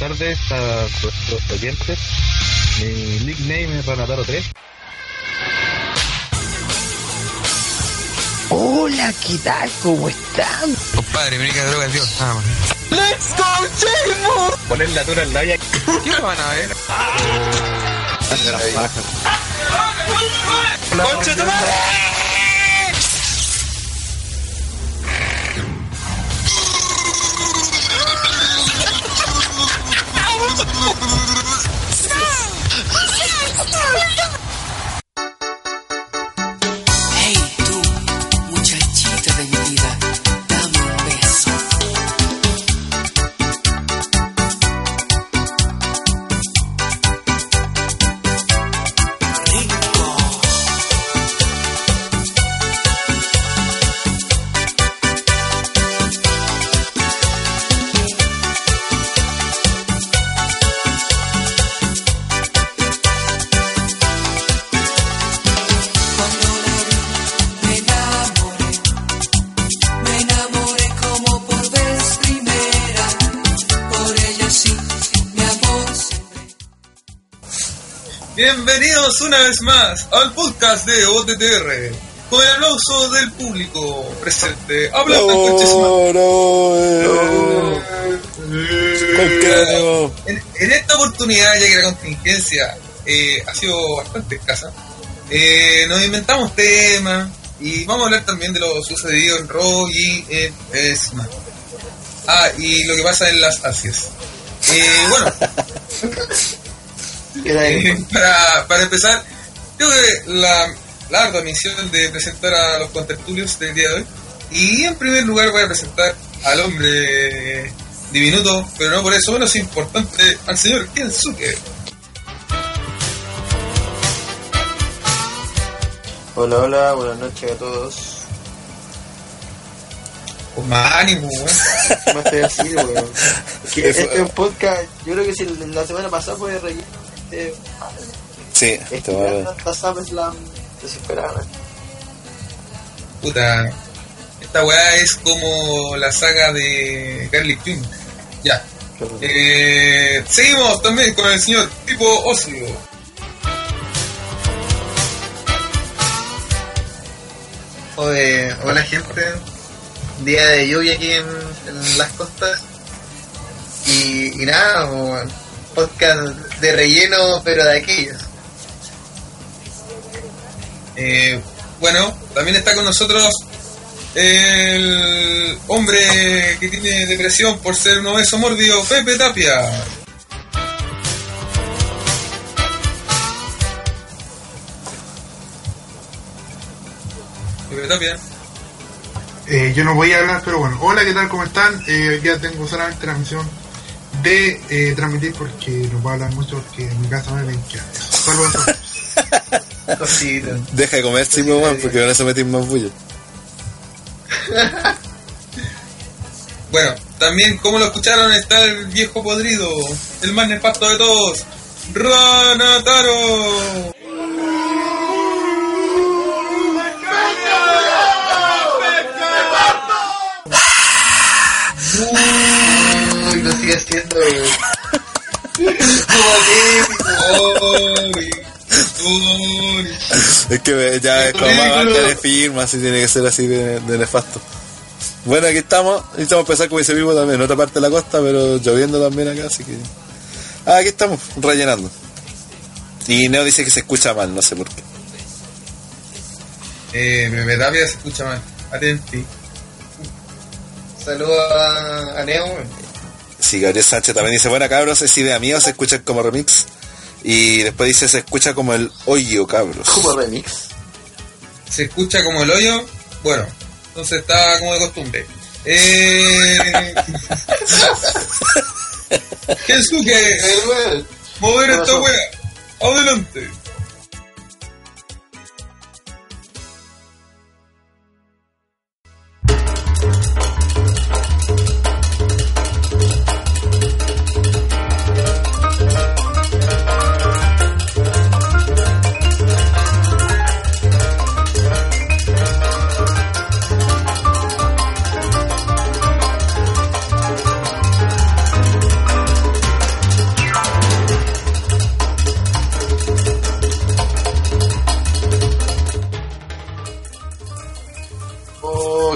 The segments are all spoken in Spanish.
tardes a nuestros oyentes. Mi nickname es Ranataro3. Hola, ¿qué tal? ¿Cómo están? Compadre, me que droga Dios, nada más. ¡Let's go, Seymour! Poner la tura en la vía. ¿Qué lo van a ver? pajas. ¡Concha tu madre! Una vez más al podcast de OTTR. Con el aplauso del público presente. Hablando con No, no, eh. en, en esta oportunidad, ya que la contingencia eh, ha sido bastante escasa, eh, nos inventamos temas y vamos a hablar también de lo sucedido en Raw y en SmackDown. Ah, y lo que pasa en las Asias. Eh, bueno, Eh, para, para empezar, tengo que la, la ardua misión de presentar a los contertulios del día de hoy. Y en primer lugar voy a presentar al hombre diminuto, pero no por eso menos importante, al señor Kensuke. Hola, hola, buenas noches a todos. Con más ánimo, weón. ¿Cómo estoy así, weón? Este es un podcast, yo creo que si la semana pasada fue reír, Sí, este hasta SummerSlam desesperadamente. Puta, esta weá es como la saga de Carly Quinn. Ya. Eh, seguimos también con el señor tipo Ocio. Oye, hola gente, día de lluvia aquí en, en las costas y, y nada, weón, podcast de relleno pero de aquellos. Eh, bueno, también está con nosotros el hombre que tiene depresión por ser un obeso mórbido, Pepe Tapia. Pepe Tapia. Eh, yo no voy a hablar, pero bueno. Hola, ¿qué tal? ¿Cómo están? Eh, ya tengo solamente la misión de eh, transmitir porque no puedo hablar mucho porque en mi casa me ven todos. Cositas. Deja de comer, sí, weón, porque van a meter más bulla. Bueno, también como lo escucharon está el viejo podrido, el más nefasto de todos, Ranataro. Sigue. Uy, uy. Es que ya es como marca de firma, así tiene que ser así de, de nefasto. Bueno, aquí estamos, estamos a empezar como dice vivo también, en otra parte de la costa, pero lloviendo también acá, así que. Ah, aquí estamos, rellenando. Y Neo dice que se escucha mal, no sé por qué. Eh, Pepe Tapia se escucha mal, atenti. Saludos a, a Neo. Sí, Gabriel Sánchez también dice, bueno cabros, es idea mía, se escucha como remix. Y después dice, se escucha como el hoyo, cabros. Como remix. Se escucha como el hoyo, bueno, entonces está como de costumbre. Eh... Kensuke, mover esta wea, adelante.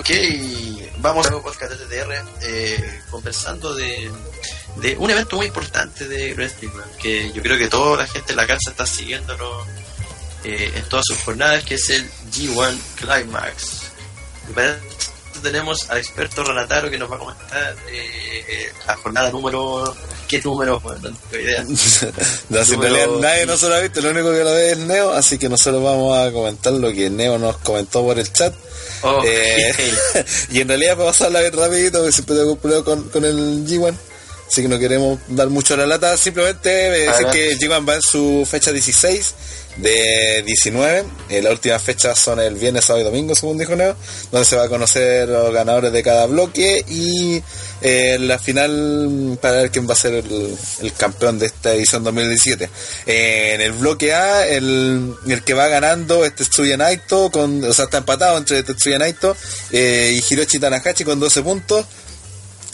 Ok, vamos a un podcast de eh, conversando de, un evento muy importante de wrestling, que yo creo que toda la gente en la casa está siguiéndolo eh, en todas sus jornadas, que es el G1 Climax tenemos al experto Renataro que nos va a comentar eh, la jornada número... ¿Qué número? Bueno, no tengo idea. No, si en realidad nadie no se lo ha visto, lo único que lo ve es Neo, así que nosotros vamos a comentar lo que Neo nos comentó por el chat. Oh, Eh, y en realidad para pasarla bien rapidito, porque siempre tengo un problema con, con el G1. Así que no queremos dar mucho la lata, simplemente decir que el G1 va en su fecha 16 de 19. Eh, las últimas fechas son el viernes, sábado y domingo, según dijo Neo, donde se va a conocer los ganadores de cada bloque y eh, la final para ver quién va a ser el, el campeón de esta edición 2017. Eh, en el bloque A, el, el que va ganando es Tetsuya Naito, con, o sea, está empatado entre Tetsuya Naito y Hiroshi Tanahashi con 12 puntos.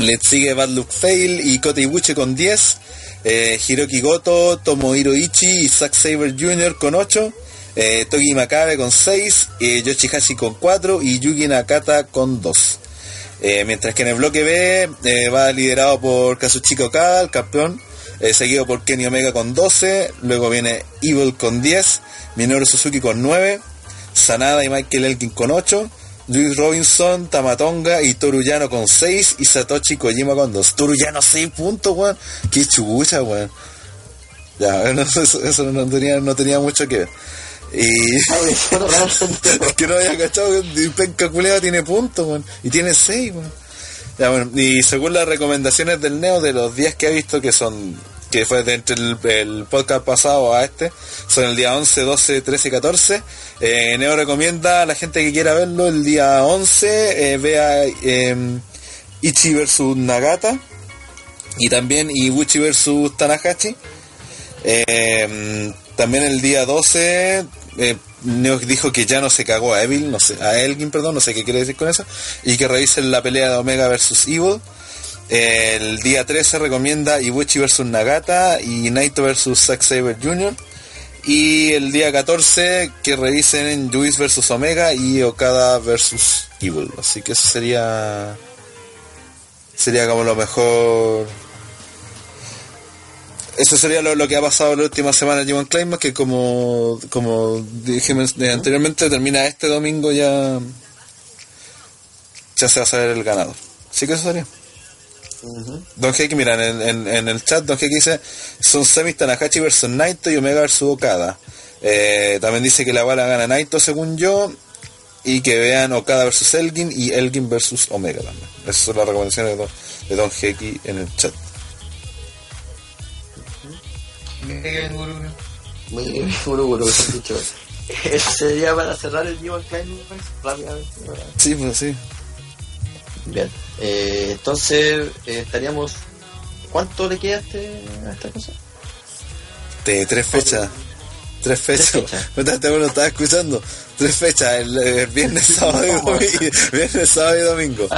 Le sigue Bad Luck Fail y Kota Ibushi con 10. eh, Hiroki Goto, Tomohiro Ichi y Zack Saber Jr. con 8. eh, Togi Makabe con 6. eh, Yoshihashi con 4 y Yugi Nakata con 2. Eh, mientras que en el bloque B eh, va liderado por Kazuchika Okada, el campeón, eh, seguido por Kenny Omega con 12, luego viene Evil con 10, Minoru Suzuki con 9, Sanada y Michael Elgin con 8, Luis Robinson, Tamatonga y Toruyano con 6 y Satoshi Kojima con 2. Toruyano 6 puntos, weón. Qué chucha, weón. Ya, bueno, eso, eso no, tenía, no tenía mucho que ver. Y es que no había cachado que penca tiene puntos, weón. Y tiene 6, weón. Ya, bueno, y según las recomendaciones del Neo de los días que ha visto, que son que fue entre el, el podcast pasado a este, son el día 11, 12, 13 y 14. Eh, Neo recomienda a la gente que quiera verlo el día 11, eh, vea eh, Ichi versus Nagata y también Ibuchi versus Tanahashi. Eh, también el día 12, eh, Neo dijo que ya no se cagó a Evil, no sé, a Elgin, perdón, no sé qué quiere decir con eso, y que revisen la pelea de Omega versus Evil. El día 13 recomienda Ibuchi versus Nagata y Naito versus Zack Saber Jr. Y el día 14 que revisen Juice versus Omega y Okada versus Evil. Así que eso sería sería como lo mejor. Eso sería lo, lo que ha pasado la última semana en G1 Climax, que como, como dije anteriormente, termina este domingo ya ya se va a saber el ganador. Así que eso sería. Don Heiki, mira, en, en- en el chat Don Heiki dice, son semis Tanahashi versus Naito y Omega versus Okada. Eh, también dice que la bala gana Naito según yo y que vean Okada versus Elgin y Elgin versus Omega también. Esas son las recomendaciones de Don, de Don Heiki en el chat. Muy bien, gurú, gurú, que han dicho. Eso sería para cerrar el G1 Climax rápidamente. ¿verdad? Sí, pues sí. Bien, eh, entonces eh, estaríamos. ¿Cuánto le queda a, este, a esta cosa? De tres fechas. Tres fechas. fechas. Este bueno estaba escuchando. Tres fechas. El, el viernes, sábado y domingo. Viernes, sábado y domingo.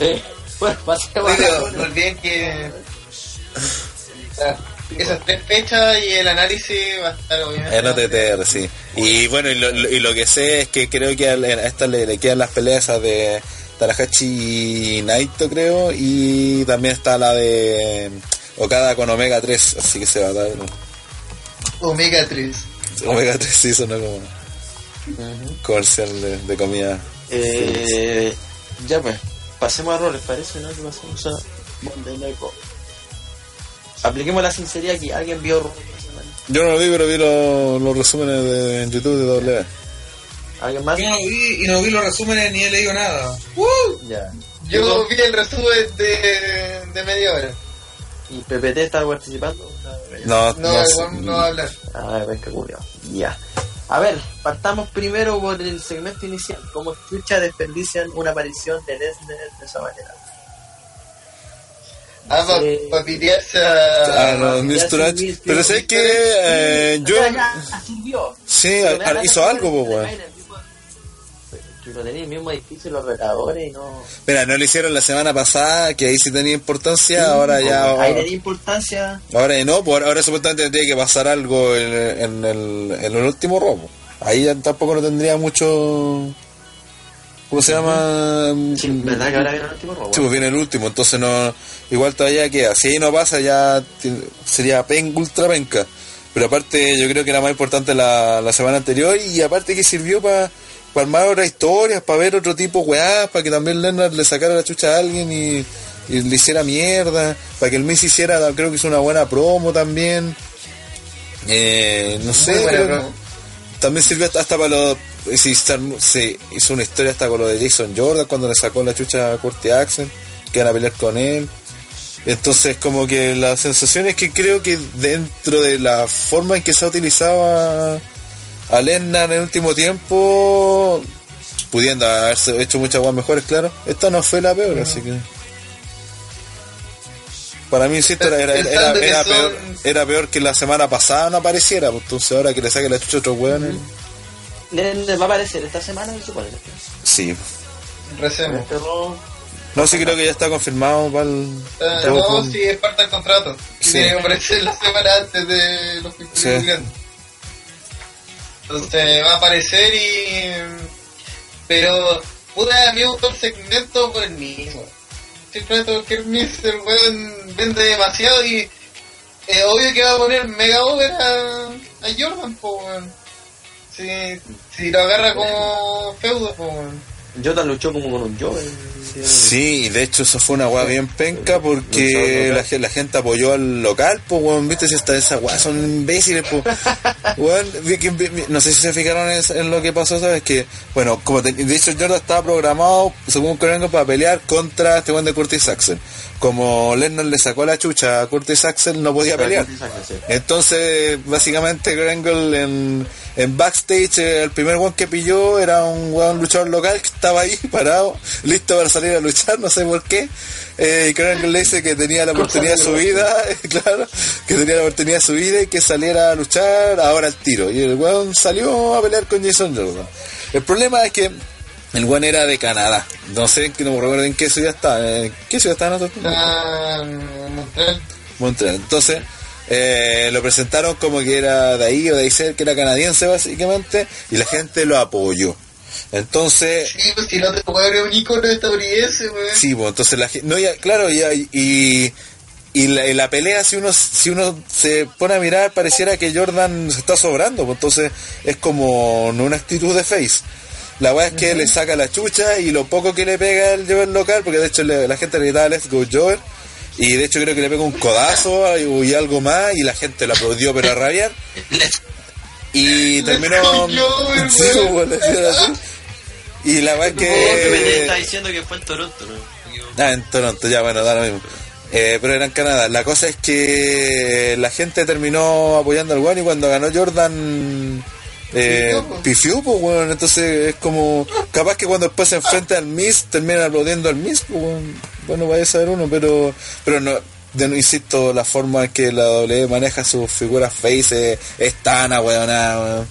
Eh, bueno, pasemos a Oye, la- no olviden que ah, esas tres fechas y el análisis va a estar obviamente. En OTTR, sí. Y bueno, y lo, lo- y lo que sé es que creo que a esta le, le quedan las peleas esas de Tanahashi y Naito, creo. Y también está la de Okada con Omega 3. Así que se va a dar. Omega 3. Omega 3 sí sonó como comercial de, de comida. Eh, ya pues, pasemos a roles, parece, ¿no? Que pasemos a Monday Night Raw. Apliquemos la sinceridad aquí. ¿Alguien vio Raw esta semana? Yo no lo vi, pero vi los, los resúmenes de, en YouTube de W. ¿Alguien más? Yo no vi y no vi los resúmenes ni he leído nada. Ya. Yo vi el resumen de, de media hora. ¿Y PPT está participando? No, No, no, sé. igual no va a hablar. Ah, ven que culiao. Ya. A ver, partamos primero por el segmento inicial. ¿Cómo escucha desperdician una aparición de Lesnar de esa manera? Ah, para Sí. pa pitearse a. Ah, no, ya Mr. sin H. Mr. Pero sé que eh, yo. Ya, ya, sirvió. Sí, hizo algo, pues, weón. tenía el mismo edificio los retadores y no. Mira, no lo hicieron la semana pasada, que ahí sí tenía importancia, ahora ya. Ahí le di importancia. Ahora no, pues ahora supuestamente tendría que pasar algo en, en el, en el último robo. Ahí ya tampoco no tendría mucho ¿cómo se llama? Sí, ¿verdad que ahora viene el último Raw? Sí, pues viene el último, entonces no, igual todavía queda. Si ahí no pasa, ya sería pen, ultra penca. Pero aparte, yo creo que era más importante la, la semana anterior y aparte que sirvió para armar otras historias, para ver otro tipo weá, para que también Leonard le sacara la chucha a alguien y, y le hiciera mierda, para que el Miss hiciera, creo que hizo una buena promo también. Eh, no sé, buena creo- promo. También sirvió hasta, hasta para los. Se, se hizo una historia hasta con lo de Jason Jordan cuando le sacó la chucha a Curtis Axel, que van a pelear con él. Entonces, como que la sensación es que creo que dentro de la forma en que se ha utilizado a, Lesnar en el último tiempo, pudiendo haberse hecho muchas cosas mejores, claro, esta no fue la peor, así que. Para mí, insisto, era, era, era, peor, era peor que la semana pasada no apareciera, pues, entonces ahora que le saque la chucha a otros hueones. Le- le va a aparecer esta semana, se supone. Sí. Recemos. Este No, sí creo que ya está confirmado para el... Todo no, con- sí, es parte del contrato. Sí. Tiene que aparecer la semana antes de los Sí. festivales grandes. Entonces va a aparecer y. Pero, puta, a mí me gustó el segmento por el mismo. Porque el Miz, el weón, vende demasiado y. Es obvio que va a poner mega over a, a Jordan, po, weón. Si, si lo agarra como feudo, po, weón. Jordan luchó como con un Joven. Sí, de hecho eso fue una weá bien penca porque Luchador la, gente apoyó al local, pues weón, viste si hasta esas weas son imbéciles, pues. Weón, no sé si se fijaron en, en lo que pasó, sabes que, bueno, como te- de hecho Jordan estaba programado, según Corengo, para pelear contra este weón de Curtis Axel. Como Lennon le sacó la chucha a Curtis Axel, no podía pelear. Entonces, básicamente, Grangle en, en backstage, eh, el primer one que pilló era un weón luchador local que estaba ahí parado, listo para salir a luchar, no sé por qué. Eh, y Grangle le dice que tenía la oportunidad de su vida, claro, que tenía la oportunidad de su vida y que saliera a luchar ahora al tiro. Y el weón salió a pelear con Jason Jordan. El problema es que el weón era de Canadá. No sé, que no me recuerdo en qué ciudad está. ¿En qué ciudad está? Está en Montreal. Montreal. Entonces, eh, lo presentaron como que era de ahí o de ahí cerca, que era canadiense básicamente, y la gente lo apoyó. Entonces, Sí, pues si no te ver un icono estadounidense, weón. sí, pues entonces la gente, no, ya, claro, ya, y, y la, y la pelea, si uno, si uno se pone a mirar, pareciera que Jordan se está sobrando, pues entonces es como una actitud de face. La weá es que le saca la chucha y lo poco que le pega el Jover local, porque de hecho le- la gente le gritaba Let's Go Jover, y de hecho creo que le pega un codazo y, y algo más, y la gente lo aplaudió pero a rabiar. Y terminó. Sí, así. Y la weá es Que que. está diciendo que fue en Toronto, ¿no? Ah, en Toronto, ya, bueno, da lo mismo. Eh, pero era en Canadá. La cosa es que la gente terminó apoyando al weón y cuando ganó Jordan. Eh, Pifió, pifió, pues, weón. Entonces es como. Capaz que cuando después se enfrenta al Miss, termina aplaudiendo al Miss, pues, weón. Bueno, vaya a saber uno, pero. Pero no. De, no insisto, la forma en que la W maneja sus figuras face es, tan ahueonada, weón.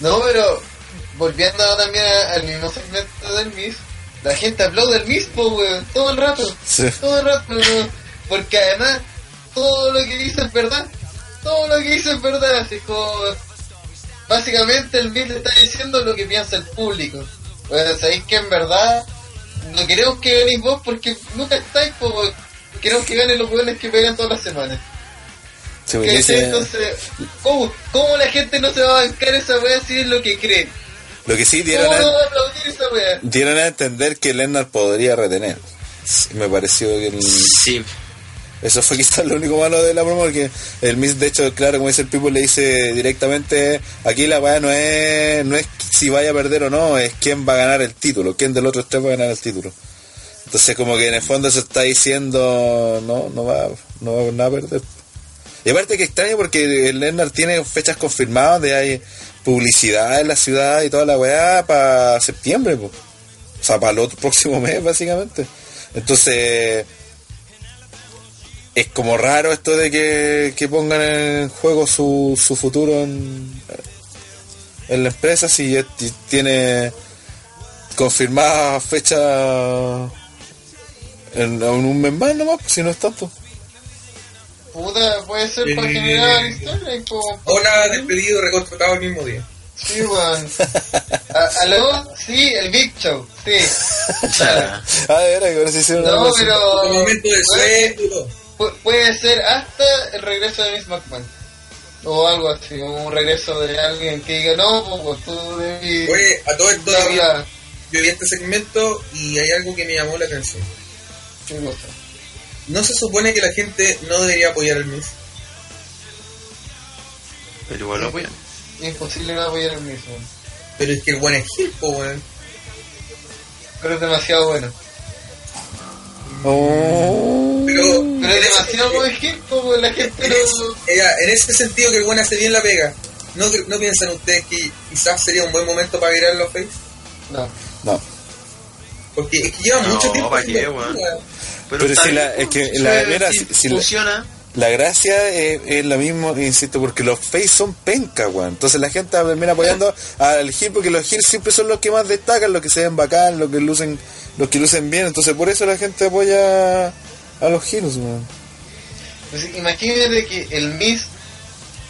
No, pero volviendo también al mismo segmento del Miss, la gente aplaude al Miss, po, weón, todo el rato. Sí. Todo el rato, weón. Porque además, todo lo que dice es verdad. Todo lo que dice es verdad. Así como. Básicamente, el le está diciendo lo que piensa el público. Pues sabéis que en verdad. No queremos que ganéis vos porque nunca estáis, weón. Queremos que ganen los weones que pegan todas las semanas. ¿cómo, ¿cómo la gente no se va a bancar esa weá si es lo que cree? lo que sí dieron ¿Cómo a- no va a aplaudir esa weá? dieron a entender que Lennart podría retener. Me pareció que el- Sí. Eso fue quizás lo único malo de la promo, porque el Miss, de hecho, claro, como dice el Pipo, le dice directamente, aquí la weá no es, no es si vaya a perder o no, es quién va a ganar el título, quién del otro tres va a ganar el título. Entonces como que en el fondo se está diciendo, no, no va, no va nada a perder. Y aparte que extraño porque el Lennart tiene fechas confirmadas de hay publicidad en la ciudad y toda la weá para septiembre, po. o sea, para el otro próximo mes básicamente. Entonces es como raro esto de que, que pongan en juego su, su futuro en, en la empresa si tiene confirmada fecha en, en un mes más nomás, si no es tanto. Puta, puede ser para Eh, generar historia y como... Hola, despedido, recontratado el mismo día. Sí, weón. A- ¿Aló? Sí, el Big Show. Sí. Ah, verdad, que ahora sí hicieron No, pero. Un momento de todo. Pu- puede ser hasta el regreso de Miss McMahon. O algo así, un regreso de alguien que diga, no, pues, pues tú debí... Oye, a todo esto darla- yo vi este segmento y hay algo que me llamó la atención. ¿Qué cosa? ¿No se supone que la gente no debería apoyar al Miss? pero igual lo apoyan. Imposible no apoyar el mismo. Pero es que el buen es Gil, po, weón. Pero es demasiado bueno. Oh. Pero, Pero es demasiado hit, como la gente en, no... en ese sentido que el buen hace bien la pega. ¿No, ¿No piensan ustedes que quizás sería un buen momento para virar los face? No. No. Porque es que lleva No, mucho tiempo. Pero está si la- es que pues, la- si- mira, si si- si la- funciona, La gracia es, es lo mismo, insisto, porque los face son penca, weón. Entonces la gente termina apoyando al Gil porque los Gil siempre son los que más destacan, los que se ven bacán, los que lucen, los que lucen bien. Entonces por eso la gente apoya a los Giros, weón. Pues, imagínate que el Miss,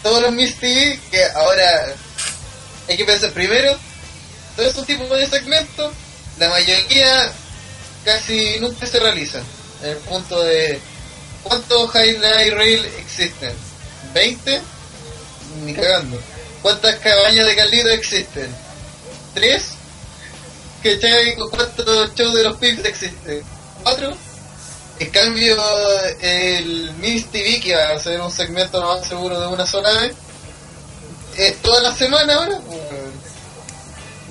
todos los Miss TV, que ahora hay que pensar primero, todos estos tipos de segmentos, la mayoría casi nunca se realizan. En el punto de ¿cuántos highlight rail existen? ¿20? Ni cagando. ¿Cuántas cabañas de Carlito existen? ¿Tres? ¿Cachai? ¿Cuántos shows de los Pips existen? ¿Cuatro? En cambio, el Miss TV, que va a ser un segmento lo más seguro de una sola vez, es toda la semana ahora. pues,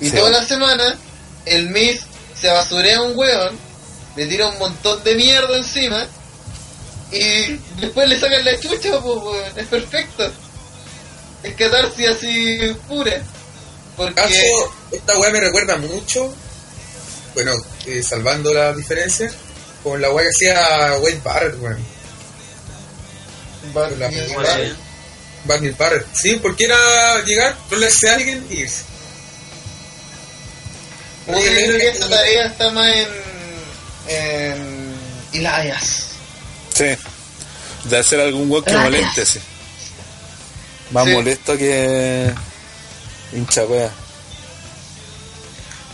Y Sí. toda la semana, el Miss se basurea a un weón, le tira un montón de mierda encima, y después le sacan la chucha, pues, weón. Es perfecto. Es catarsis así pura. Porque. Caso, esta weá me recuerda mucho, bueno, eh, salvando las diferencias, con la weá que hacía Wade Barrett, weón. Va- sí. Barney Barrett. Sí, porque era llegar, trolearse a alguien y irse. Yo creo que esa tarea está más en. en. Elias. Sí. De hacer algún weón que moleste, sí. Más Sí. molesto que hincha wea.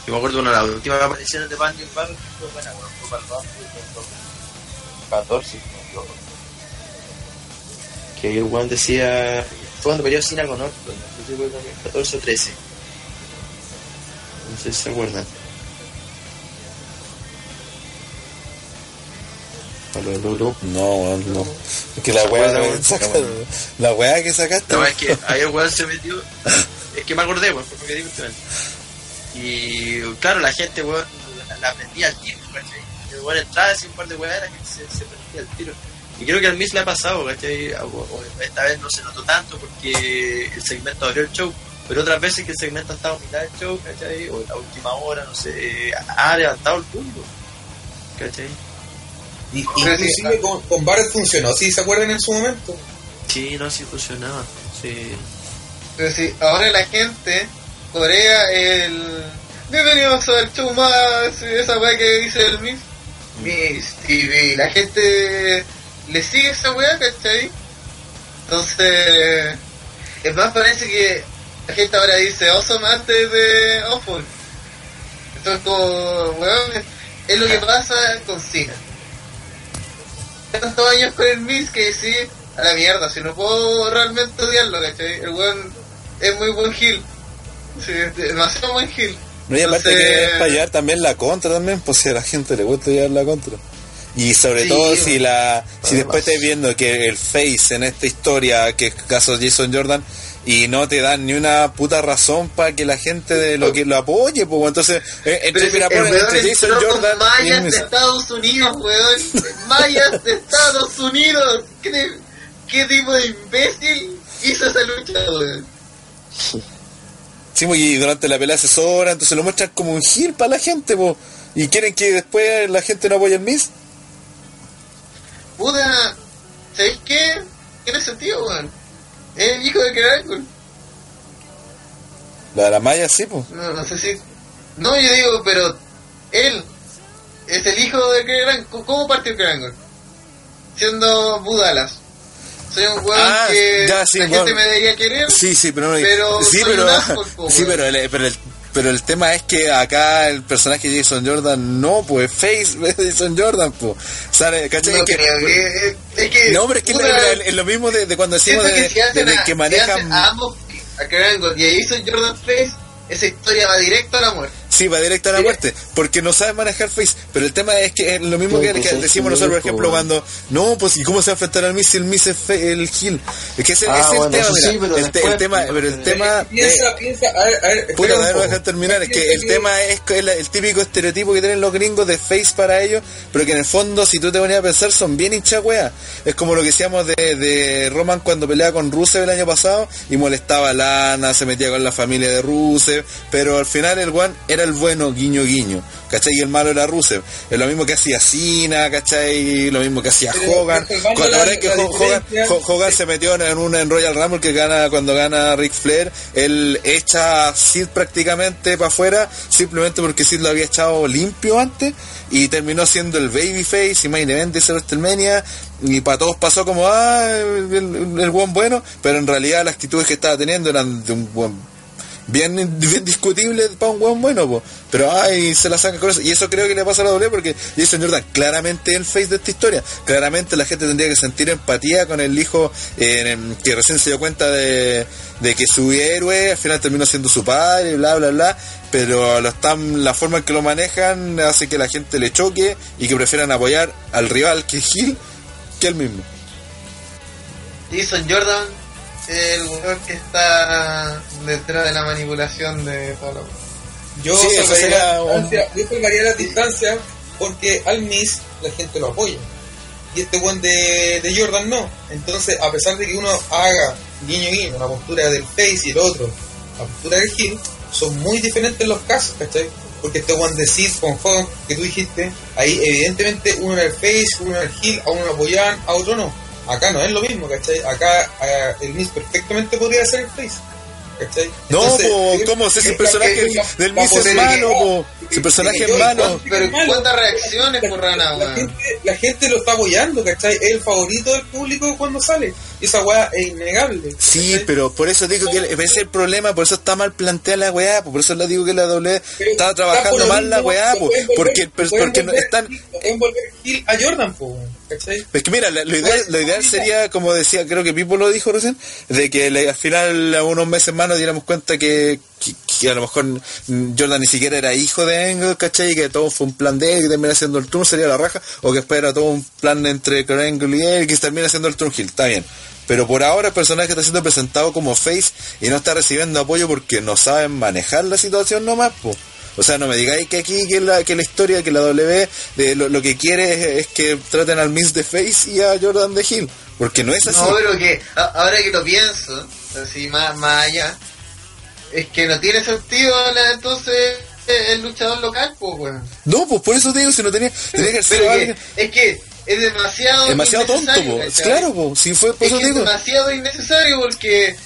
Yo me acuerdo de una de las últimas apariciones de Banjo Bar, fue buena, weón, fue para el Rumble del 14, si no me equivoco. Que el weón decía, fue cuando peleó con Orton, no sé si fue también 14 o 13. No sé si se acuerdan. Para lo de Lulu. No, weón, no. Es que la ¿Se wea, saca- Está bueno. la wea que sacaste. No, es que ahí el weón se metió. Es que me acordé, weón, porque digo usted. Y claro, la gente, weón, la, la prendía al tiro, ¿cachai? El weón entraba así un par de weas, la gente se, se prendía al tiro. Y creo que al Miss le ha pasado, ¿cachai? Esta vez no se notó tanto porque el segmento abrió el show. Pero otras veces que el segmento ha estado a mitad del show, ¿cachai? O en la última hora, no sé, ha levantado el público. ¿cachai? Y, sí, inclusive con, con Barrett funcionó, ¿sí se acuerdan en su momento? Sí, no, sí funcionaba. Sí. Pero si ahora la gente corea el. Bienvenidos al show más. Esa weá que dice el Miss. Miss TV. La gente le sigue esa weá, ¿cachai? Entonces. Es más, parece que la gente ahora dice Awesome antes de Awful. Esto es como. weón. Es lo que pasa con Cena. Tantos años con el Miss que sí, a la mierda, si no puedo realmente odiarlo, ¿cachai? El weón es muy buen heel. Sí, demasiado buen heel. No, y aparte Entonces- que es para llevar también la contra también, pues si a la gente le gusta llevar la contra. Y sobre Sí, todo si la si después estás viendo que el face en esta historia, que es el caso de Jason Jordan, y no te dan ni una puta razón para que la gente de lo que lo apoye, pues entonces eh, entre, Pero mira, el ponen weón entre Jason Jordan mayas el de. Estados Unidos, weón. Mayas de Estados Unidos. ¿Qué, qué tipo de imbécil hizo esa lucha, weón? Sí, y durante la pelea asesora, entonces lo muestran como un heel para la gente, pues. Y quieren que después la gente no apoye al Miss. Puta, ¿sabéis qué? Tiene sentido, weón. Es el hijo de Kerangul. La de la Maya sí, pues. No, no sé si. No, yo digo, pero él es el hijo de Kerangul. ¿Cómo partió Kerangul? Siendo Budalas. soy un weón Ah, que ya, sí, la weón. gente me debería querer. Sí, sí, pero no. Pero sí, pero, un po, sí, pero, el, pero, el, pero el tema es que acá el personaje de Jason Jordan no, pues Face de Jason Jordan, pues. No Es que- es que no, pero es que es lo- es lo mismo de, de cuando decimos de, que de manejan. a ambos a Krangle y a Jason Jordan Face, esa historia va directo a la muerte. Sí, va directo a la muerte, porque no sabe manejar Face. Pero el tema es que es lo mismo que, pues, que decimos nosotros, por ejemplo, cuando. No, pues, ¿y cómo se va a enfrentar al Miss si el Miss es fe- el Gil? Es que ese, Ah, ese es el bueno, tema, eso mira. sí, pero el, te- después, el tema, pues, pero el pero- tema. Piensa, eh, piensa, a ver, a ver, Puta, dejar terminar. Es que Piensa el tema es el, el típico estereotipo que tienen los gringos de face para ellos, pero que en el fondo, si tú te ponías a pensar, son bien hinchas weas. Es como lo que decíamos de, de Roman cuando peleaba con Rusev el año pasado y molestaba a Lana, se metía con la familia de Rusev, pero al final el one era el bueno, guiño guiño. ¿Cachai? Y el malo era Rusev. Es lo mismo que hacía Cena, ¿cachai? Lo mismo que hacía Pero, Hogan. Cuando la- que la Hogan, se metió en una en Royal Rumble que gana cuando gana Ric Flair, él echa a Sid prácticamente para afuera simplemente porque Sid lo había echado limpio antes y terminó siendo el babyface y main event de WrestleMania y para todos pasó como ah el, el, el buen bueno, pero en realidad las actitudes que estaba teniendo eran de un buen bien, bien discutible para un buen bueno, po. pero ay, se la saca con eso. Y eso creo que le pasa a la doble porque Jason Jordan claramente el face de esta historia. Claramente la gente tendría que sentir empatía con el hijo eh, que recién se dio cuenta de, de que su héroe al final terminó siendo su padre, bla, bla, bla. Pero lo están, la forma en que lo manejan hace que la gente le choque y que prefieran apoyar al rival que Gil que él mismo. Jason Jordan el weón que está detrás de la manipulación de todo lo Yo Sí, salvaría, sería la un- distancia, yo salvaría la distancia porque al Miss la gente lo apoya. Y este buen de, de Jordan no. Entonces, a pesar de que uno haga guiño guiño, una postura del face y el otro, la postura del Hill, son muy diferentes los casos, ¿cachai? Porque este one de Sid con Hogan que tú dijiste, ahí evidentemente uno era el face, uno era el Hill, a uno lo apoyaban, a otro no. Acá no es lo mismo, ¿cachai? Acá eh, el Miss perfectamente podría ser el face. ¿Cachai? No, Entonces, po, eh, ¿cómo? Si ese eh, personaje del Miss es malo, po. Si el personaje es malo. Pero cuántas reacciones por rana, la, gente, la gente lo está apoyando, ¿cachai? Es el favorito del público cuando sale. Y esa weá es innegable. Sí, ¿cachai? pero por eso digo que ese es el problema, por eso está mal planteada la weá, po, por eso le digo que la doble está trabajando mal la weá, po, porque, porque no están... Gil- lo pueden volver Gil a Jordan, po, ¿cachai? Es que mira, la- lo ideal, lo ideal sería, como decía, creo que Pipo lo dijo recién, de que le- al final, a unos meses más, nos diéramos cuenta que, que, que a lo mejor Jordan ni siquiera era hijo de Engel, ¿cachai? Y que todo fue un plan de él, que termina siendo el turno, sería la raja, o que espera todo un plan entre Angle y él, que termina siendo el turn Hill, está bien. Pero por ahora el personaje está siendo presentado como face y no está recibiendo apoyo porque no saben manejar la situación nomás, po. O sea, no me digáis que aquí, que la, que la historia, que la W, de, lo, lo que quiere es, es que traten al Miss de Face y a Jordan de Hill. Porque no es así. No, pero que a- ahora que lo pienso, así más, más allá, es que no tiene sentido entonces eh, el luchador local, pues, weón. No, pues por eso te digo, si no tenía, tenía que ser alguien es que es demasiado demasiado tonto, po. ¿cachai? Claro, po. Si fue por Es eso que te es digo. demasiado innecesario porque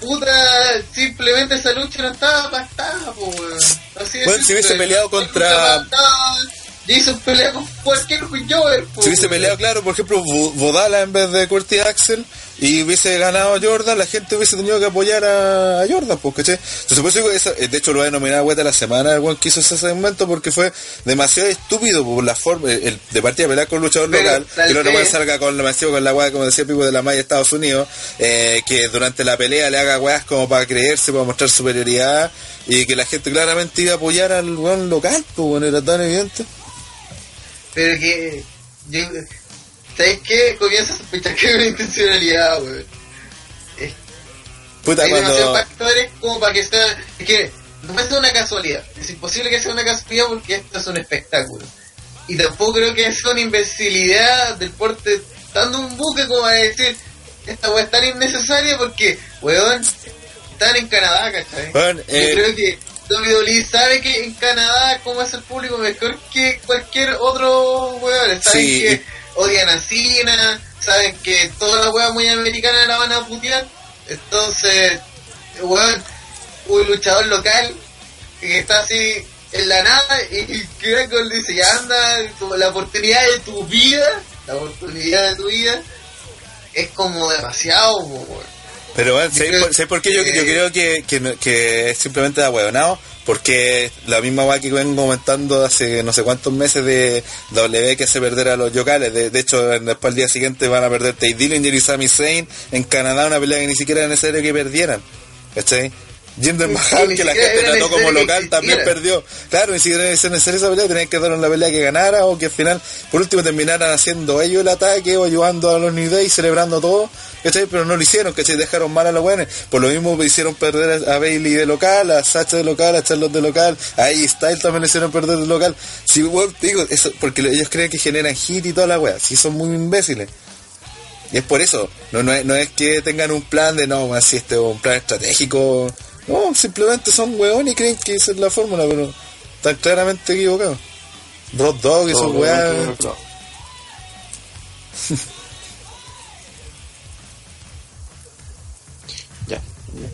puta simplemente esa lucha no estaba pactada, po, weón. Así de Bueno, si simple. hubiese peleado contra- pactada. Jason pelea con cualquier Jover, Si hubiese peleado, claro, por ejemplo, Vo- Vodala en vez de Curtis Axel y hubiese ganado Jordan, la gente hubiese tenido que apoyar a, a Jordan, pues, ¿cachai? Entonces, por eso digo, esa- de hecho, lo voy a denominar de la semana el buen que hizo ese segmento porque fue demasiado estúpido por la forma, el, de partida pelear con un luchador Pero, local, que luego vez- más salga con demasiado con la weá, como decía Pipo de la Maya de Estados Unidos, eh, que durante la pelea le haga weas como para creerse, para mostrar superioridad y que la gente claramente iba a apoyar al weón local, pues, bueno, era tan evidente. Pero que. Yo, ¿Sabes qué? Comienzo a sospechar que es una intencionalidad, weón. Puta, Hay demasiados cuando... factores como para que sea. Es que no puede ser una casualidad. Es imposible que sea una casualidad porque esto es un espectáculo. Y tampoco creo que sea una imbecilidad del porte dando un buque como a decir esta weá es tan innecesaria porque, weón, están en Canadá, ¿cachai? Weón, eh, Yo creo que WWE sabe que en Canadá como es el público mejor que cualquier otro weón. Saben Sí, que odian a Cena, saben que todas las weas muy americanas la van a putear. Entonces, weón, un luchador local que está así en la nada y Crackle dice, ya anda, como la oportunidad de tu vida, la oportunidad de tu vida, es como demasiado, weón. Pero bueno, ¿sabes por, ¿sabes por qué yo, creo que, que, que es simplemente ahueonado? Porque la misma weá que vengo comentando hace no sé cuántos meses de W que hace perder a los yokales. De, de hecho, después al día siguiente van a perder Tate Dillinger y Sami Zayn en Canadá, una pelea que ni siquiera era necesario que perdieran. ¿Cachai? Jinder Sí, Mahal, que la gente trató como local, también perdió. Claro, ni siquiera era necesaria esa pelea, tenían que dar una pelea que ganara o que al final, por último, terminaran haciendo ellos el ataque o ayudando a los New Day, celebrando todo, ¿cachai? Pero no lo hicieron, ¿cachai? Dejaron mal a los buenos. Por lo mismo hicieron perder a Bailey de local, a Sacha de local, a Charlotte de local, a AJ Styles también le hicieron perder de local. Si, weón, digo, eso, porque ellos creen que generan hit y toda la wea, si son muy imbéciles. Y es por eso, no, no, es, no es que tengan un plan de no, si este es un plan estratégico. No, simplemente son hueones y creen que esa es la fórmula, pero están claramente equivocados. Road Dog y obviamente, claro. Ya.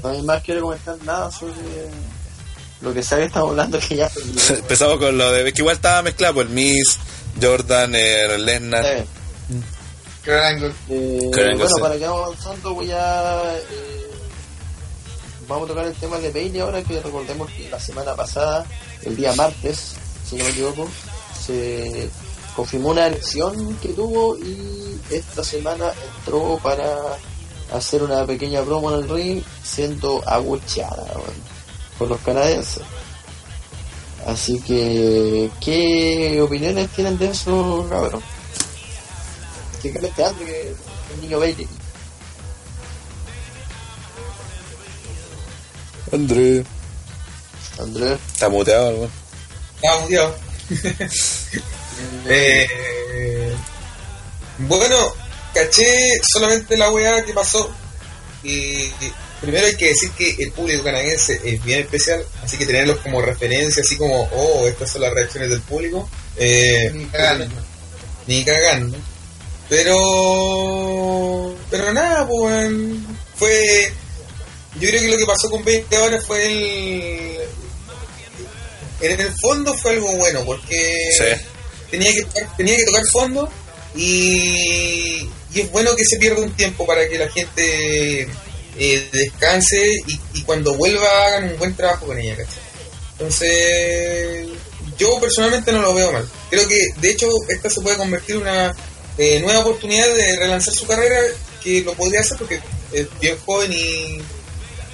Nadie más quiere comentar nada sobre lo que sea que estamos hablando que ya Empezamos con lo de. Es que igual estaba mezclado, pues el Miss, Jordan, Lesnar. Eh, Kurt Angle. eh, bueno, para que vamos avanzando voy a eh, vamos a tocar el tema de Bailey ahora que recordemos que la semana pasada, el día martes, si no me equivoco, se confirmó una elección que tuvo y esta semana entró para hacer una pequeña promo en el ring siendo abucheada weón, por los canadienses. Así que, ¿qué opiniones tienen de eso, cabrón? Que este que el niño Bailey. André. Andrés. Está muteado, weón. Estaba muteado. Eh, bueno, caché solamente la weá que pasó. Y, primero hay que decir que el público canadiense es bien especial, así que tenerlos como referencia, así como, oh, estas son las reacciones del público. Eh, Ni cagando. ni cagando. Pero. Pero nada, pues. weón. Fue. Yo creo que lo que pasó con 20 ahora fue el. En el fondo fue algo bueno, porque Sí. tenía, que tocar, tenía que tocar fondo y, y es bueno que se pierda un tiempo para que la gente eh, descanse y, y cuando vuelva hagan un buen trabajo con ella, ¿cachai? Entonces, yo personalmente no lo veo mal. Creo que, de hecho, esta se puede convertir en una eh, nueva oportunidad de relanzar su carrera, que lo podría hacer porque es bien joven y,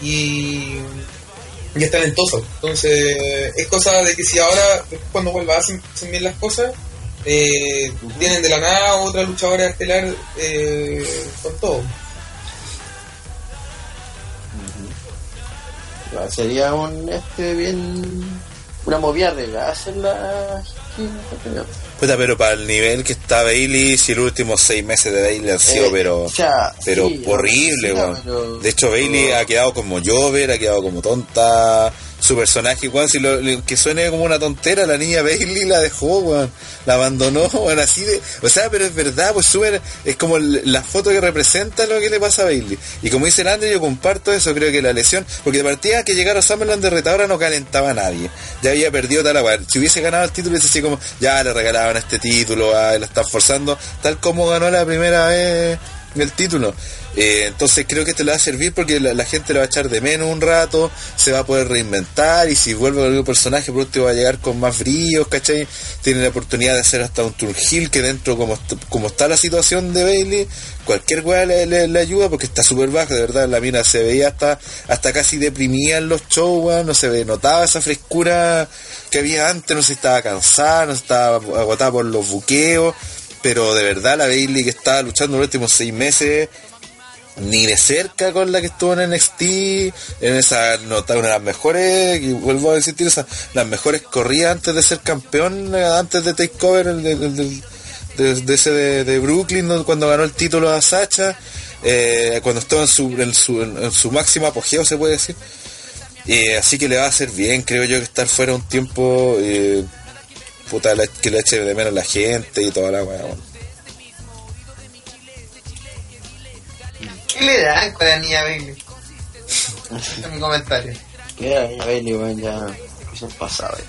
y, y es talentoso. Entonces, es cosa de que si ahora, cuando vuelva, hacen, hacen bien las cosas, eh, tienen de la nada otra luchadora estelar eh, con todo. Sería un este bien una movida de hacer la Puta, pero para el nivel que está Bailey, si los últimos seis meses de Bailey han sido, Eh, pero. pero sí, horrible, sí, weón. pero- De hecho, Bailey ha quedado como Jover, ha quedado como tonta. Su personaje, weón, si lo, lo- que suene como una tontera, la niña Bailey la dejó, weón. La abandonó, weón, así de. O sea, pero es verdad, pues súper. Es como la foto que representa lo que le pasa a Bailey. Y como dice el Andrew, yo comparto eso, creo que la lesión. Porque de partida que llegara Summerland de retadora no calentaba a nadie. Ya había perdido tal agua. Si hubiese ganado el título, es así como, ya le regalaban este título, ah, la están forzando, tal como ganó la primera vez el título. Eh, entonces creo que esto le va a servir porque la, gente le va a echar de menos un rato, se va a poder reinventar y si vuelve algún personaje por último va a llegar con más brillos, ¿cachai? Tiene la oportunidad de hacer hasta un Turgil que dentro como, como está la situación de Bailey, cualquier weá le, le- ayuda porque está súper baja, de verdad, la mina se veía hasta, hasta casi deprimida en los shows, weón, no se ve, notaba esa frescura que había antes, no se estaba cansada, no se estaba agotada por los buqueos, pero de verdad la Bailey que estaba luchando los últimos seis meses ni de cerca con la que estuvo en NXT, en esa nota, una de las mejores, y vuelvo a decir, esa, las mejores corridas antes de ser campeón, eh, antes de Takeover, el de, ese de, Brooklyn, cuando ganó el título a Sacha, eh, cuando estaba en su, en su, en su máximo apogeo, se puede decir. Así que le va a hacer bien, creo yo, que estar fuera un tiempo, eh, puta, que le eche de menos la gente y toda la weá. weón. ¿Qué le dan con la niña Bailey? Ese es mi comentario. Que era niña Bailey, weón, ya cosas pasadas. ya.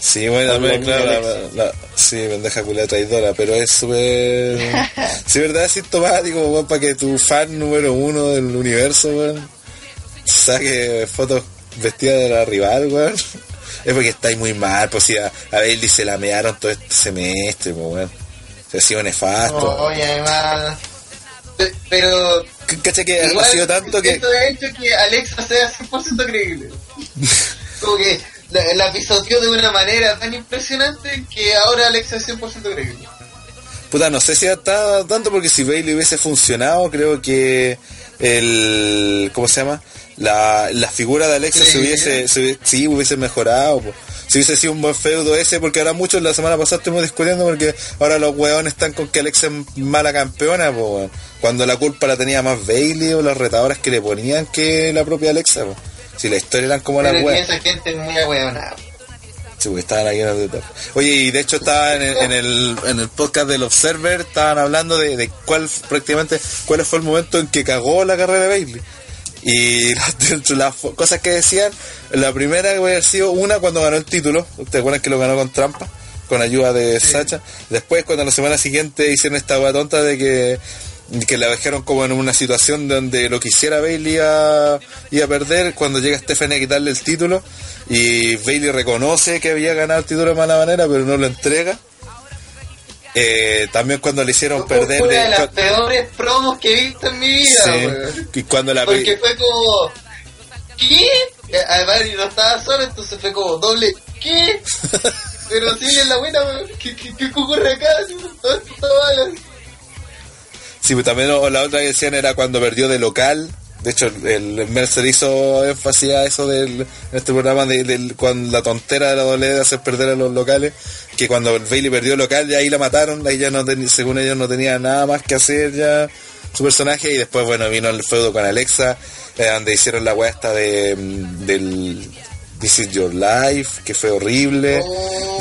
Sí, bueno, también, la claro, la, Alexa. la- sí, pendeja culia traidora, pero es súper. sí, verdad, es sintomático, weón, para que tu fan número uno del universo, weón, saque fotos vestidas de la rival, weón. Es porque estáis muy mal, pues si a, a Bailey se la mearon todo este semestre, pues, weón. Se ha sido nefasto. Oye, además. Pe- Pero. C- Cacha que igual, ha sido tanto que. Esto ha hecho que Alexa sea 100% creíble. Como que la, la pisoteó de una manera tan impresionante que ahora Alexa es 100% creíble. Puta, no sé si está tanto porque si Bailey hubiese funcionado, creo que el. ¿Cómo se llama? La, la figura de Alexa Sí. se hubiese, se hubiese- sí, hubiese mejorado. po. Si hubiese sido un buen feudo ese, porque ahora muchos la semana pasada estuvimos discutiendo porque ahora los hueones están con que Alexa es mala campeona, po, weón. cuando la culpa la tenía más Bailey o las retadoras que le ponían que la propia Alexa. po. Si la historia eran como Pero weas. esa gente es muy. Sí, porque estaban aquí en el. Oye, y de hecho estaba en el, en el, en el podcast del Observer, estaban hablando de, de cuál prácticamente cuál fue el momento en que cagó la carrera de Bailey. Y las, cosas que decían, la primera que haber sido una cuando ganó el título, ¿te acuerdan que lo ganó con trampa? Con ayuda de Sacha. Después, cuando la semana siguiente hicieron esta hueá tonta de que, que la dejaron como en una situación donde lo quisiera Bailey a, iba a perder, cuando llega Stephanie a quitarle el título y Bailey reconoce que había ganado el título de mala manera, pero no lo entrega. Eh, también cuando le hicieron Fue perder una de de- las peores promos que he visto en mi vida, Sí. y cuando la Porque fue como. ¿Qué? Eh, Además, no estaba solo, entonces fue como doble. ¿Qué? Pero sí, es la buena. ¿Qué, qué, qué ocurre acá? Todo esto está mal. Sí, pues también o la otra que decían era cuando perdió de local. De hecho, el, el Mercer hizo énfasis a eso del, este programa de, cuando la tontera de la doble de hacer perder a los locales. Que cuando Bailey perdió local, ya ahí la mataron. Ahí ya no según ellos, no tenía nada más que hacer ya su personaje. Y después, bueno, vino el feudo con Alexa, eh, donde hicieron la weá esta de, mm, del This is Your Life, que fue horrible. Oh,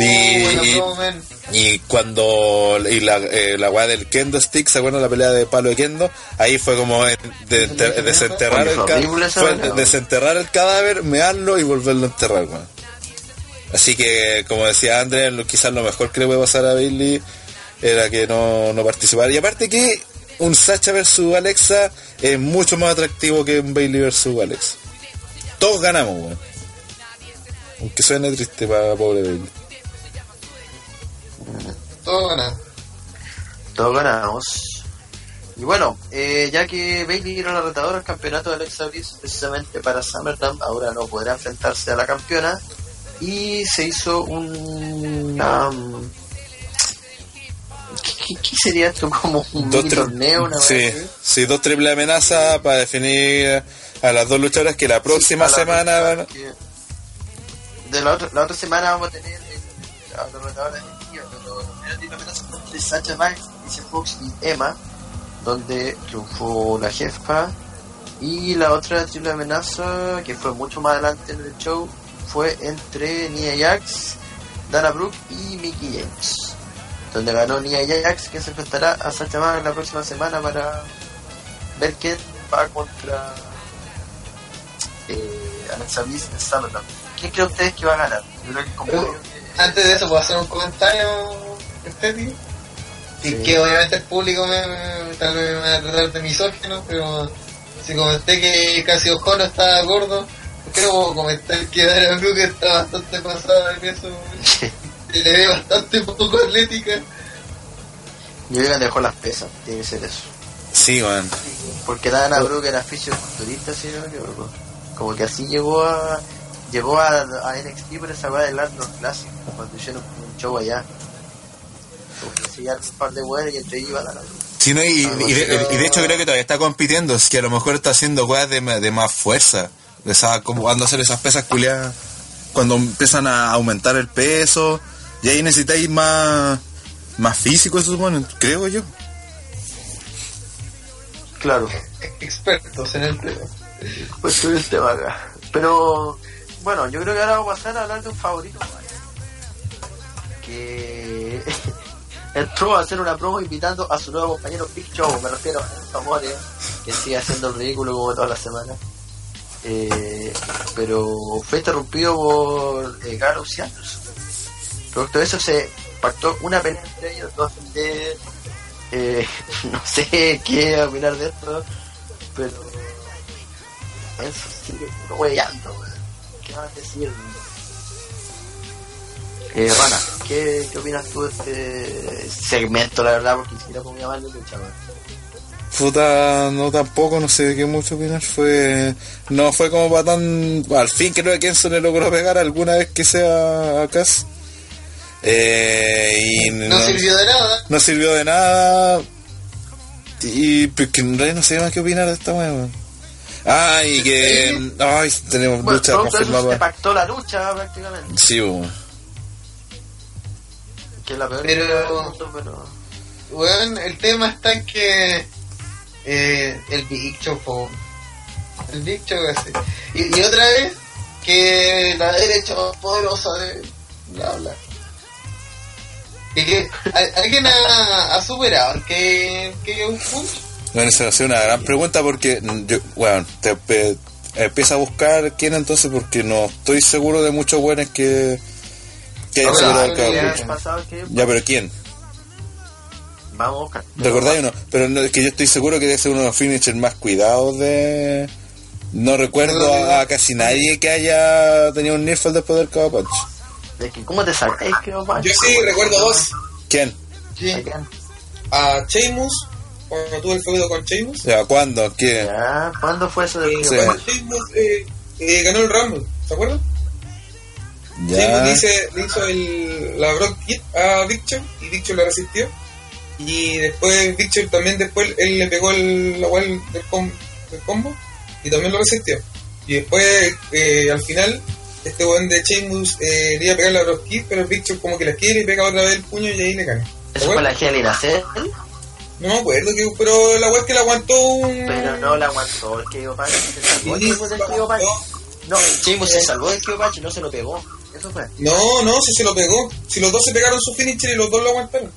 y, cuando y la, eh, la weá del kendo stick, ¿se acuerdan la pelea de palo de kendo? Ahí fue como en- de- de- desenterrar, el Fue desenterrar el cadáver, mearlo y volverlo a enterrar, weón. Así que, como decía Andrés, quizás lo mejor que le puede pasar a Bailey era que no, no participara. Y aparte que un Sacha versus Alexa es mucho más atractivo que un Bailey versus Alexa. Todos ganamos, weón. Aunque suene triste para pobre Bailey. Todo ganado. Todos ganamos. Y bueno, eh, ya que Bailey era la retadora al campeonato de Alexa Bliss precisamente para SummerSlam, ahora no podrá enfrentarse a la campeona. Y se hizo un... um, ¿qué, qué- qué sería esto? Como un Dos mini tri- torneo, una sí, vez sí, dos triple amenazas para definir a las dos luchadoras que la próxima semana otra- van que- De la otra, la otra semana vamos a tener a los retadores de Tío, pero los primeros de Sacha Banks, Alicia Fox y Emma, donde triunfó la jefa. Y la otra triple amenaza, que fue mucho más adelante en el show, fue entre Nia Jax, Dana Brooke y Mickey James. Donde ganó Nia Jax, que se enfrentará a Sacha Banks la próxima semana para ver quién va contra eh, Alexa Bliss en SummerSlam. ¿Quién cree ustedes que va a ganar? Yo creo que como Pero, Antes de eso, ¿puedo hacer un comentario estético? Y Sí. que obviamente el público me, me- tal vez me va a tratar de misógino, pero si comenté que casi Ojono estaba gordo, ¿por qué no puedo comentar que Dana Brooke está bastante pasada de peso? y le ve bastante poco atlética. Yo creo que dejó las pesas, tiene que ser eso. Sí, man. Porque Dana Brooke era fisioculturista, si no me equivoco. Como que así llegó a llegó a, a NXT por esa weá del Arnold Classic, cuando hicieron un show allá. Un par de weas y entre ellos iba Dana Brooke. Sí, no, y, y de, y de hecho creo que todavía está compitiendo, es que a lo mejor está haciendo weas de, de más fuerza, de esa, como cuando hacer esas pesas culiadas, cuando empiezan a aumentar el peso, y ahí necesitáis más, más físico, se supone, creo yo. Claro. Expertos en el tema. Pues acá. Pero bueno, yo creo que ahora vamos a pasar a hablar de un favorito que entró a hacer una promo invitando a su nuevo compañero Big Show, me refiero a Amore, que sigue haciendo el ridículo como todas las semanas. Eh, pero fue interrumpido por eh, Carlos Anderson. Producto de eso se pactó una pelea entre ellos dos de... eh, no sé qué opinar de esto, pero... Eso hueveando, weón. ¿Qué vas a decir? Eh, Rana, ¿qué, ¿qué opinas tú de este segmento, la verdad? Porque ni siquiera podía llamarle lucha, weón. Puta, no tampoco, no sé de qué mucho opinar. Fue. No fue como para tan. Al fin creo que Kenzo le logró pegar alguna vez que sea a Cass. Eh, y No sirvió de nada. no sirvió de nada. Y pues que en realidad no sé más qué opinar de esta weá. Weón. Ah, y que. Ay, tenemos Bueno, lucha eso se confirmada. pactó la lucha prácticamente. Sí, weón. Que es la peor Pero- del mundo, pero... Weón, el tema está en que eh, el Big Show fue el Big Show así. Y, y otra vez que la derecha más poderosa de bla bla. Y que ¿al- alguien ha, ha superado el que, que un punch. Bueno, esa es una gran pregunta porque yo, bueno, te, pe- empieza a buscar quién entonces porque no estoy seguro de muchos buenos que que hayan al Cabo ya. Pero quién? Vamos a buscar. ¿Recordáis o no? Pero no, es que yo estoy seguro que debe ser uno de los finishers más cuidados de... No recuerdo a, a casi nadie que haya tenido un Nirfal después del Cabo Punch. De que, ¿Cómo te sacáis no Yo sí recuerdo dos. ¿Quién? Sí. A Sheamus, cuando tuve el feudo con Sheamus. Ya, ¿cuándo? ¿Qué? Ya, ¿cuándo fue eso del Eh, Sí. Sheamus eh, eh, ganó el Rumble, ¿se acuerdan? Sheamus Ya. le, hice- le hizo el, la Brock Kid a Show y Show la resistió. Y después Show también después él le pegó el, la wall del, com- del combo y también lo resistió. Y después eh, al final este weón de Sheamus eh, le iba a pegar la Brock Kid, pero Big Show como que la quiere y pega otra vez el puño y ahí le gana. ¿Se Eso fue la Hell in a Cell, No me acuerdo, que, pero la weá es que la aguantó un... pero no la aguantó el Kyo Patch. Se salvó Sí, Sheamus del Kyo Patch. No, Sheamus se salvó del y no se lo pegó. Eso fue. No, no, si se lo pegó. Si los dos se pegaron su finisher y los dos lo aguantaron.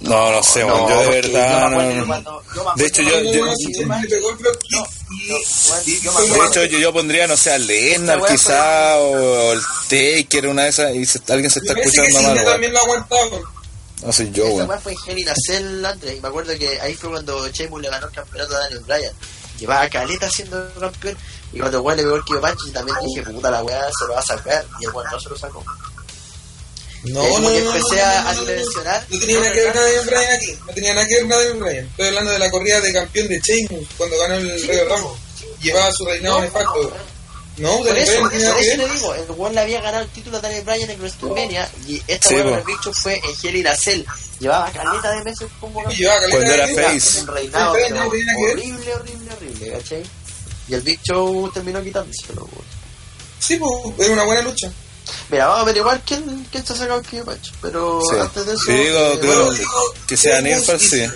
No, no sé, No, yo de verdad no- cuando- me De hecho, yo- yo- No, el el No, no, De hecho, yo, yo pondría, no sé, al Lennart Esa weá quizá, o el Taker, una de esas, y se- alguien se está escuchando mal, también lo aguantaron. No soy yo, Esa weá fue en Hell in a Cell antes. Y me acuerdo que ahí fue cuando Sheamus le ganó el campeonato a Daniel Bryan. Llevaba caleta siendo campeón. Y cuando el weón le pegó el Kyo Patch, también dije, puta la weá, se lo va a sacar. Y el weón no se lo sacó. No, Y ahí no, no, empecé no, a- no, a no, no. dimensionar. No tenía nada que ver Daniel Bryan aquí. No tenía nada que ver Daniel Bryan. Estoy hablando de la corrida de campeón de Sheamus cuando ganó el Rey Ramos. Llevaba su reinado No, nefasto. No, Por eso, no eso, eso te digo, el weón le había ganado el título a Daniel Bryan en WrestleMania y esta Sí, po. el bicho fue en Hell in a Cell. Llevaba caleta de meses como caleta Cuando era face. un reinado Sí, pero horrible, horrible, horrible, ¿cachai? Y el Big Show terminó quitándoselo, weón. Sí, pues, era una buena lucha. Mira, vamos a averiguar quién, quién se ha sacado el Patch. Pero Sí. antes de eso. Sí, digo, eh, claro. Bueno, digo, que sea y sí.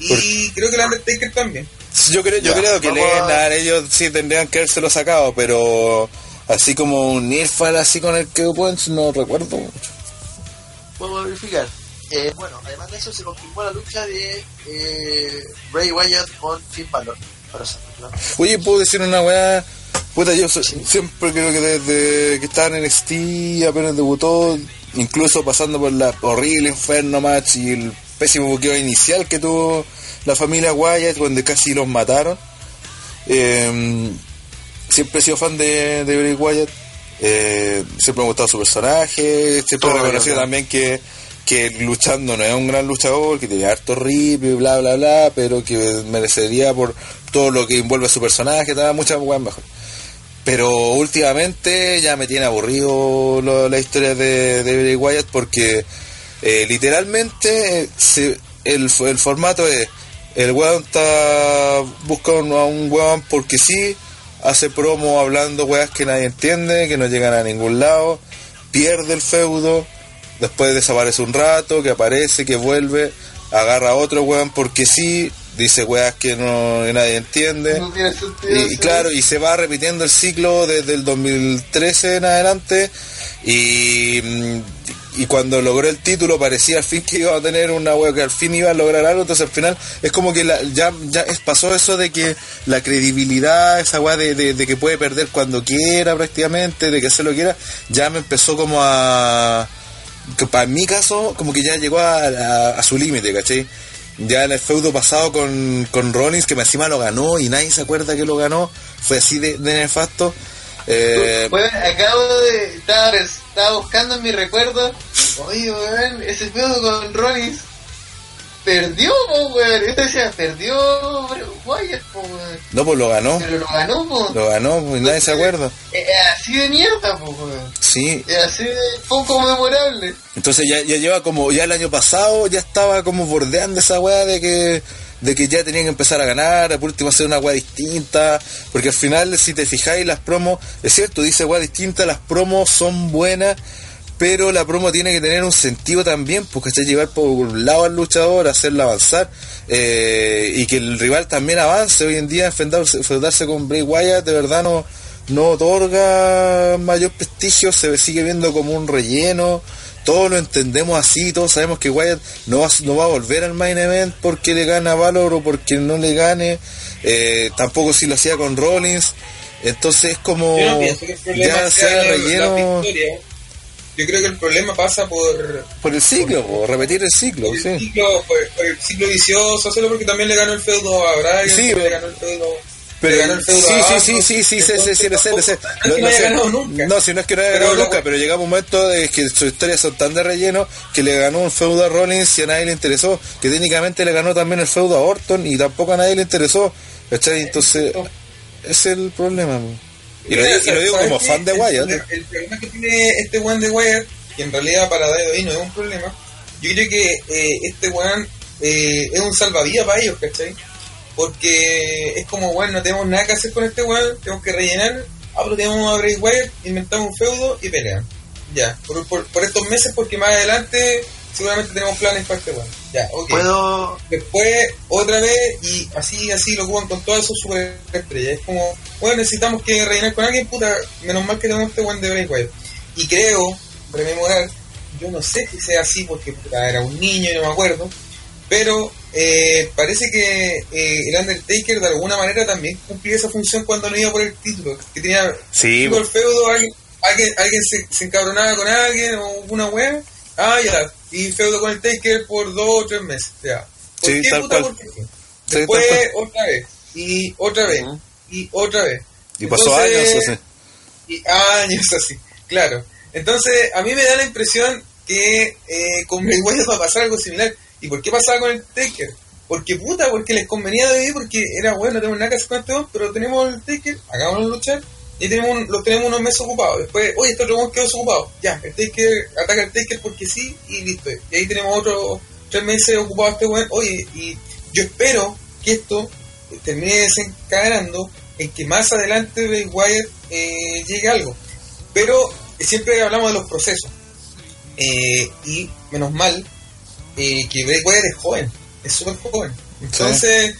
Y creo que el Undertaker también. Yo creo, yo Ya, creo que Lennart, ellos sí tendrían que habérselo sacado, pero así como un Nirfal así con el que Punch no recuerdo mucho. Vamos a verificar. Eh, bueno, además de eso se confirmó la lucha de eh, Bray Wyatt con Finn Balor. Para eso, ¿no? Oye, puedo decir una weá. Puta, yo so- siempre creo que desde que estaba en NXT, apenas debutó, incluso pasando por la horrible Inferno Match y el pésimo buqueo inicial que tuvo la familia Wyatt, donde casi los mataron. Eh, siempre he sido fan de, de Bray Wyatt. Eh, siempre me ha gustado su personaje. Siempre he reconocido también que, que luchando no es un gran luchador, que tiene harto rip y bla, bla, bla, pero que merecería por todo lo que envuelve a su personaje, da muchas weas mejor. Pero últimamente ya me tiene aburrido lo- la historia de, de Bray Wyatt porque eh, literalmente el, el formato es el weón está buscando a un weón porque sí, hace promo hablando weas que nadie entiende, que no llegan a ningún lado, pierde el feudo, después desaparece un rato, que aparece, que vuelve, agarra a otro weón porque sí, dice weas que, no, que nadie entiende. No tiene sentido. Y, claro, y se va repitiendo el ciclo desde el 2013 en adelante y, mm, y cuando logró el título parecía al fin que iba a tener una wea que al fin iba a lograr algo, entonces al final es como que ya, ya pasó eso de que la credibilidad, esa wea de, de- que puede perder cuando quiera prácticamente, de que se lo quiera, ya me empezó como a... que para mi caso, como que ya llegó a, su límite, ¿cachai? Ya el feudo pasado con, con Rollins, que encima lo ganó y nadie se acuerda que lo ganó, fue así de nefasto. Eh, Weón, acabo de. Estaba, estaba buscando en mi recuerdo. Oye, weón, ese pedo con Rollins. Perdió, weón. Yo decía, perdió Wyatt, weón. no, pues lo ganó. Pero lo ganó, po. Lo ganó, pues nadie se acuerda. Eh, así de mierda, weón. Sí, Eh, así de poco memorable. entonces ya, ya lleva como, ya el año pasado ya estaba como bordeando esa weá de que, de que ya tenían que empezar a ganar, por último hacer una weá distinta, porque al final si te fijáis las promos, es cierto, dice weá distinta, las promos son buenas, pero la promo tiene que tener un sentido también, porque es llevar por un lado al luchador, hacerlo avanzar, eh, y que el rival también avance. Hoy en día enfrentarse, enfrentarse con Bray Wyatt de verdad no, no otorga mayor prestigio, se sigue viendo como un relleno, todos lo entendemos así, todos sabemos que Wyatt no va, no va a volver al main event porque le gana a Valor o porque no le gane, eh, tampoco si lo hacía con Rollins, entonces es como no ya sea relleno. Yo creo que el problema pasa por, por el ciclo, po, repetir el ciclo, por el, sí. ciclo, por, por el ciclo vicioso, hacerlo porque también le ganó el feudo a Brian, Sí, le ganó el feudo, Pero, le ganó el feudo sí, sí, sí, sí, sí, sí, sí, lo sé, lo sé. No haya ganado nunca. Si no es que no haya ganado nunca, pero llega un momento de que sus historias son tan de relleno que le ganó un feudo a Rollins y a nadie le interesó, que técnicamente le ganó también el feudo a Orton y tampoco a nadie le interesó, ¿cachai? Entonces, ese es el problema. Y lo, digo- y lo digo ¿Sabes como fan de Wyatt. El, el problema que tiene este weón de Wyatt, que en realidad para hoy no es un problema, yo creo que eh, este weón eh, es un salvavidas para ellos, ¿cachai? Porque es como, weón, no tenemos nada que hacer con este weón, tenemos que rellenar, ah, tenemos a Bray Wyatt, inventamos un feudo y pelean. Ya, por, por, por estos meses, porque más adelante seguramente tenemos planes para este weón. Ya, ok. Puedo. Después, otra vez, y así, así lo ocupan con todas sus superestrellas. Es como, bueno, necesitamos que rellenar con alguien, puta, menos mal que tenemos este buen de Bray Wyatt. Y creo, rememorar, yo no sé si sea así porque puta, era un niño y no me acuerdo, pero eh, parece que eh, el Undertaker de alguna manera también cumplía esa función cuando no iba por el título, que tenía Sí, el feudo, alguien, alguien, alguien se, se encabronaba con alguien o una wea, ah, ya, y feudo con el Taker por dos o tres meses, ya. ¿Por Sí, qué, tal puta, cual. por qué? Sí, Después, tal otra vez, y otra vez, y otra vez. y pasó años, así. y años así, claro. Entonces, a mí me da la impresión que eh, con Wyatt va a pasar algo similar. ¿Y por qué pasaba con el Taker? Porque puta, porque les convenía de ir, porque era bueno, no tenemos nada que hacer con este weón, pero tenemos el Taker, hagámoslo luchar, y tenemos un- lo tenemos unos meses ocupados. Después, oye, este otro quedó desocupado. Ya, el Taker ataca al Taker porque sí, y listo. Y ahí tenemos otros tres meses ocupados este weón. Oye, y yo espero que esto termine desencadenando en que más adelante Bray Wyatt eh, llegue algo. Pero siempre hablamos de los procesos. Eh, y menos mal eh, que Bray Wyatt es joven, es súper joven. Entonces,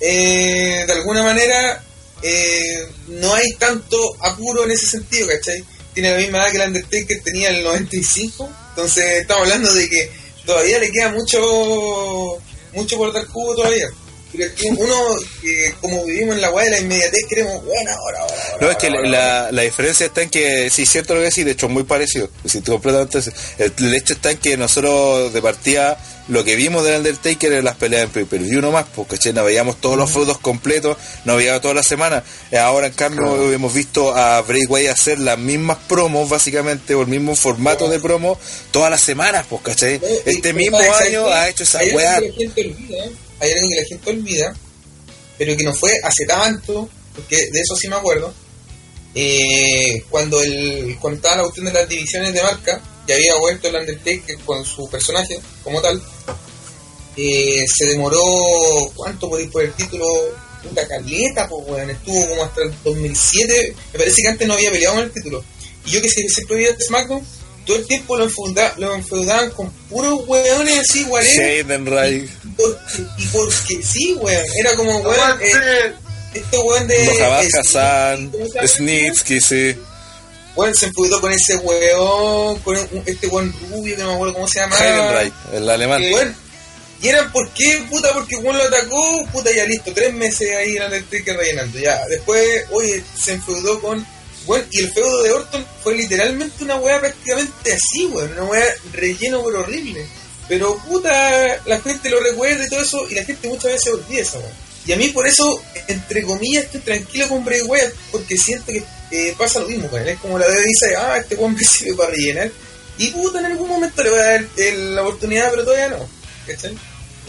eh, de alguna manera, eh, no hay tanto apuro en ese sentido, ¿cachai? Tiene la misma edad que el Undertaker tenía el 95, entonces estamos hablando de que todavía le queda mucho mucho por dar cubo todavía. Pero es que uno, como vivimos en la guay de la inmediatez, queremos, bueno, ahora. No, es que la, ahora. la, la diferencia está en que, sí, cierto lo que decís, de hecho, muy parecido. Sí, completamente. El, el hecho está en que nosotros, de partida, lo que vimos del Undertaker en las peleas en pay-per-view nomás, porque che, no veíamos todos los feudos completos, no veíamos toda la semana. Eh, Ahora, en cambio, hemos visto a Bray Wyatt hacer las mismas promos, básicamente, o el mismo formato de promo, todas las semanas, pues, ¿cachai? Este mismo ¿sabes año ha hecho esa weá. Hay algo que la gente olvida, pero que no fue hace tanto, porque de eso sí me acuerdo. eh, cuando el cuando estaba la cuestión de las divisiones de marca, ya había vuelto el Undertaker con su personaje como tal. eh, se demoró, ¿cuánto por ir por el título? Una caleta, pues, weón. Estuvo como hasta el 2007. Me parece que antes no había peleado con el título. Y yo que si- siempre veía SmackDown, todo el tiempo lo, enfeuda- lo enfeudaban con puros weones así, guareros. Ray, Porque, y porque sí, weón. Era como, weón, eh, este weón de. Eh, Hassan. Snitsky, sí. Bueno, se enfudó con ese weón, con un- este weón rubio que no me acuerdo cómo se llama. Heidenreich, el alemán. Que, weón, y eran por qué, puta, porque weón lo atacó, puta, ya listo, tres meses ahí en Undertaker rellenando, ya. Después, oye, se enfeudó con, weón, y el feudo de Orton fue literalmente una weá prácticamente así, weón, una weá relleno pero horrible. Pero puta, la gente lo recuerda y todo eso, y la gente muchas veces olvida esa weá. Y a mí por eso, entre comillas, estoy tranquilo con Bray Wyatt, porque siento que eh, pasa lo mismo con él. Es como la de dice, ah, este weón me sirve para rellenar. Y puta, en algún momento le voy a dar el- la oportunidad, pero todavía no. ¿Cachai?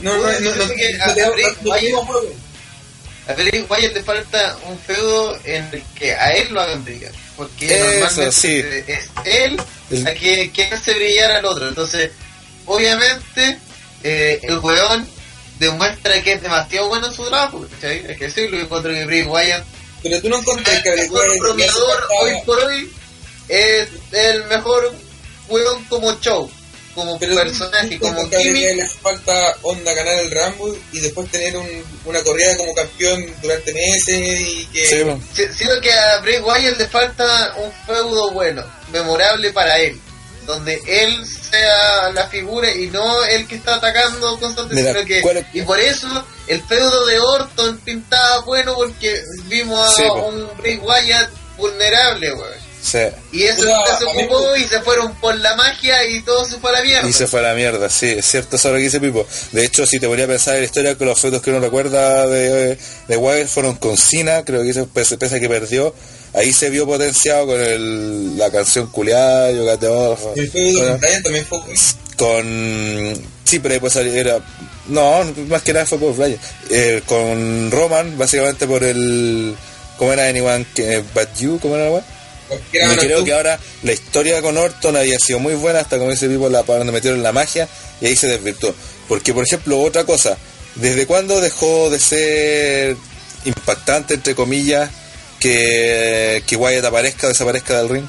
No, no, no, no- no- A Bray Wyatt le falta un feudo en el que a él lo hagan brillar. Porque Eso, normalmente sí. es él El- a que hace brillar al otro. Entonces, obviamente, eh, el weón demuestra que es demasiado bueno en su trabajo. ¿cachai? Es que sí, lo encuentro que Bray Wyatt Pero tú no encontrás que el mejor Wyatt falta- hoy por hoy es el mejor weón como show, como Pero personaje, como gimmick. Wyatt le hace falta onda ganar el Rumble y después tener un, una corrida como campeón durante meses y que... Sí, po. Si- Siento que a Bray Wyatt le falta un feudo bueno, memorable para él, donde él sea la figura y no el que está atacando constantemente, Mira, sino que ¿cuál es- y por eso el feudo de Orton pintaba bueno porque vimos a Sí, un Bray Wyatt vulnerable, weón. Sí. Y eso se ocupó y se fueron por la magia y todo se fue a la mierda. Y se fue a la mierda, sí, es cierto eso lo que dice Pipo. De hecho, si te voy a pensar en la historia, que los feudos que uno recuerda de, de Wyatt fueron con Cena, creo que hizo, pese, pese a que perdió, ahí se vio potenciado con el, la canción Culiá, Yo también fue con sí pero después era no más que nada fue por Bryan Eh, con Roman básicamente por el cómo era Anyone que But You cómo era la creo tú. que ahora la historia con Orton había sido muy buena hasta como dice Pipo la donde metieron la magia y ahí se desvirtuó porque por ejemplo otra cosa ¿desde cuándo dejó de ser impactante entre comillas que, que Wyatt aparezca o desaparezca del ring?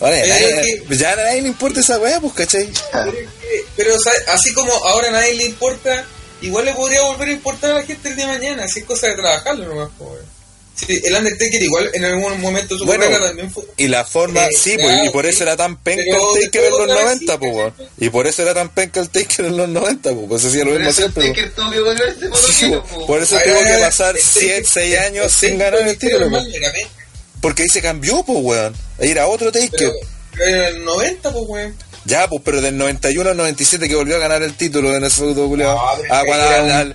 Vale, nadie- ya a nadie le importa esa weá, pues, ¿cachai? Pero, es que- pero, o sea, así como ahora a nadie le importa, igual le podría volver a importar a la gente el día de mañana, así es cosa de trabajarlo nomás, weón. Sí, el Undertaker igual en algún momento su Bueno, carrera también fue... Y la forma, Eh, sí, claro, pues, y por eso era tan penca el Taker en los otra vez 90, sí, pues, weón. Y por eso era tan penca el Taker en los 90, pues, pues hacía lo Por mismo eso el siempre. pues. Tuvo que volverse Sí, monoquino, pues, po. por eso tuvo que pasar el 7, Taker- 6 años el sin ganar el título, pues. Porque ahí se cambió, pues, weón. Ahí era otro Taker. Pero, pero en el 90, pues, weón. Ya, pues, pero del 91 al 97 que volvió a ganar el título en ese feudo culiao. Ah, Ah, es cuando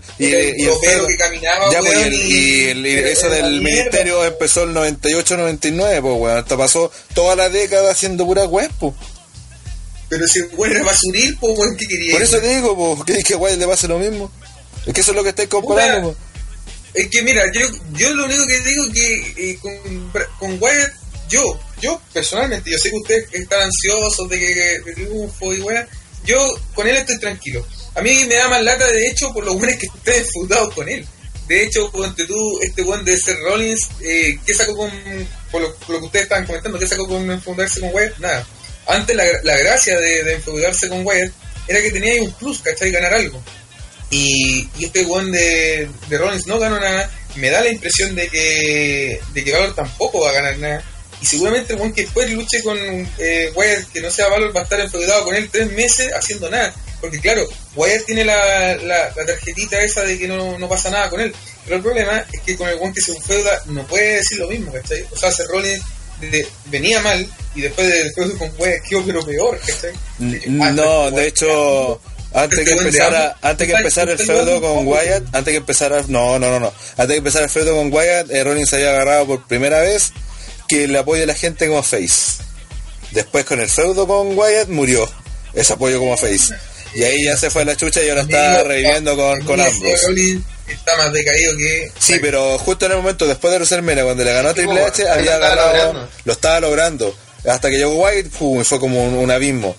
y, el eso del ministerio empezó el 98-99, pues, weón. Hasta pasó toda la década haciendo pura web, pues. Pero si weón era basuril, pues, weón, ¿qué quería? Por eso te digo, pues, que, que Wyatt le pase lo mismo. Es que eso es lo que estáis comparando, pues. Es que mira, yo, yo lo único que digo que eh, con, con Wyatt, yo, yo personalmente, yo sé que ustedes están ansiosos de que, de triunfo y weá, yo con él estoy tranquilo. A mí me da más lata, de hecho, por los buenos que estén enfeudados con él. De hecho, ponte tú, este buen de ser Rollins, eh, ¿qué sacó con, por lo, lo que ustedes estaban comentando, qué sacó con enfeudarse con Wyatt? Nada. Antes la, la gracia de, de enfeudarse con Wyatt era que tenía ahí un plus, ¿cachai? Ganar algo. Y, y este one de, de Rollins no ganó nada. Me da la impresión de que, de que Valor tampoco va a ganar nada. Y seguramente el que después luche con eh, Wyatt, que no sea Valor, va a estar enfeudado con él tres meses haciendo nada. Porque claro, Wyatt tiene la, la, la tarjetita esa de que no, no pasa nada con él. Pero el problema es que con el one que se enfeuda no puede decir lo mismo, ¿cachai? O sea, hace Rollins de- venía mal y después del feudo con Wyatt quedó pero peor, ¿cachai? Ah, No, este de hecho, antes que Este empezara, antes que empezara el feudo con. Wyatt, antes que empezara, no, no, no, no, antes que empezara el feudo con Wyatt, eh, Rollins se había agarrado por primera vez que el apoyo de la gente como face. Después con el feudo con Wyatt murió ese apoyo como face. Y ahí ya se fue a la chucha y ahora está reviviendo con, con ambos. Está más decaído que. Sí, pero justo en el momento después de WrestleMania, cuando le ganó a Triple po, H, había ganado, lo estaba logrando. Hasta que llegó pum, y fue como un, un abismo.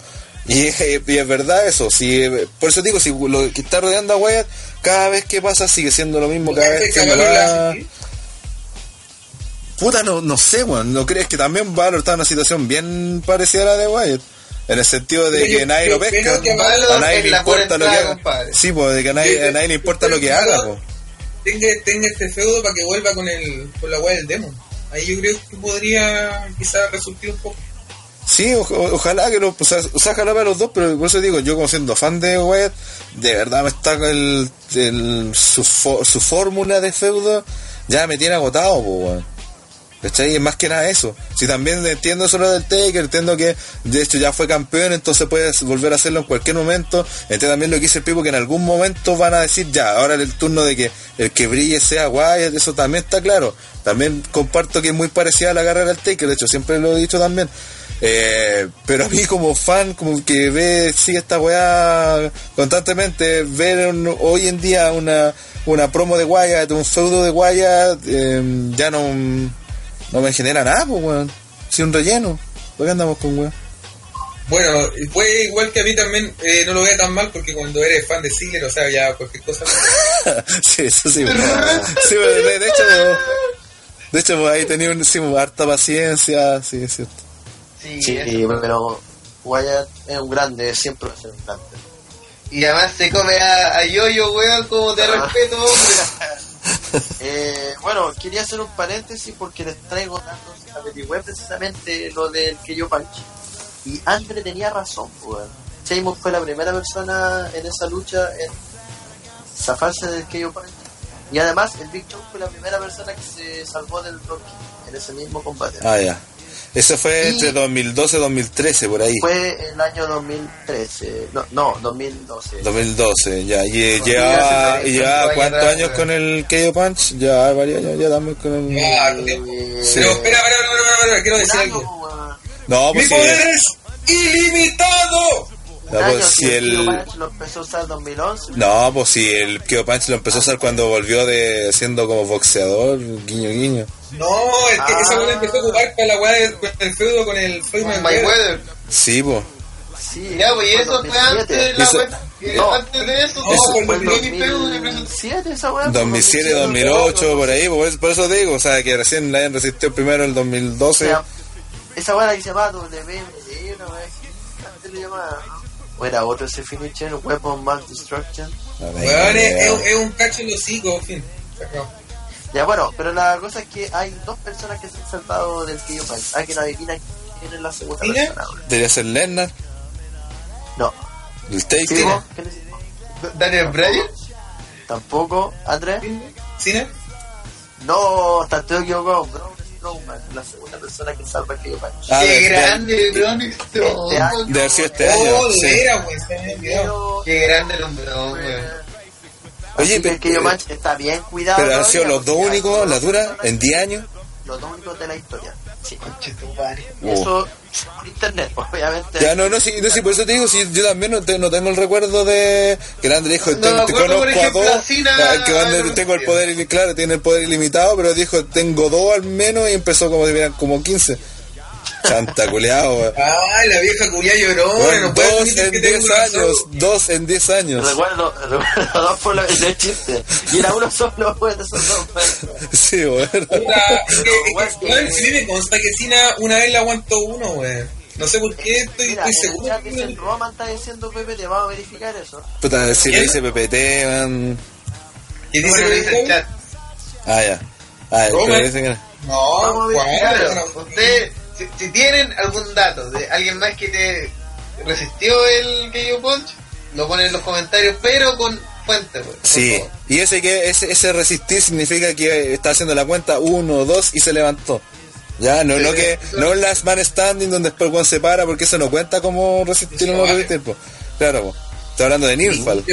Y, y es verdad eso, si, por eso digo, si lo que está rodeando a Wyatt, cada vez que pasa sigue siendo lo mismo, cada vez que ¿sí? Puta, no, no sé, weón, ¿no crees que también Valor está en una situación bien parecida a la de Wyatt? En el sentido de Yo- que nadie yo lo pesca, a nadie le importa lo que haga. compadre. Sí, pues, de que a nadie, a nadie le importa lo que haga, po. Tenga, tenga este feudo para que vuelva con el con la weá del demo. ahí yo creo que podría quizás resultar un poco. Sí, o- ojalá que lo, o sea, ojalá para los dos, pero por eso digo, yo como siendo fan de Wyatt, de verdad me está el, el- su, su fórmula de feudo, ya me tiene agotado, po, weón. ¿Cachai? Es más que nada eso. Si también entiendo eso lo del Taker, entiendo que de hecho ya fue campeón, entonces puedes volver a hacerlo en cualquier momento. Entiendo también lo que dice el Pipo, que en algún momento van a decir ya, ahora el turno de que el que brille sea Wyatt, eso también está claro. También comparto que es muy parecida a la carrera del Taker, de hecho siempre lo he dicho también. Eh, pero a mí como fan, como que ve, sigue esta weá constantemente, ver hoy en día una, una promo de Wyatt, un feudo de Wyatt, eh, ya no, no me genera nada, pues weón. Si un relleno, ¿por qué andamos con weón? Bueno, fue igual que a mí también, eh, no lo veo tan mal porque cuando eres fan de Ziggler, o sea, ya cualquier cosa. sí, eso sí. weón. sí weón, de, de hecho, de hecho, pues, ahí tenía un, sí, harta paciencia, sí, es cierto. Sí, Sí, eso. pero Wyatt es un grande, siempre va a ser un grande. Y además se come a, a Yoyo, weón, como te Ah. respeto, hombre. Eh, bueno, quería hacer un paréntesis porque les traigo datos, averigüé precisamente lo del Keio Punch. Y Andre tenía razón, pues. Sheamus fue la primera persona en esa lucha en zafarse del Keio Punch. Y además, el Big Show fue la primera persona que se salvó del Rocky en ese mismo combate. Ah, ya. Eso fue Y- entre 2012 y 2013, por ahí. Fue el año 2013, no, no 2012. 2012, ya. Y eh, llevaba, ya se y llevaba cuántos cuántos años atrás, con el KO Punch? Ya varios años, ya también con el... Ah. Eh, Sí. Pero espera, espera, espera, espera, espera, quiero decir algo. weón. No, ¡Mi pues si, poder es ilimitado! No, año pues, si el el... Punch lo empezó a usar en 2011. No, pues si el KO Punch lo empezó a usar cuando volvió de siendo como boxeador, guiño guiño. No, es que Ah. esa weá empezó a ocupar para la weá del con el feudo con el Floyd Con Mayweather. Sí, pues. Sí, Ya, pues, y eso fue antes de la y No. Antes de eso, No, eso fue fue el el mini feudo que presentó. 2007 esa weá. 2007, 2008, por ahí, por eso, por eso digo, o sea, que recién la hayan resistido primero el O 2012. sea, esa weá la que se llama WWE, una weá le llamaba. O era otro ese finisher, Weapon Mass Destruction. Weón, es, es- un cacho en los hocico, en fin. Ya bueno, pero la cosa es que hay dos personas que se han salvado del Kiyo Punch. Hay que adivinar quién es la segunda persona. Debería ser Lennar, No. el Taker. Daniel Bryan. Tampoco. ¿Andrés? ¿Cine? No, está todo equivocado. Braun Strowman, la segunda persona que salva el Kiyo Punch. Ah, Qué de- grande, Braun Este Strowman. año- de haber sido este año. Oh, de veras, Qué grande el hombrón, weón. Oye, Así que el pero- Kiyo Punch está bien cuidado. Pero han sido los dos únicos, la dura, en 10 años. Los dos únicos de la historia. Sí. Oh. Eso por internet, obviamente. Ya, no, no, sí, no, sí, por eso te digo, sí, yo también no, te- no tengo el recuerdo de que el André dijo, No, te conozco a ejemplo, dos, a Cena, ah, que André tengo el poder, claro, tiene el poder ilimitado, pero dijo, tengo dos al menos y empezó como si hubieran como 15. Chanta, culeado. Ay, la vieja culia llorona, Weón, no puede dos en que tengo 10 razón. años, dos en 10 años. Recuerdo, recuerdo dos por la vez de chiste. Y era uno solo, pues, de esos dos. Sí, que, que, weón, mí me consta que una vez le aguantó uno, weón. No sé por qué, estoy, Mira, seguro. el Roman está diciendo Pepe, te vamos a verificar eso. Puta, si le dice PPT, man. ¿Quién dice Bueno, que dice el chat. Ah, ya. Ah, el Roman. que que no. No, Vamos a si, si tienen algún dato de alguien más que te resistió el KO Punch, lo ponen en los comentarios, pero con fuente, por Sí, favor. y ese que ese, ese resistir significa que está haciendo la cuenta uno, dos y se levantó. Ya, no, Sí, no que, no un last man standing donde después Juan se para porque eso no cuenta como resistir o no resistir. Claro, po. Estoy hablando de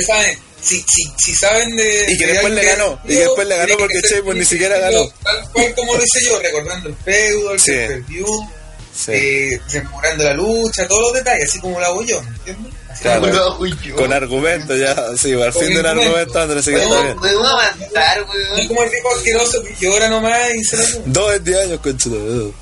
saben, si, si, si saben de. Y que de después le ganó, y que después le ganó que porque Sheamus ni que siquiera ganó. Tal cual como lo hice yo, recordando el feudo, el Sí. pay-per-view, Sí. eh, rememorando la lucha, todos los detalles, así como lo hago yo, ¿me entiendes? Claro. yo. Con argumento ya, sí, al fin de un argumento. Andrés se quedó Bueno, bien. Podemos avanzar, No es weón. como el tipo asqueroso que llora nomás y se lo Dos en 10 años, conchito. Weón,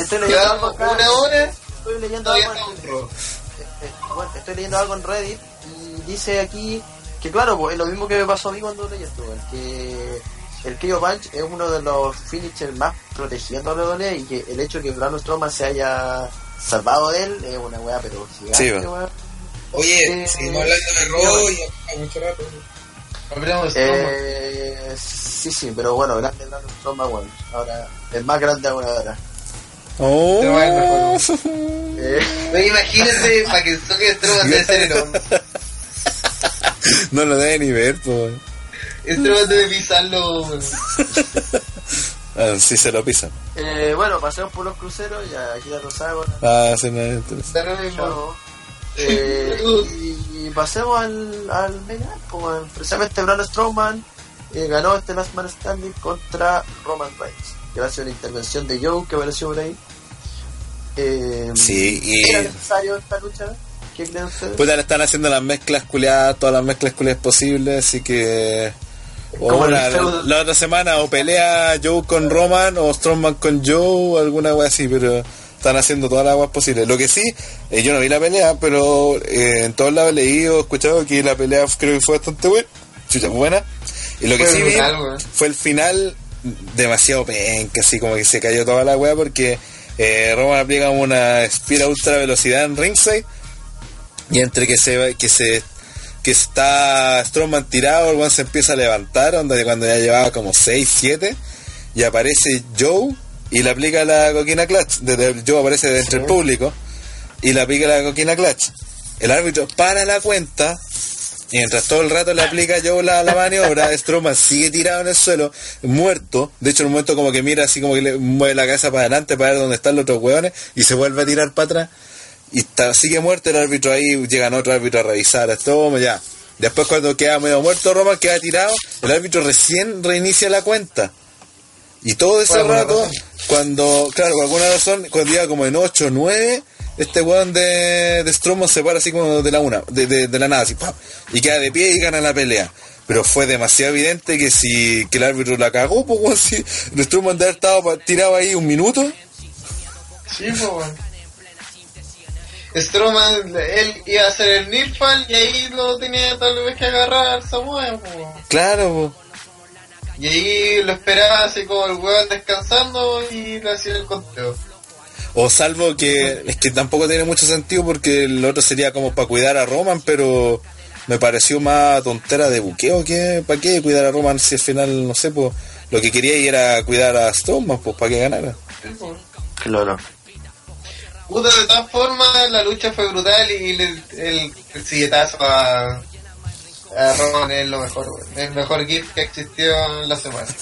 estoy leyendo Llevamos una hora, Estoy leyendo algo, en, eh, bueno, estoy leyendo algo en Reddit y dice aquí que claro, pues, es lo mismo que me pasó a mí cuando leí esto, weón, que el KO Punch es uno de los finishers más protegiendo a la y que el hecho de que Braun Strowman se haya salvado de él es una weá pero gigante, Sí, weón. Oye, Eh, seguimos hablando de Raw y a mucho rato. De. Eh, sí, sí, pero bueno, grande Braun Strowman, bueno. Ahora, el más grande aún ahora. Oh. Eh, Oye, imagínate para que toque Strowman debe ser enorme. no lo debe ni ver, pues. Strowman debe pisarlo. weón. Ah, sí se lo pisan. eh, bueno, pasemos por los cruceros, ya aquí ya lo saben. Ah, sí, me interesa. Eh, y, y pasemos al, al event, pues, precisamente Braun Strowman eh, ganó este Last Man Standing contra Roman Reigns gracias a una intervención de Joe que apareció por ahí eh, Sí, y- ¿era necesario esta lucha? ¿qué creen ustedes? Pues ya le están haciendo las mezclas culiadas, todas las mezclas culiadas posibles, así que. O Como la, la otra semana o pelea Joe con Roman o Strowman con Joe o alguna wea así, pero están haciendo todas las weas posibles. Lo que sí, eh, yo no vi la pelea, pero eh, en todos lados he leído, escuchado que la pelea creo que fue bastante buena, chucha, buena. Y lo que sí vi fue el final demasiado penca, así como que se cayó toda la wea porque eh, Roman aplica una espira ultra velocidad en ringside y entre que se va- que se que está Strowman tirado, el se empieza a levantar, onda de cuando ya llevaba como 6, 7, y aparece Joe y le aplica la coquina clutch. Desde Joe aparece de entre el público y le aplica la coquina clutch. El árbitro para la cuenta y mientras todo el rato le aplica Joe la, la maniobra, Strowman sigue tirado en el suelo, muerto. De hecho, en un momento como que mira así como que le mueve la cabeza para adelante para ver dónde están los otros hueones y se vuelve a tirar para atrás. Y está, sigue muerto el árbitro ahí, llegan otro árbitro a revisar esto, ya. Después cuando queda medio muerto Roman, queda tirado, el árbitro recién reinicia la cuenta. Y todo ese rato, cuando, claro, por alguna razón, cuando iba como en 8 o 9, este weón de, de Strowman se para así como de la una, de, de, de la nada, así, ¡pam! y queda de pie y gana la pelea. Pero fue demasiado evidente que si que el árbitro la cagó, pues weón, si Strowman de haber estado tirado ahí un minuto, Sí, pues, weón. Strowman, él iba a hacer el Nilfal y ahí lo tenía tal vez que agarrar Samoa, pues, claro, pues. Y ahí lo esperaba así como el weón descansando y le hacía el conteo. O salvo que es que tampoco tiene mucho sentido porque el otro sería como para cuidar a Roman, pero me pareció más tontera de buqueo que para qué cuidar a Roman si al final, no sé, pues lo que quería y era cuidar a Strowman, pues para que ganara. Claro Puta, de todas formas, la lucha fue brutal y el, el, el silletazo a, a Roman es lo mejor. El mejor GIF que existió en la semana.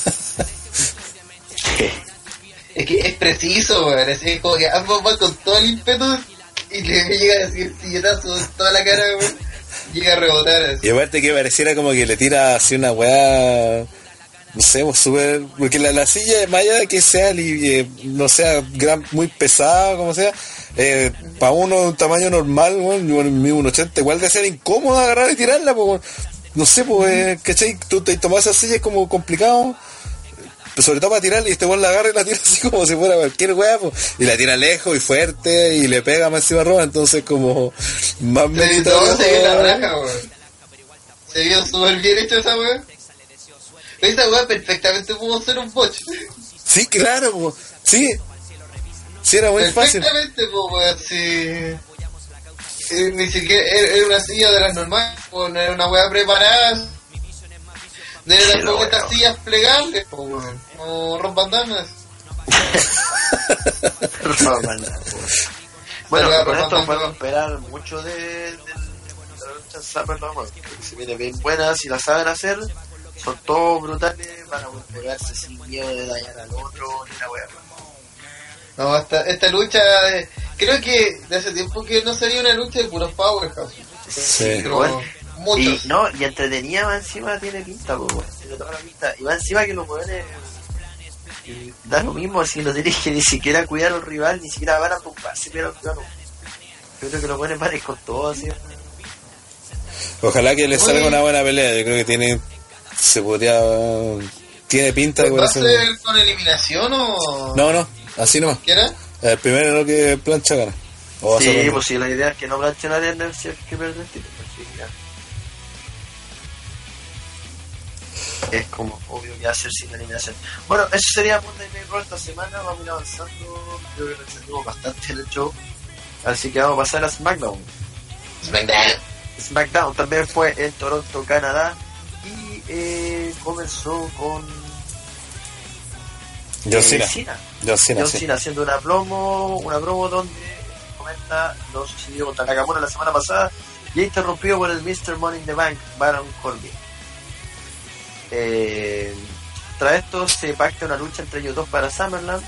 Es que es preciso, weón. Es es como que ambos van con todo el ímpetu y le llega así el silletazo en toda la cara, weón. Llega a rebotar así. Y aparte que pareciera como que le tira así una weá, no sé, pues, súper... Porque la, la silla, más allá de que sea, eh, no sea gran, muy pesada, como sea, para uno de un tamaño normal, en mi 1.80, igual de ser incómodo agarrar y tirarla, pues, no sé, pues, eh, ¿cachai? Tú te tomas esa silla es como complicado. Sobre todo para tirarla y este weón la agarra y la tira así como si fuera cualquier weá, pues, y la tira lejos y fuerte y le pega más encima a Roma, entonces como más meditado. se vio weón. Se vio súper bien hecho esa weón. Esa weón perfectamente pudo ser un botch. Sí, claro, po. sí. Sí, era muy fácil. Perfectamente, pues, weón, sí. Eh, Ni siquiera era una silla de las normales, pues, no era una weá preparada. No era tampoco Pero estas bueno. sillas plegables, pues, weón. Como rompandanas. bueno, Salga con esto podemos esperar mucho de, de, de la lucha en SummerSlam, porque se viene bien buena, si la saben hacer, son todos brutales, van a pegarse sin miedo de dañar al otro, ni la wea. No, esta, esta lucha, eh, creo que de hace tiempo que no sería una lucha de puros powerhouse. Sí. Pero Bueno, muchos. Y, no, y entretenida más encima tiene pinta, po, weón, tiene toda la pinta. Y más encima que los weones y da lo mismo si no tenés que ni siquiera cuidar al rival, ni siquiera van a preocuparse pero rival. Yo creo que los weones van con todo así. Ojalá que le salga una buena pelea. Yo creo que tiene. Se podría. Tiene pinta de ¿Va poder a hacer- ser con eliminación o...? No, no, así nomás. ¿Qué era? El primero lo que plancha gana. O Sí, pues sí, la idea es que no planchen a Lerner si es que pierde el título. así que ya. Es como obvio que va a ser sin eliminación. Bueno, eso sería Monday Night Raw esta semana. Vamos a ir avanzando. Creo que nos extendimos bastante en el show. Así que vamos a pasar a SmackDown. SmackDown también fue en Toronto, Canadá. Eh, comenzó con John eh, Cena. John sí. Haciendo una promo, una promo donde comenta lo sucedido contra Nakamura la semana pasada y interrumpido por el Mr. Money in the Bank, Baron Corbin. Eh, tras esto se pacta una lucha entre ellos dos para SummerLand,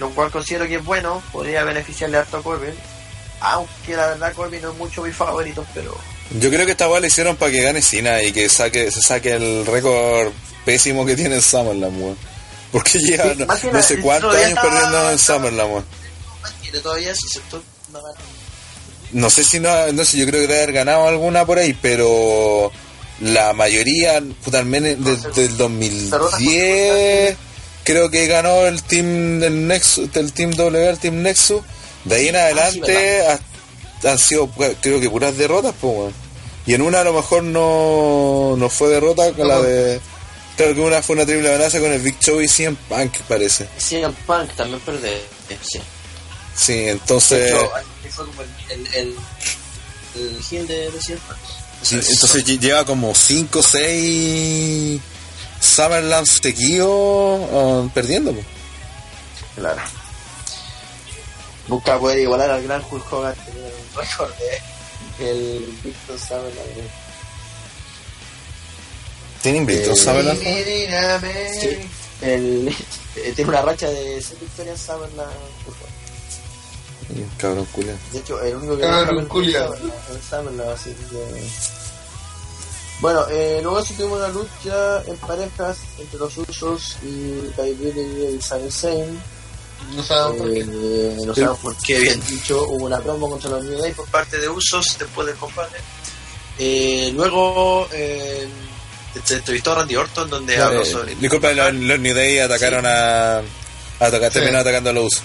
lo cual considero que es bueno, podría beneficiarle harto a Corbin, aunque la verdad Corbin no es mucho mi favorito, pero Yo creo que esta weá le hicieron para que gane Cena y que saque, se saque el récord pésimo que tiene en Summerland, weón. Porque lleva Sí, no, sé cuántos años estaba- perdiendo en Summerland, weón. No, sé si no, no sé, yo creo que debe haber ganado alguna por ahí, pero la mayoría, puta, al menos desde el 2010, creo que ganó el team del Nexus, el team W, el team Nexus. De ahí en adelante ha- han sido, pues, creo que puras derrotas, pues, weón. Y en una a lo mejor no, no fue derrota con la de. Creo que una fue una triple amenaza con el Big Show y CM Punk, parece. CM Punk también perdió, sí. Sí, entonces. hecho, ahí fue como el, el, el, el heel de, de CM Punk. Sí, entonces lle- lleva como 5 o 6 Summerland seguidos uh, perdiendo. Claro. Nunca poder igualar al gran Hulk Hogan tener un récord de el Victor Summerland. ¿Tiene invicto Eh, Summerland? Sí. El, eh, tiene una racha de 6 victorias. Mm, Cabrón culiao. De hecho, el único que Cabrón, culiao. en Summerland, así que... Bueno, eh, luego sí tuvimos una lucha en parejas entre los Usos y Kaibiri y Sami Zayn. No saben por qué. Eh, no sabemos por qué, bien dicho, hubo una promo contra los New Day por parte de Usos después del combate. Eh, luego eh, se entrevistó a Randy Orton donde habló Eh, sobre... disculpa, los, los New Day atacaron a. a atacar, Sí. terminaron atacando a los usos.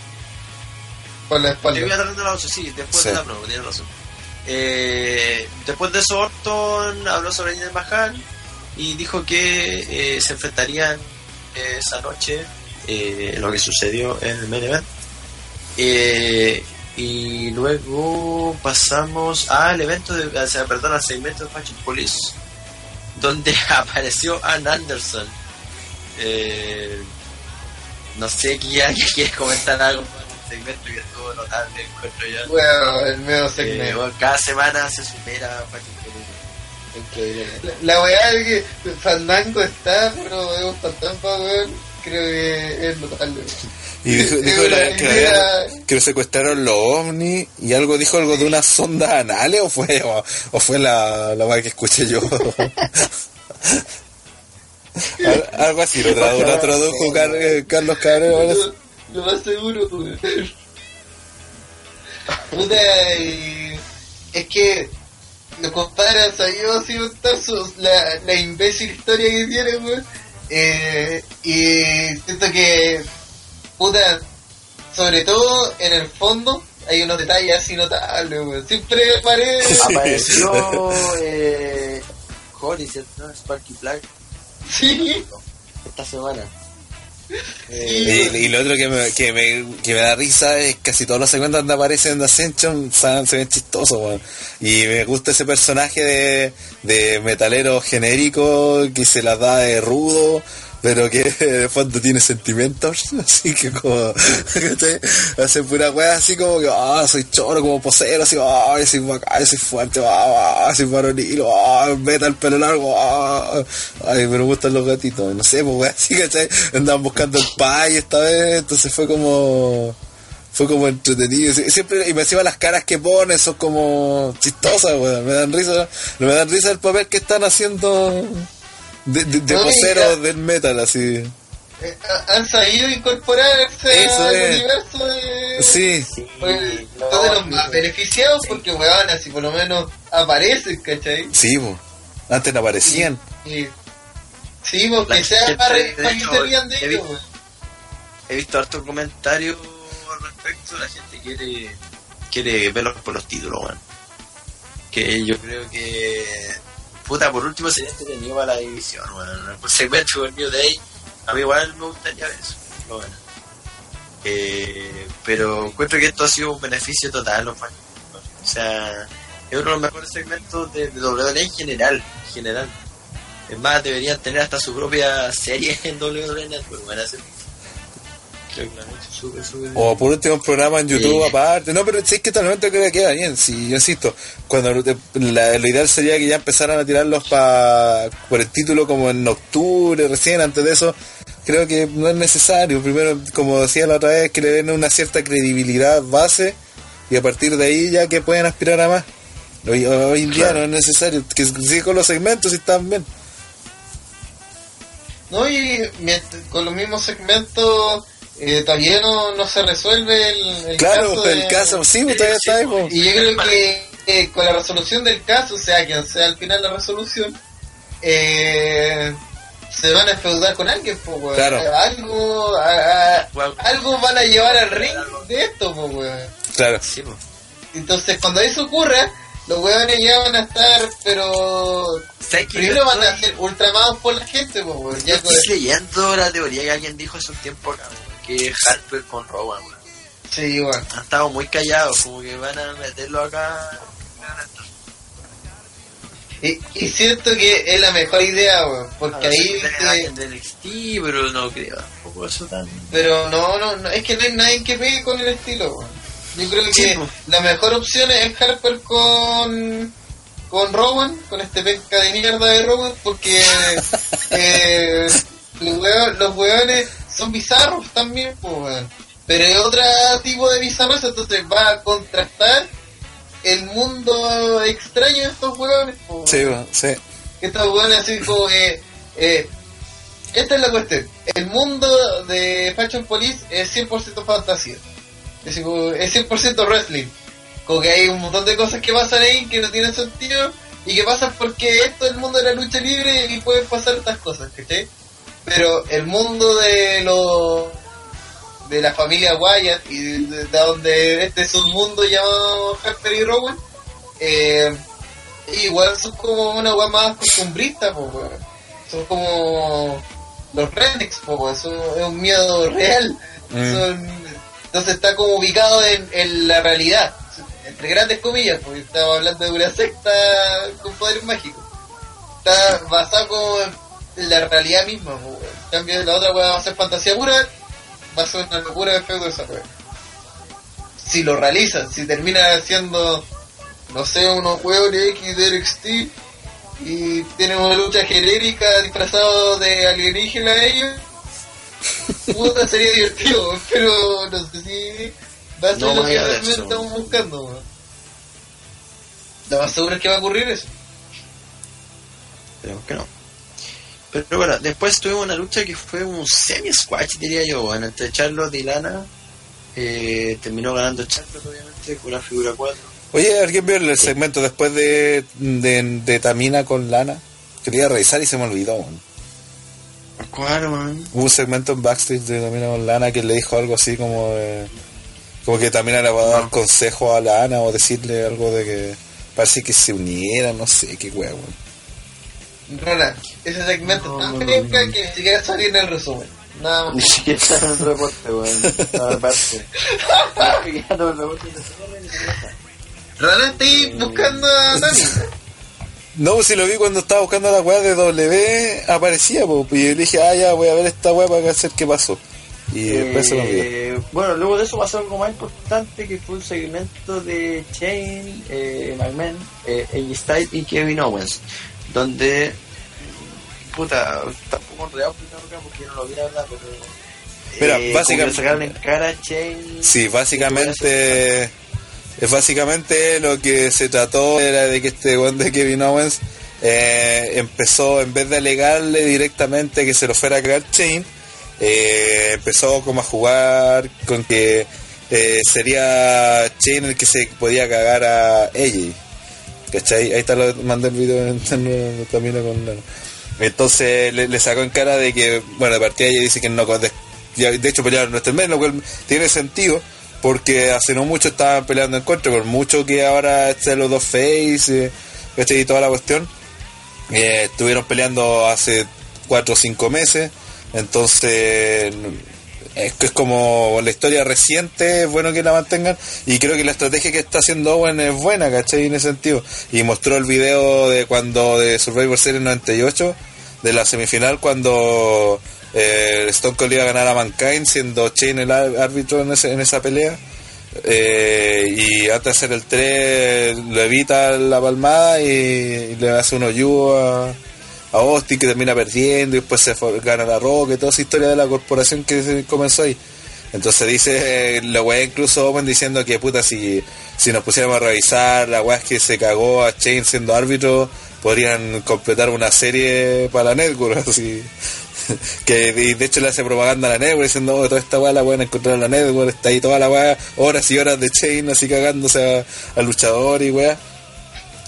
Por la espalda. a la Usos, sí, después Sí. de la promo, tienes razón. Eh, después de eso Orton habló sobre Jinder Mahal y dijo que eh, se enfrentarían esa noche eh, lo que sucedió en el main event. Eh, y luego pasamos al evento de, o sea, perdón, al segmento de Fashion Police donde apareció Ann Anderson. Eh, no sé que quieres comentar algo el segmento que estuvo notable encuentro yo. Bueno, el medio Eh, segmento. bueno, cada semana se supera Fashion Police. Increíble. La, la weá es que Fandango está, pero es un fantasma, weón. Creo que es notable. Y dijo, Es dijo una la- que, idea- que lo secuestraron los ovnis y algo dijo algo de unas sondas anales o fue o, o fue la, la que escuché yo. Al- algo así, lo, tradu- lo tradujo Car- eh, Carlos Cabrera. Lo, lo más seguro, es que los compadres han sabido así contar la, la imbécil historia que tienen, weón. Eh, y siento que, puta, sobre todo en el fondo, hay unos detalles así notables, weón. Siempre aparece. Apareció eh, ¿cierto? Sparky Black Sí, esta semana. Y, Eh, y lo otro que me, que, me, que me da risa es casi todos los segmentos donde aparecen en Ascension se, se ven chistosos, weón. Y me gusta ese personaje de, de metalero genérico que se las da de rudo, pero que de fondo tiene sentimientos, así que como, ¿cachai? Hace pura wea así como que, ah, soy choro como posero, así, ah, soy bacán, soy fuerte, ah, ah, soy varonil, ah, metal pelo largo, ah, ay, pero me gustan los gatitos, no sé, pues wea, así, ¿cachai? Andaban buscando el pay esta vez, entonces fue como, fue como entretenido. Sie- Siempre, y me encima las caras que ponen son como chistosas, weón. Me dan risa, me dan risa el papel que están haciendo de, de, de No, poseros mira. del metal, así. eh, han sabido incorporarse Eso al es. universo de... Sí, sí, Pues, no, son de los más sí. beneficiados porque, weón, así por lo menos aparecen, ¿cachai? sí. Antes no aparecían. Y, sí, porque La sea gente, para, de para que se rían de he ellos, visto-. He visto hartos comentarios al respecto. La gente quiere quiere verlos por los títulos, weón. Que yo creo que. Puta, por último sería entretenido para la división, weón. Por segmento con New Day. A mí igual me gustaría ver eso. pero bueno. Eh, pero encuentro que esto ha sido un beneficio total, los fans. O sea, es uno de los mejores segmentos de, de WWE en general. En general. Es más, deberían tener hasta su propia serie en WWE Network. Van. O por último un programa en YouTube Sí. aparte. No, pero sí es que totalmente creo que queda bien. Sí, yo insisto, cuando te- la- lo ideal sería que ya empezaran a tirarlos pa, por el título como en octubre, recién antes de eso. Creo que no es necesario. Primero, como decía la otra vez, que le den una cierta credibilidad base y a partir de ahí ya que pueden aspirar a más. Hoy, hoy en día no es necesario. Que sigan con los segmentos y están bien. No, y con los mismos segmentos eh, todavía no, no se resuelve el, el Claro, caso. el de- caso, sí, pues, todavía está ahí. pues. Y yo creo que eh, con la resolución del caso, o sea, quien sea al final la resolución, eh, se van a feudar con alguien, pues, weón. Claro. Algo, a- a- Bueno. algo van a llevar al ring de esto, pues, weón. Claro. Sí, pues. Entonces, cuando eso ocurra, los weones ya van a estar, pero primero van a ser ultramados por la gente, pues, weón. Ya con- estoy leyendo la teoría que alguien dijo hace un tiempo acá, weón, que Harper con Rowan, weón. Sí, weón. Han estado muy callados, como que van a meterlo acá. Y, y siento que es la mejor idea, weón, porque ahí... Tiene te- alguien del NXT, pero no creo tampoco eso tan. Pero no, no, no, es que no hay nadie que pegue con el estilo, weón. Yo creo que la mejor opción es Harper con con Rowan, con este pesca de mierda de Rowan, porque eh, los, hueones, los hueones son bizarros también, pues. Pero es otro tipo de bizarros, entonces va a contrastar el mundo extraño de estos hueones, pues, Sí, sí. Estos hueones así como que... eh, esta es la cuestión. El mundo de Fashion Police es 100% fantasía. Es, es 100% wrestling. Como que hay un montón de cosas que pasan ahí que no tienen sentido y que pasan porque esto es el mundo de la lucha libre y pueden pasar estas cosas, ¿cachai? Pero el mundo de los de la familia Wyatt y de, de- de donde este es un mundo llamado Harper y Rowan, eh, igual son como una weá más costumbrista, po. Son como los rednecks, po. Eso es un miedo real. Mm. Son- entonces está como ubicado en, en la realidad, entre grandes comillas, porque estamos hablando de una secta con poderes mágicos. Está basado como en la realidad misma, weón. En cambio, la otra weá va a ser fantasía pura, va a ser una locura de feudo esa weá. Si lo realizan, si termina siendo no sé, unos huevos de X de NXT y tienen una lucha genérica disfrazado de alienígena a ellos. Puta, sería divertido, pero no sé si va a ser No lo que realmente eso. estamos buscando. weón. Lo más seguro es que va a ocurrir eso. Esperemos que no. Pero bueno, después tuvimos una lucha que fue un semi-squash, diría yo, bueno, entre Charlotte y Lana. Eh, terminó ganando Charlotte, obviamente, con una figura 4. Oye, ¿alguien vio el segmento después de, de, de Tamina con Lana? Quería revisar y se me olvidó. man. ¿Cuál, man? Hubo un segmento en backstage de Tamina con Lana que le dijo algo así como de- como que Tamina le va a dar No. consejo a Lana o decirle algo de que parece que se unieran, no sé qué huevo. Roland, ese segmento No, es tan no, penca no. que ni siquiera salía en el resumen. Nada Ni más. siquiera está en el reporte, weón. Estaba aparte. Estaba pillando el reporte estoy buscando a Dani. No, pues si lo vi cuando estaba buscando la weá de W, aparecía, po, y yo dije, ah, ya voy a ver esta weá para hacer qué pasó. Y después se me olvidó. Eh, bueno, luego de eso pasó algo más importante que fue un segmento de Chain, eh, McMahon, eh, AJ Styles y Kevin Owens, donde, puta, tampoco explicando acá porque yo no lo vi la verdad, pero. Mira, eh, básicamente- sacaron en cara Chain. Sí, básicamente es básicamente lo que se trató era de que este weón de Kevin Owens eh, empezó en vez de alegarle directamente que se lo fuera a crear Chain eh, empezó como a jugar con que eh, sería Chain el que se podía cagar a AJ ¿cachai? ahí está lo mandé el video en con entonces le, sacó en cara de que bueno de partida ella dice que no de, de hecho pelearon nuestro mes lo cual tiene sentido porque hace no mucho estaban peleando en contra por mucho que ahora estén los dos face ¿cachai? y toda la cuestión eh, estuvieron peleando hace cuatro o cinco meses entonces es, es como la historia reciente es bueno que la mantengan y creo que la estrategia que está haciendo Owen es buena ¿cachai? en ese sentido y mostró el video de cuando de Survivor Series 98 de la semifinal cuando eh, Stone Cold iba a ganar a Mankind siendo Chain el árbitro en, ese- en esa pelea. Eh, y antes de hacer el 3 lo evita la palmada y, y le hace un hoyo a, a Austin que termina perdiendo y después se gana la Roca y toda esa historia de la corporación que comenzó ahí. Entonces dice, eh, la weá incluso Owen diciendo que puta si, si nos pusiéramos a revisar la weá es que se cagó a Chain siendo árbitro, podrían completar una serie para la network, así. que de hecho le hace propaganda a la network diciendo "Oh, toda esta weá la pueden encontrar en la network, está ahí toda la weá, horas y horas de Chain así cagándose al luchador y weá.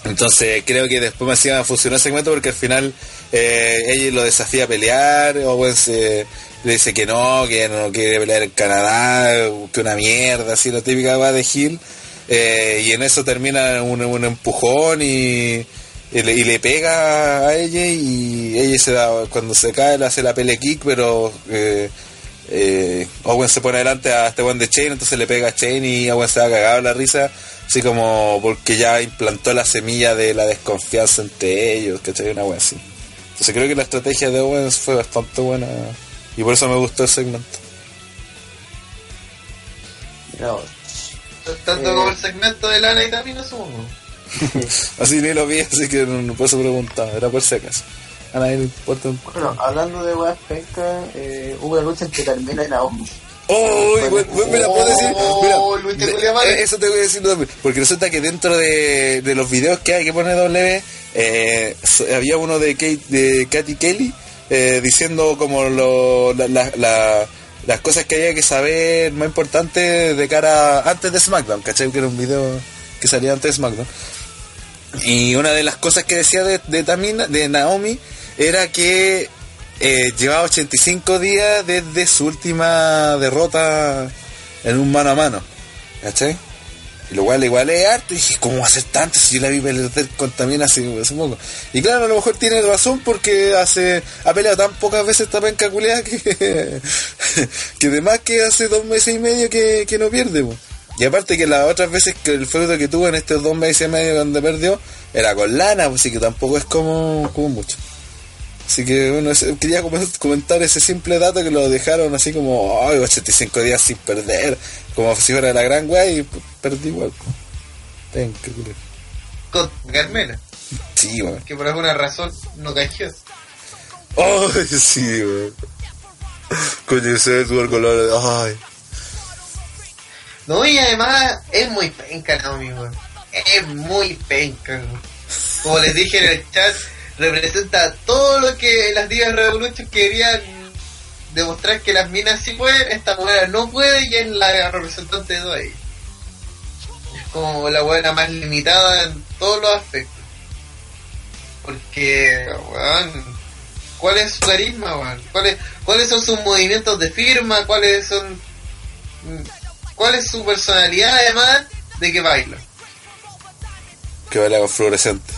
Entonces creo que después me hacía funcionar ese segmento porque al final eh, ella lo desafía a pelear, Owen se, le dice que no, que no quiere pelear en Canadá, que una mierda, así la típica va de Hill. Eh, y en eso termina un, un empujón y, y le, y le pega a ella y ella se da, cuando se cae le hace la pele kick, pero eh, Owen se pone adelante a este buen de Chain, entonces le pega a Chain y Owen se va cagado la risa, así como porque ya implantó la semilla de la desconfianza entre ellos, ¿cachai? Una wea así. Entonces creo que la estrategia de Owens fue bastante buena y por eso me gustó el segmento. Vos. Tanto Eh. como el segmento de Lana y Tamina, supongo. Así ni lo vi, así que no, no puedo preguntar, era por si acaso. A nadie le importa un Bueno, hablando de weas penca, eh, hubo una lucha entre Carmela y Naomi. ¡Oh! Bueno, mira, puedo decir. Mira, Oh, Luis te de- culia mal. eh, eso te voy a decir también. Porque resulta que dentro de, de los videos que hay que pone W, eh, había uno de, Kate, de Katy Kelly eh, diciendo como lo, la- la- la- las cosas que había que saber más importantes de cara antes de SmackDown. ¿Cachai? Que era un video que salía antes de SmackDown. Y una de las cosas que decía de, de Tamina, de Naomi, era que eh, llevaba 85 días desde su última derrota en un mano a mano. ¿Cachai? Y lo cual igual es harto. Y dije, ¿cómo va a ser tanto si yo la vi perder con Tamina hace, hace poco? Y claro, a lo mejor tiene razón porque hace ha peleado tan pocas veces esta penca que, que además que hace dos meses y medio que, que no pierde. Y aparte que las otras veces que el feudo que tuvo en estos dos meses y medio donde perdió era con Lana, así que tampoco es como mucho. Así que bueno, quería com- comentar ese simple dato que lo dejaron así como, ay, 85 días sin perder, como si fuera la gran weá y perdí igual. Ten, culero. Con Carmela, Sí, weón. que por alguna razón no cayó. Ay, sí, weón. Coño, ese Edward color, ay. No, y además es muy penca Naomi, weón. Es muy penca, weón. Como les dije en el chat, representa todo lo que las divas Revolution querían demostrar que las minas sí pueden, esta mujer no puede y es la representante de todo. Es como la buena más limitada en todos los aspectos. Porque, weón, ¿cuál es su carisma, weón? ¿Cuáles, ¿Cuáles son sus movimientos de firma? ¿Cuáles son ¿Cuál es su personalidad además de que baila? Que baila con fluorescente.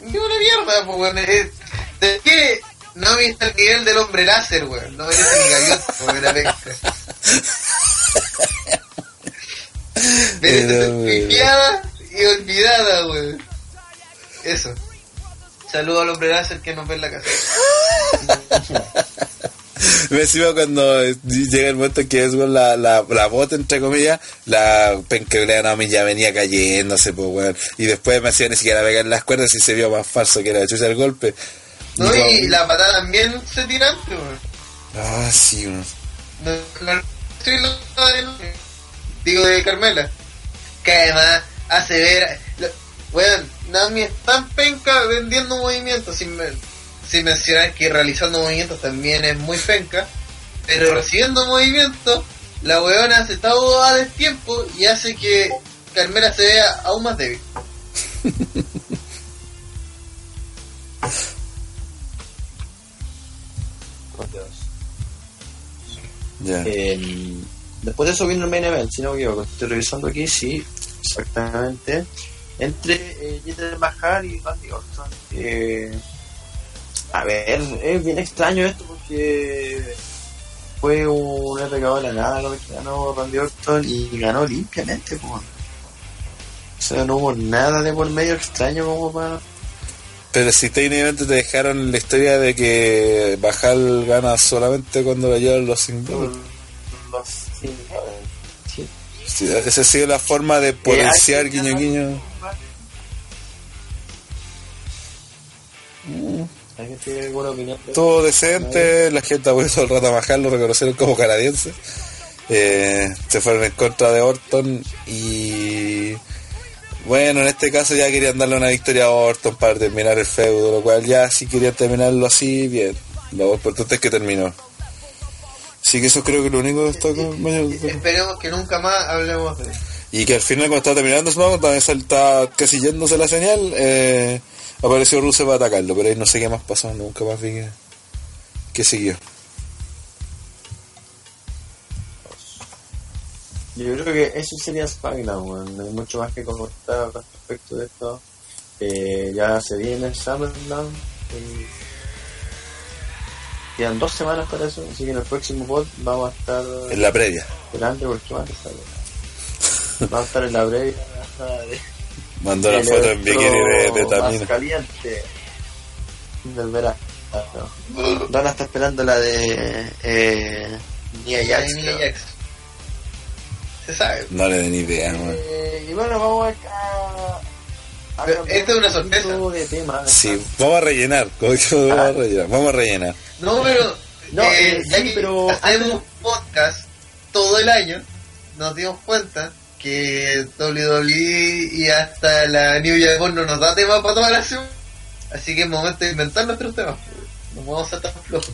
Qué una mierda, pues, weón. ¿De qué? No viste el nivel del hombre láser, weón. No merece ni gaviota, weón, la penca. Merece ser weón. y olvidada, weón. Eso. Saludo al hombre láser que nos ve en la casa. Me encima cuando eh, llega el momento en que es la, la, la bota, entre comillas, la penqueblea Naomi ya venía cayéndose, pues, weón. Y después me hacía ni siquiera pegar las cuerdas y se vio más falso que era chucha el golpe. No, Y y la patada también se tira antes, weón. Ah, sí, weón. No, no, no- digo de Carmela que además hace ver weón Nami es tan penca vendiendo movimientos sin, men- sin mencionar que realizando movimientos también es muy penca pero recibiendo movimientos la weona hace todo a destiempo y hace que Carmela se vea aún más débil Ya. Eh, después de eso vino el main event, si no me equivoco. Estoy revisando aquí, sí, exactamente. Entre eh, Jinder Mahal y Randy Orton. Eh, a ver, es bien extraño esto porque fue un RKO de la nada lo que ganó Randy Orton y ganó limpiamente. Pues. O sea, no hubo nada de por medio extraño como para Pero si técnicamente te dejaron la historia de que Bajal gana solamente cuando lo llevan los sin Los- sí, sí. Sí, esa ha sido la forma de potenciar hay- guiño guiño. ¿Alguien Todo decente, la gente ha vuelto el rato a Bajal, lo reconocieron como canadiense. Eh, se fueron en contra de Orton y bueno, en este caso ya querían darle una victoria a Orton para terminar el feudo, lo cual ya si querían terminarlo así, bien. Lo importante es que terminó. Así que eso creo que es lo único que está con- Esperemos que nunca más hablemos de eso. Y que al final cuando estaba terminando SmackDown, también está casi yéndose la señal, eh, apareció Rusev para atacarlo, pero ahí no sé qué más pasó, nunca más vi que, que siguió. Yo creo que eso sería SmackDown, weón. No hay mucho más que comentar respecto de esto. Eh, ya se viene SummerSlam. y Quedan dos semanas para eso, así que en el próximo pod vamos a estar En la previa. esperando porque va a estar. Vamos a estar en la de Mandó la foto en bikini de, de Tamina. más caliente del verano. Está esperando la de eh, Nia Jax, Nia. Se sabe. No le den idea, man. Eh, y bueno, vamos acá. a Pero cambiar esto es una un sorpresa. De tema. Sí, vamos a rellenar. ¿Cómo que vamos a rellenar? Vamos a rellenar. No, pero. No, eh, eh, ya sí, que pero hacemos podcast todo el año, nos dimos cuenta que WWE y hasta la New Japan no nos da tema para toda la semana. Así que es momento de inventar nuestros temas. No vamos a ser tan flojos.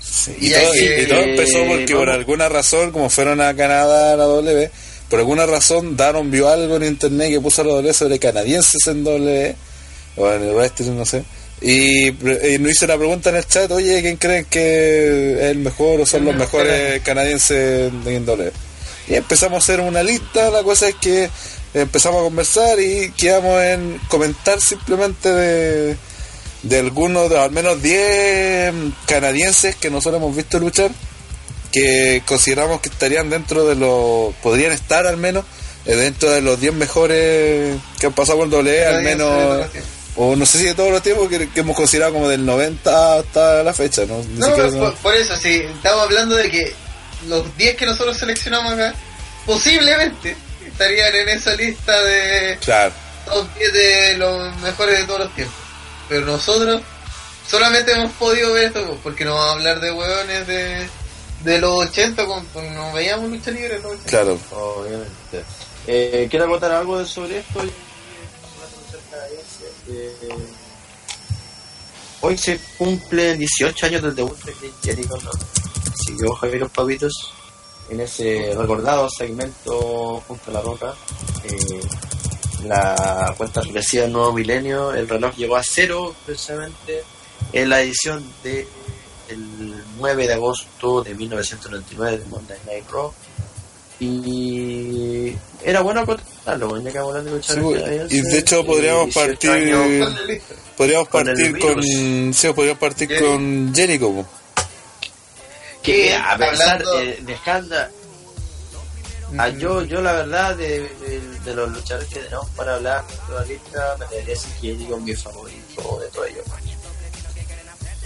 Sí, Y todo, que- y todo empezó porque por alguna razón, como fueron a Canadá a la W, por alguna razón Daron vio algo en internet que puso a la W sobre canadienses en W, o en el wrestling, no sé. Y, y nos hizo la pregunta en el chat, oye, ¿quién creen que es el mejor o son los mejores canadienses en W? Y empezamos a hacer una lista, la cosa es que empezamos a conversar y quedamos en comentar simplemente de, de algunos, de al menos 10 canadienses que nosotros hemos visto luchar, que consideramos que estarían dentro de los, podrían estar al menos, eh, dentro de los 10 mejores que han pasado por WWE, al menos, o no sé si de todos los tiempos, que, que hemos considerado como del 90 hasta la fecha, ¿no? Ni No, por, eso, sí, estamos hablando de que los 10 que nosotros seleccionamos acá, posiblemente estarían en esa lista de Claro, top 10 de los mejores de todos los tiempos. Pero nosotros solamente hemos podido ver esto pues, porque no vamos a hablar de hueones de, de los 80, con, con- no veíamos lucha libre en los 80. claro. Obviamente. Eh, ¿Quiero contar algo de- sobre esto? Eh, hoy se cumplen 18 años del debut de Chris Jericho, ¿no? Siguió Javier los Papitos en ese recordado segmento junto a la roca. Eh, la cuenta regresiva del nuevo milenio, el reloj llegó a cero precisamente en la edición de el 9 de agosto de 1999 de Monday Night Raw y era bueno contarlo ya que hablando de Sí, y de hecho podríamos partir podríamos partir con, sí, podríamos partir Jericho. con Jericho. Que a pesar de, dejando Ah, yo, yo la verdad de, de, de los luchadores que tenemos para hablar de la lista, me debería decir que es mi favorito de todos ellos.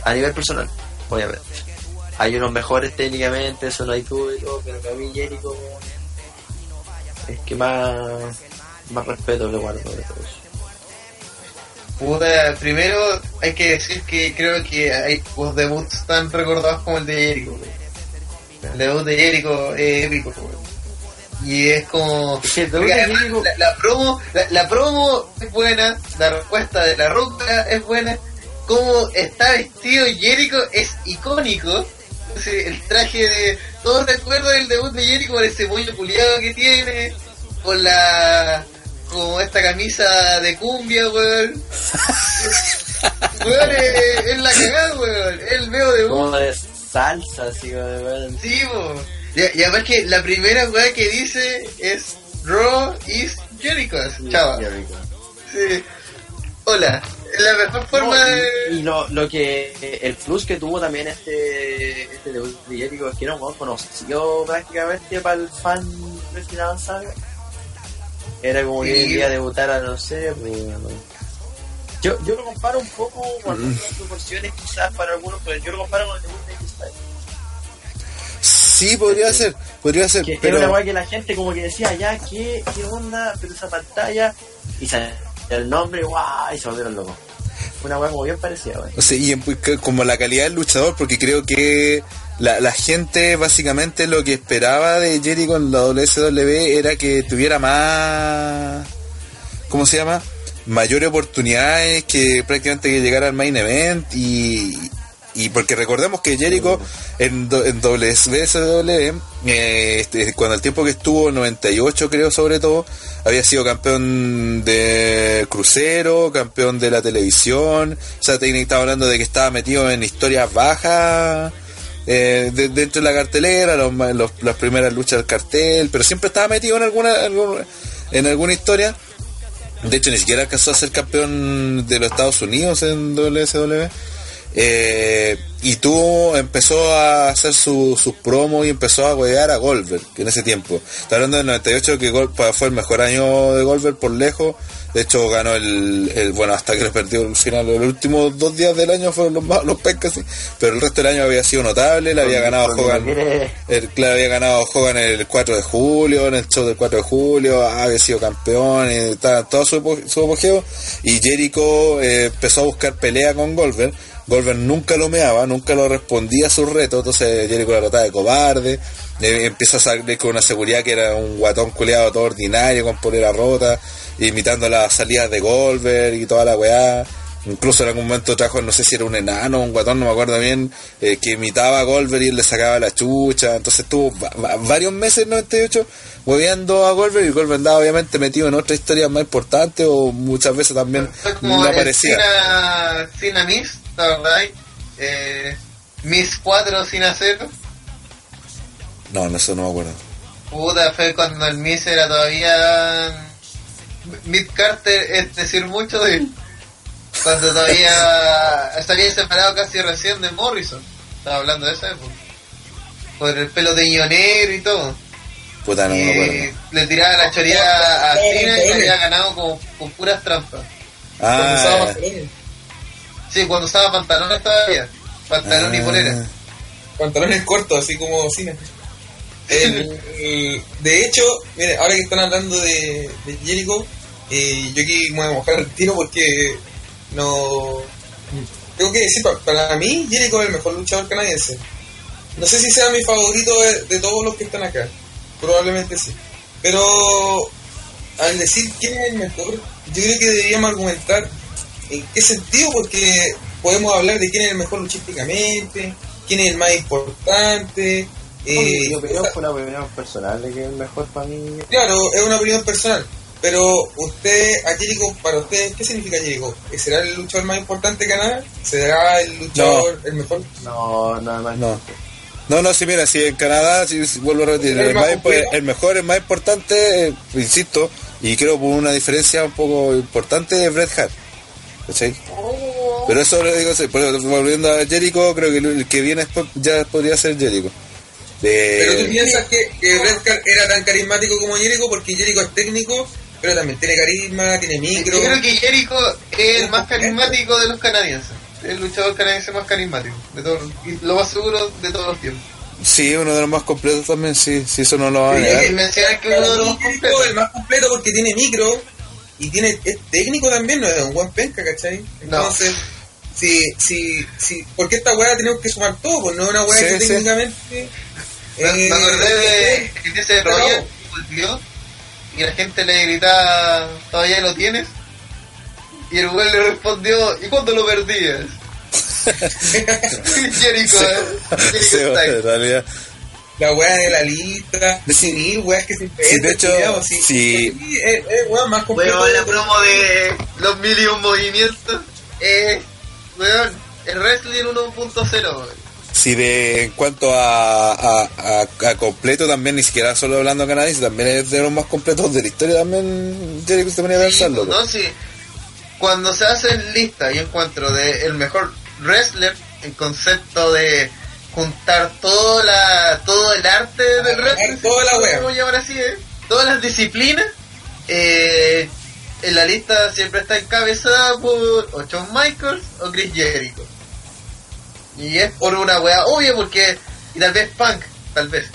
A nivel personal, obviamente. Hay unos mejores técnicamente, eso no hay duda y todo, pero que a mí Jericho es que más, más respeto le guardo de todo eso. Puta, primero hay que decir que creo que hay los debuts tan recordados como el de Jericho. El debut de Jericho es épico. Y es como... Además la, la promo, la, la promo es buena, la respuesta de la roca es buena, como está vestido Jericho es icónico. El traje de... Todos recuerdan el debut de Jericho con ese moño culiado que tiene, con la... como esta camisa de cumbia, weón. weón, es, es la cagada, weón. Es el veo de Como de salsa, así weón. Sí, po. Y, y además que la primera weá que dice es Raw is Jericho, chava. Jericho. Sí. Hola. La mejor forma No, de... y, y lo, lo que el plus que tuvo también este este debut de Jericho es que era un juego conocido prácticamente para el fan de avanzado era como que Sí. quería debutar a no sé pues, Yo, yo lo comparo un poco con las proporciones quizás para algunos, pero yo lo comparo con el debut de AJ Styles. Sí, podría ser, podría ser, Que era una pero weá que la gente como que decía, ya, ¿qué, qué onda? Pero esa pantalla, y sale el nombre, guau, y se volvieron locos. Una weá como bien parecida, wey. o sea, y en- como la calidad del luchador, porque creo que la, la gente básicamente lo que esperaba de Jericho en la WSW era que tuviera más, ¿cómo se llama? Mayores oportunidades, que prácticamente que llegara al main event y, y porque recordemos que Jericho en, do- en WSW, eh, este, cuando el tiempo que estuvo, 98 creo sobre todo, había sido campeón de crucero, campeón de la televisión, o sea, estaba hablando de que estaba metido en historias bajas. Eh, de- dentro de la cartelera, las primeras luchas del cartel, pero siempre estaba metido en alguna, en alguna historia. De hecho, ni siquiera alcanzó a ser campeón de los Estados Unidos en WSW. Eh, y tuvo, empezó a hacer su- sus promos y empezó a huear a Goldberg en ese tiempo. Está hablando del 98 que fue el mejor año de Goldberg por lejos. De hecho ganó el, el- bueno hasta que lo perdió al final. Los últimos dos días del año fueron los más los pencas, sí. pero el resto del año había sido notable. Le había ganado Hogan. El, claro, había ganado Hogan el 4 de julio, en el show del 4 de julio, había sido campeón, y estaba en todo su, su apogeo. Y Jericho eh, empezó a buscar pelea con Goldberg. Goldberg nunca lo meaba, nunca lo respondía a sus retos, entonces Jericho la trataba de cobarde. eh, empieza a salir con una seguridad que era un guatón culeado todo ordinario, con polera rota, imitando las salidas de Goldberg y toda la weá. Incluso en algún momento trajo, no sé si era un enano un guatón, no me acuerdo bien, eh, que imitaba a Goldberg y él le sacaba la chucha. Entonces estuvo va- va- varios meses en 98 hueveando a Goldberg y Goldberg andaba obviamente metido en otras historias más importantes o muchas veces también no aparecía. Cena Miss, ¿te acordás? Eh, Miss 4 sin hacer. No, no, eso no me acuerdo. Puta, fue cuando el Miss era todavía. Mid Carter es decir mucho de él. Cuando todavía se había separado casi recién de Morrison. Estaba hablando de esa época. Por el pelo de negro y todo. Puta, no y le tiraba la choría a Eh, Cena y eh. había ganado con, con puras trampas. Cuando Ah, usaba pantalones. Sí, cuando usaba pantalones todavía. Pantalón y ah, polera. Pantalones cortos, así como cine. El- el- de hecho, mire, ahora que están hablando de, de Jericho, eh, yo aquí me voy a mojar el tiro porque no. Tengo que decir, pa- para mí, Jericho es el mejor luchador canadiense. No sé si sea mi favorito de, de todos los que están acá. Probablemente sí. Pero al decir quién es el mejor, yo creo que deberíamos argumentar en qué sentido, porque podemos hablar de quién es el mejor luchísticamente, quién es el más importante. eh, mi opinión fue una opinión personal de que es mejor para mí. Claro, es una opinión personal. Pero usted, a Jericho, para usted, ¿qué significa Jericho? ¿Será el luchador más importante de Canadá? ¿Será el luchador el mejor? No, nada más. no. No, no, sí, mira, si en Canadá, si, vuelvo a repetir, ¿El el, más el mejor, el más importante, eh, insisto, y creo por una diferencia un poco importante, es Bret Hart. ¿Cachai? Pero eso lo digo, sí, pero volviendo a Jericho, creo que el, que viene después ya podría ser Jericho. Pero tú De, piensas que, que Bret Hart era tan carismático como Jericho porque Jericho es técnico, pero también tiene carisma, tiene micro. Yo creo que Jericho es el más carismático de los canadienses. El luchador canadiense más carismático. De todos, y lo más seguro de todos los tiempos. sí, uno de los más completos también, sí, sí, eso no lo va a Y negar. mencionar que uno de los más completos. el más completo porque tiene micro y tiene es técnico también, no es un buen penca, ¿cachai? Entonces, si, si, si, porque esta weá tenemos que sumar todo, pues no es una weá Sí, que sí. técnicamente. Me, me eh, acordé de que ese Pero- Roger volvió y la gente le gritaba, ¿todavía lo tienes? Y el güey le respondió, ¿y cuándo lo perdías? Jericho, Sí. eh. Jericho Sí, en realidad. La weá de la lista, De- ir, weas que se Sí, de hecho, culiao, sí. Sí, es, es weá más completo. Weón, la promo de los mil y un movimientos. Eh, weón, el wrestling 1.0, weón. Si de en cuanto a, a, a- a completo también, ni siquiera solo hablando canadiense, también es de los más completos de la historia también, Jericho se ponía a pensarlo. no, sí. Cuando se hacen lista y encuentro de el mejor wrestler, el concepto de juntar toda la, todo el arte del wrestling, toda la llamar así, ¿eh? todas las disciplinas, eh, en la lista siempre está encabezada por o Shawn Michaels o Chris Jericho. Y es por una wea obvia porque, y tal vez Punk, tal vez.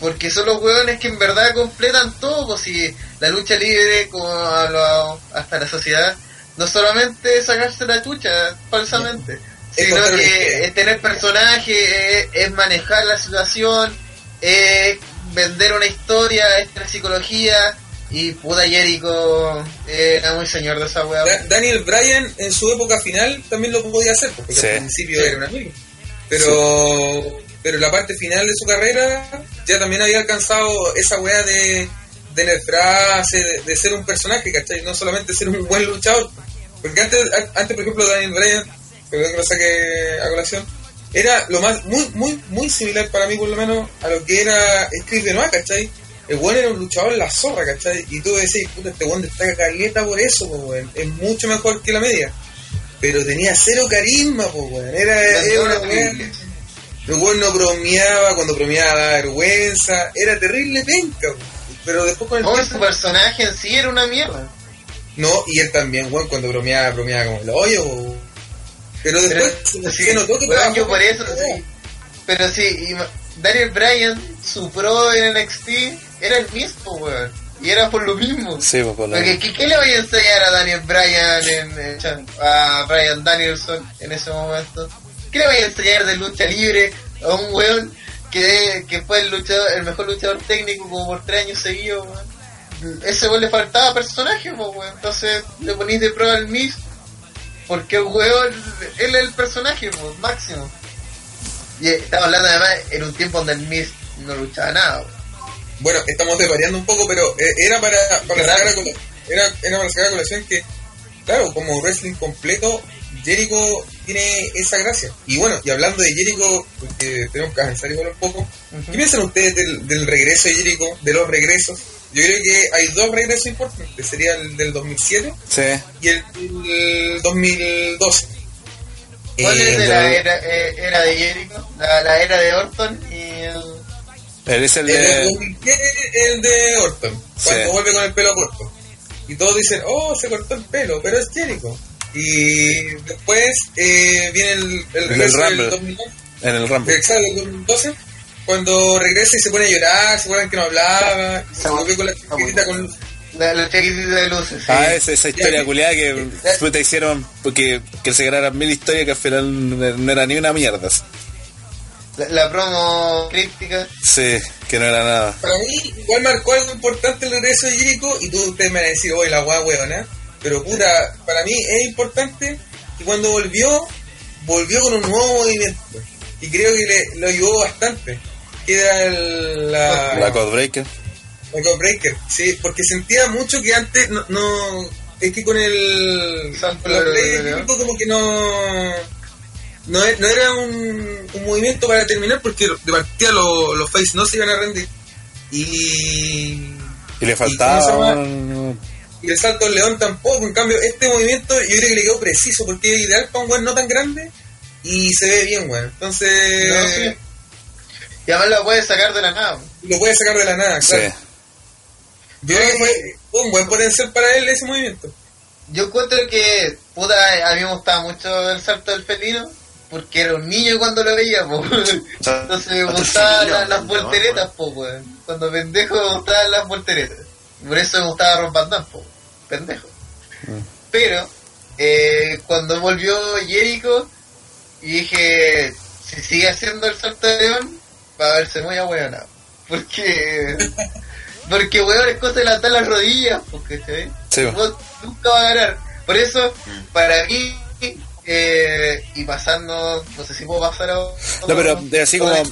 Porque son los weones que en verdad completan todo, pues si la lucha libre, como ha hablado hasta la sociedad, no solamente es sacarse la chucha falsamente, Es sino que es tener personaje, es, es manejar la situación, es vender una historia, es tener psicología, y puta Jericho eh, era muy señor de esa wea. Da- Daniel Bryan en su época final también lo podía hacer, porque Sí. al principio era un amigo. Pero, pero la parte final de su carrera ya también había alcanzado esa weá de, de de, de ser un personaje, ¿cachai? No solamente ser un buen luchador. Porque antes, antes por ejemplo, Daniel Bryan, que lo saque a colación, era lo más, muy, muy, muy similar para mí por lo menos a lo que era Chris Benoit, ¿cachai? El weón era un luchador en la zorra, ¿cachai? Y tú decís, puta, este weón destaca caleta por eso, pues. Es mucho mejor que la media. Pero tenía cero carisma, pues, weón. Era, era una weá. El weón no bromeaba, cuando bromeaba daba vergüenza. Era terrible penca, weón. Pero después con el tiempo- su personaje en sí era una mierda. No, y él también, weón, cuando bromeaba, bromeaba como el hoyo, weón. Pero después Pero, se, notó que weón, yo por eso, sí. Pero sí, y Daniel Bryan, su pro en NXT, era el mismo, weón. Y era por lo mismo. Sí, pues por la... Porque, ¿qué, qué le voy a enseñar a Daniel Bryan, en, eh, a Bryan Danielson en ese momento? ¿Qué le voy a enseñar de lucha libre a un weón que, que fue el luchador, el mejor luchador técnico como por tres años seguidos, weón? Ese weón le faltaba personaje, weón. Entonces le ponís de prueba al Miz porque el weón, él es el personaje, pues, máximo. Y eh, estamos hablando además en un tiempo donde el Miz no luchaba nada, weón. Bueno, estamos desvariando un poco, pero eh, era para, para sacar a colación, era, era para sacar a colación que, claro, como wrestling completo, Jericho tiene esa gracia. Y bueno, y hablando de Jericho, porque tenemos que avanzar igual un poco, ¿qué piensan ustedes del, del regreso de Jericho, de los regresos? Yo creo que hay dos regresos importantes, sería el del 2007 Sí. y el, del 2012. ¿Cuál Eh, es de el la de- era, eh, era de Jericho? La, la era de Orton y el... Él es el El del de... 2007 el de Orton, cuando Sí. vuelve con el pelo corto. Y todos dicen, oh, se cortó el pelo, pero es Jericho. Y después eh, viene el, el del regreso del Rumble. 2012, En el Rumble. exacto, del 2012, cuando regresa y se pone a llorar, se acuerdan que no hablaba, y se volvió con la chiquitita con. La, la de luces. sí. Ah, esa, esa historia Ya. culiada que puta hicieron porque que se crearan mil historias que al final no no era ni una mierda. La, la promo críptica. Sí, que no era nada. Para mí, igual marcó algo importante el regreso de Jericho, y tú ustedes me van a decir, oye, la guay weona, pero puta, para mí es importante que cuando volvió, volvió con un nuevo movimiento, y creo que le, lo ayudó bastante, que era el, la, La Codebreaker. la Code Breaker, sí, porque sentía mucho que antes no, no es que con el Santo con la play como que no no, e- no era un, un movimiento para terminar porque de partida los, los face no se iban a rendir y Y le faltaba. y el salto del león tampoco. En cambio, este movimiento yo creo que le quedó preciso porque es ideal para un weón no tan grande y se ve bien, weón. Entonces, No, sí. Y además lo puedes sacar de la nada. lo puede sacar de la nada, Sí. claro. Yo creo que fue fue un buen potencial para él ese movimiento. Yo encuentro que, puta, a mí me gustaba mucho el salto del felino. Porque era un niño cuando lo veía, po. Entonces me gustaban las, las volteretas, po, weón. Cuando pendejo me gustaban las volteretas. Por eso me gustaba Rob Van Damme, po. Pendejo. Pero, eh, cuando volvió Jericho, y dije, si sigue haciendo el salto de león, va a verse muy ahueonado. Porque, porque weón es cosa de levantar las rodillas, porque ¿cachai? Sí. Vos nunca va a ganar. Por eso, para mí, eh, y pasando, no sé si puedo pasar a. No, pero de así como- a de-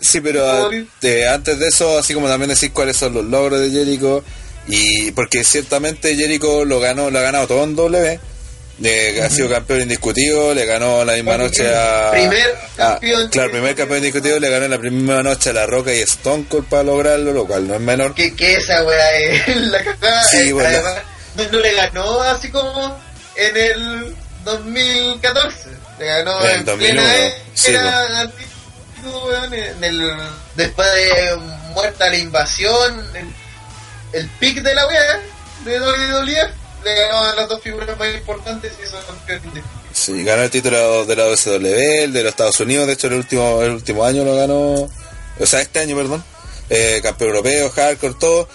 Sí, pero eh, antes de eso, así como también decir cuáles son los logros de Jericho. Y porque ciertamente Jericho lo ganó, lo ha ganado todo en W. Ha sido campeón indiscutido, le ganó la misma noche a. Primer a- campeón. claro, primer campeón indiscutido, le ganó la primera noche a La Roca y Stone Cold para lograrlo, lo cual no es menor. que, que esa weá es la cagada. Sí, bueno. no le ganó así como en el 2014. Le ganó En en, 2001, plena sí, era antiguo, weón, en el, después de muerta la invasión, el, el pic de la weá de WWE, le ganó a las dos figuras más importantes y eso es campeón indiscutible. Sí, ganó el título de la OSW, el de los Estados Unidos, de hecho el último, el último año lo ganó, o sea, este año, perdón, eh, campeón europeo, hardcore, todo.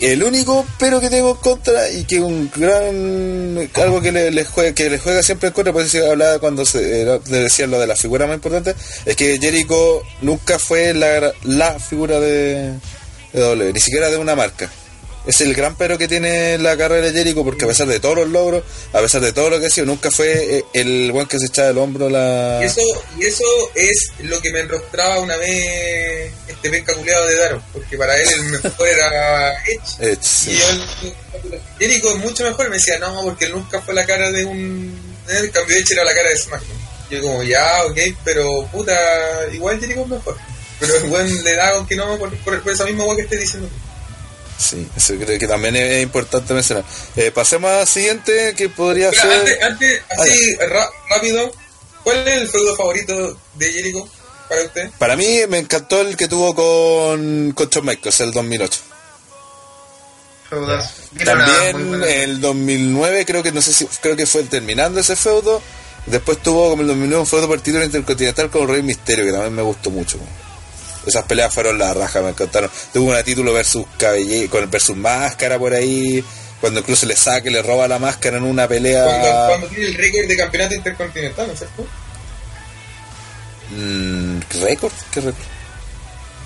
El único pero que tengo en contra y que un gran algo que le, juega siempre en contra, por eso hablaba cuando se le decían lo de la figura más importante, es que Jericho nunca fue la, la figura de, de W, ni siquiera de una marca. Es el gran pero que tiene la carrera de Jericho porque a pesar de todos los logros, a pesar de todo lo que ha sido, nunca fue eh, el buen que se echaba el hombro la... Y eso, y eso es lo que me enrostraba una vez este pesca culeado de Daro, porque para él el mejor era Edge. Edge, sí. Y yo, Jericho es mucho mejor, me decía, no, porque él nunca fue la cara de un... En cambio Edge era la cara de SmackDown. Yo como, ya, ok, pero puta, igual Jericho es mejor. Pero el buen le da con que no, por, por, por esa misma weá que estoy diciendo. Sí, eso creo que también es importante mencionar. Eh, pasemos al siguiente, que podría ser... antes, antes, así, ra- rápido, ¿cuál es el feudo favorito de Jericho para usted? Para mí me encantó el que tuvo con, con Michaels, el 2008. Feudas. También el 2009 creo que no sé si creo que fue terminando ese feudo. Después tuvo como el 2009 un feudo por título intercontinental con Rey Misterio que también me gustó mucho. Esas peleas fueron la raja, me encantaron. Tuvo una título versus cabelle con versus máscara por ahí, cuando incluso le saca y le roba la máscara en una pelea. Cuando, cuando tiene el récord de campeonato intercontinental, ¿no es cierto? Mm, ¿Récord? ¿Qué récord?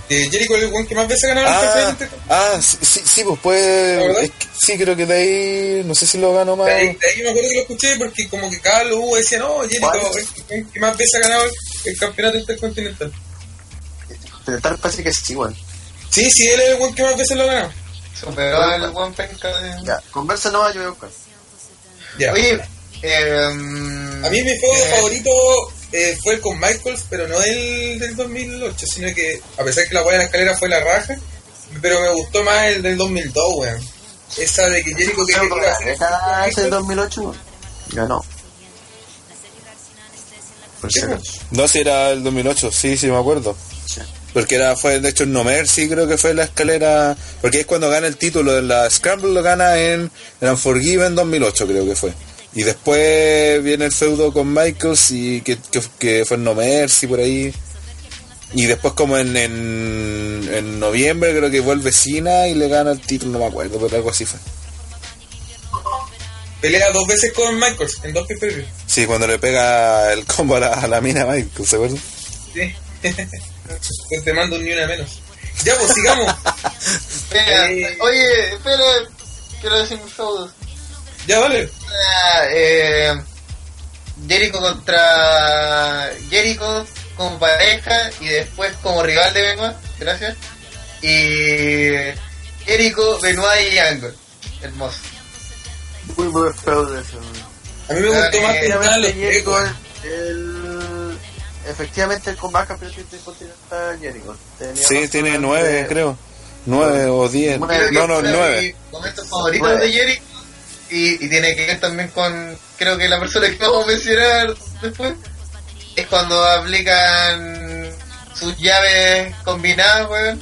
Que Jericho es el buen que más veces ha ganado el Ah, campeonato intercontinental. ah, sí, sí, sí, pues ¿La puede. es que- sí, creo que de ahí. No sé si lo ganó más. De ahí, de ahí me acuerdo que lo escuché porque como que cada lo hubo decía, no, Jericho el que más veces ha ganado el, el campeonato intercontinental. Intentar parece que sí, igual. Sí, sí, él es el buen que más veces lo ha ganado. Superó al buen penca de... Ya, conversa no, yo voy a buscar. Ya. Oye, eh, A mí mi feudo eh, favorito eh, fue el con Michaels, pero no el del 2008, sino que a pesar que la hueá de la escalera fue la raja, pero me gustó más el del 2002, weón. Esa de que Jericho que iba a hacer ¿Esa es el 2008? Ganó. No, si era el 2008, sí, sí, me acuerdo. Sí. Porque era, fue, de hecho, en No Mercy, creo que fue la escalera. Porque es cuando gana el título de la Scramble, lo gana en, en Unforgiven 2008, creo que fue. Y después viene el feudo con Michaels, y que, que, que fue en No Mercy, por ahí. Y después, como en, en, en noviembre, creo que vuelve Cena y le gana el título, no me acuerdo, pero algo así fue. pelea dos veces con Michaels en dos pay Sí, cuando le pega el combo a la, a la mina Michaels, ¿se acuerdan? Sí. pues te mando un ni una menos. Ya, pues sigamos. eh, Oye, espera, quiero decir mis feudos. Ya, dale. Ah, eh, Jericho contra Jericho como pareja y después como rival de Benoit, gracias. Y Jericho, Benoit y Angle. Hermoso. Muy buen feudo ese. A mí me gustó más que Eh, Jericho, Jericho. el, efectivamente el con más campeonato intercontinental Jericho. Tenía Sí, tiene nueve, de- creo. Nueve o diez. No, no, nueve. Mi momento favorito Nueve. de Jericho y, y tiene que ver también con, creo que la persona que vamos a mencionar después, es cuando aplican sus llaves combinadas, weón.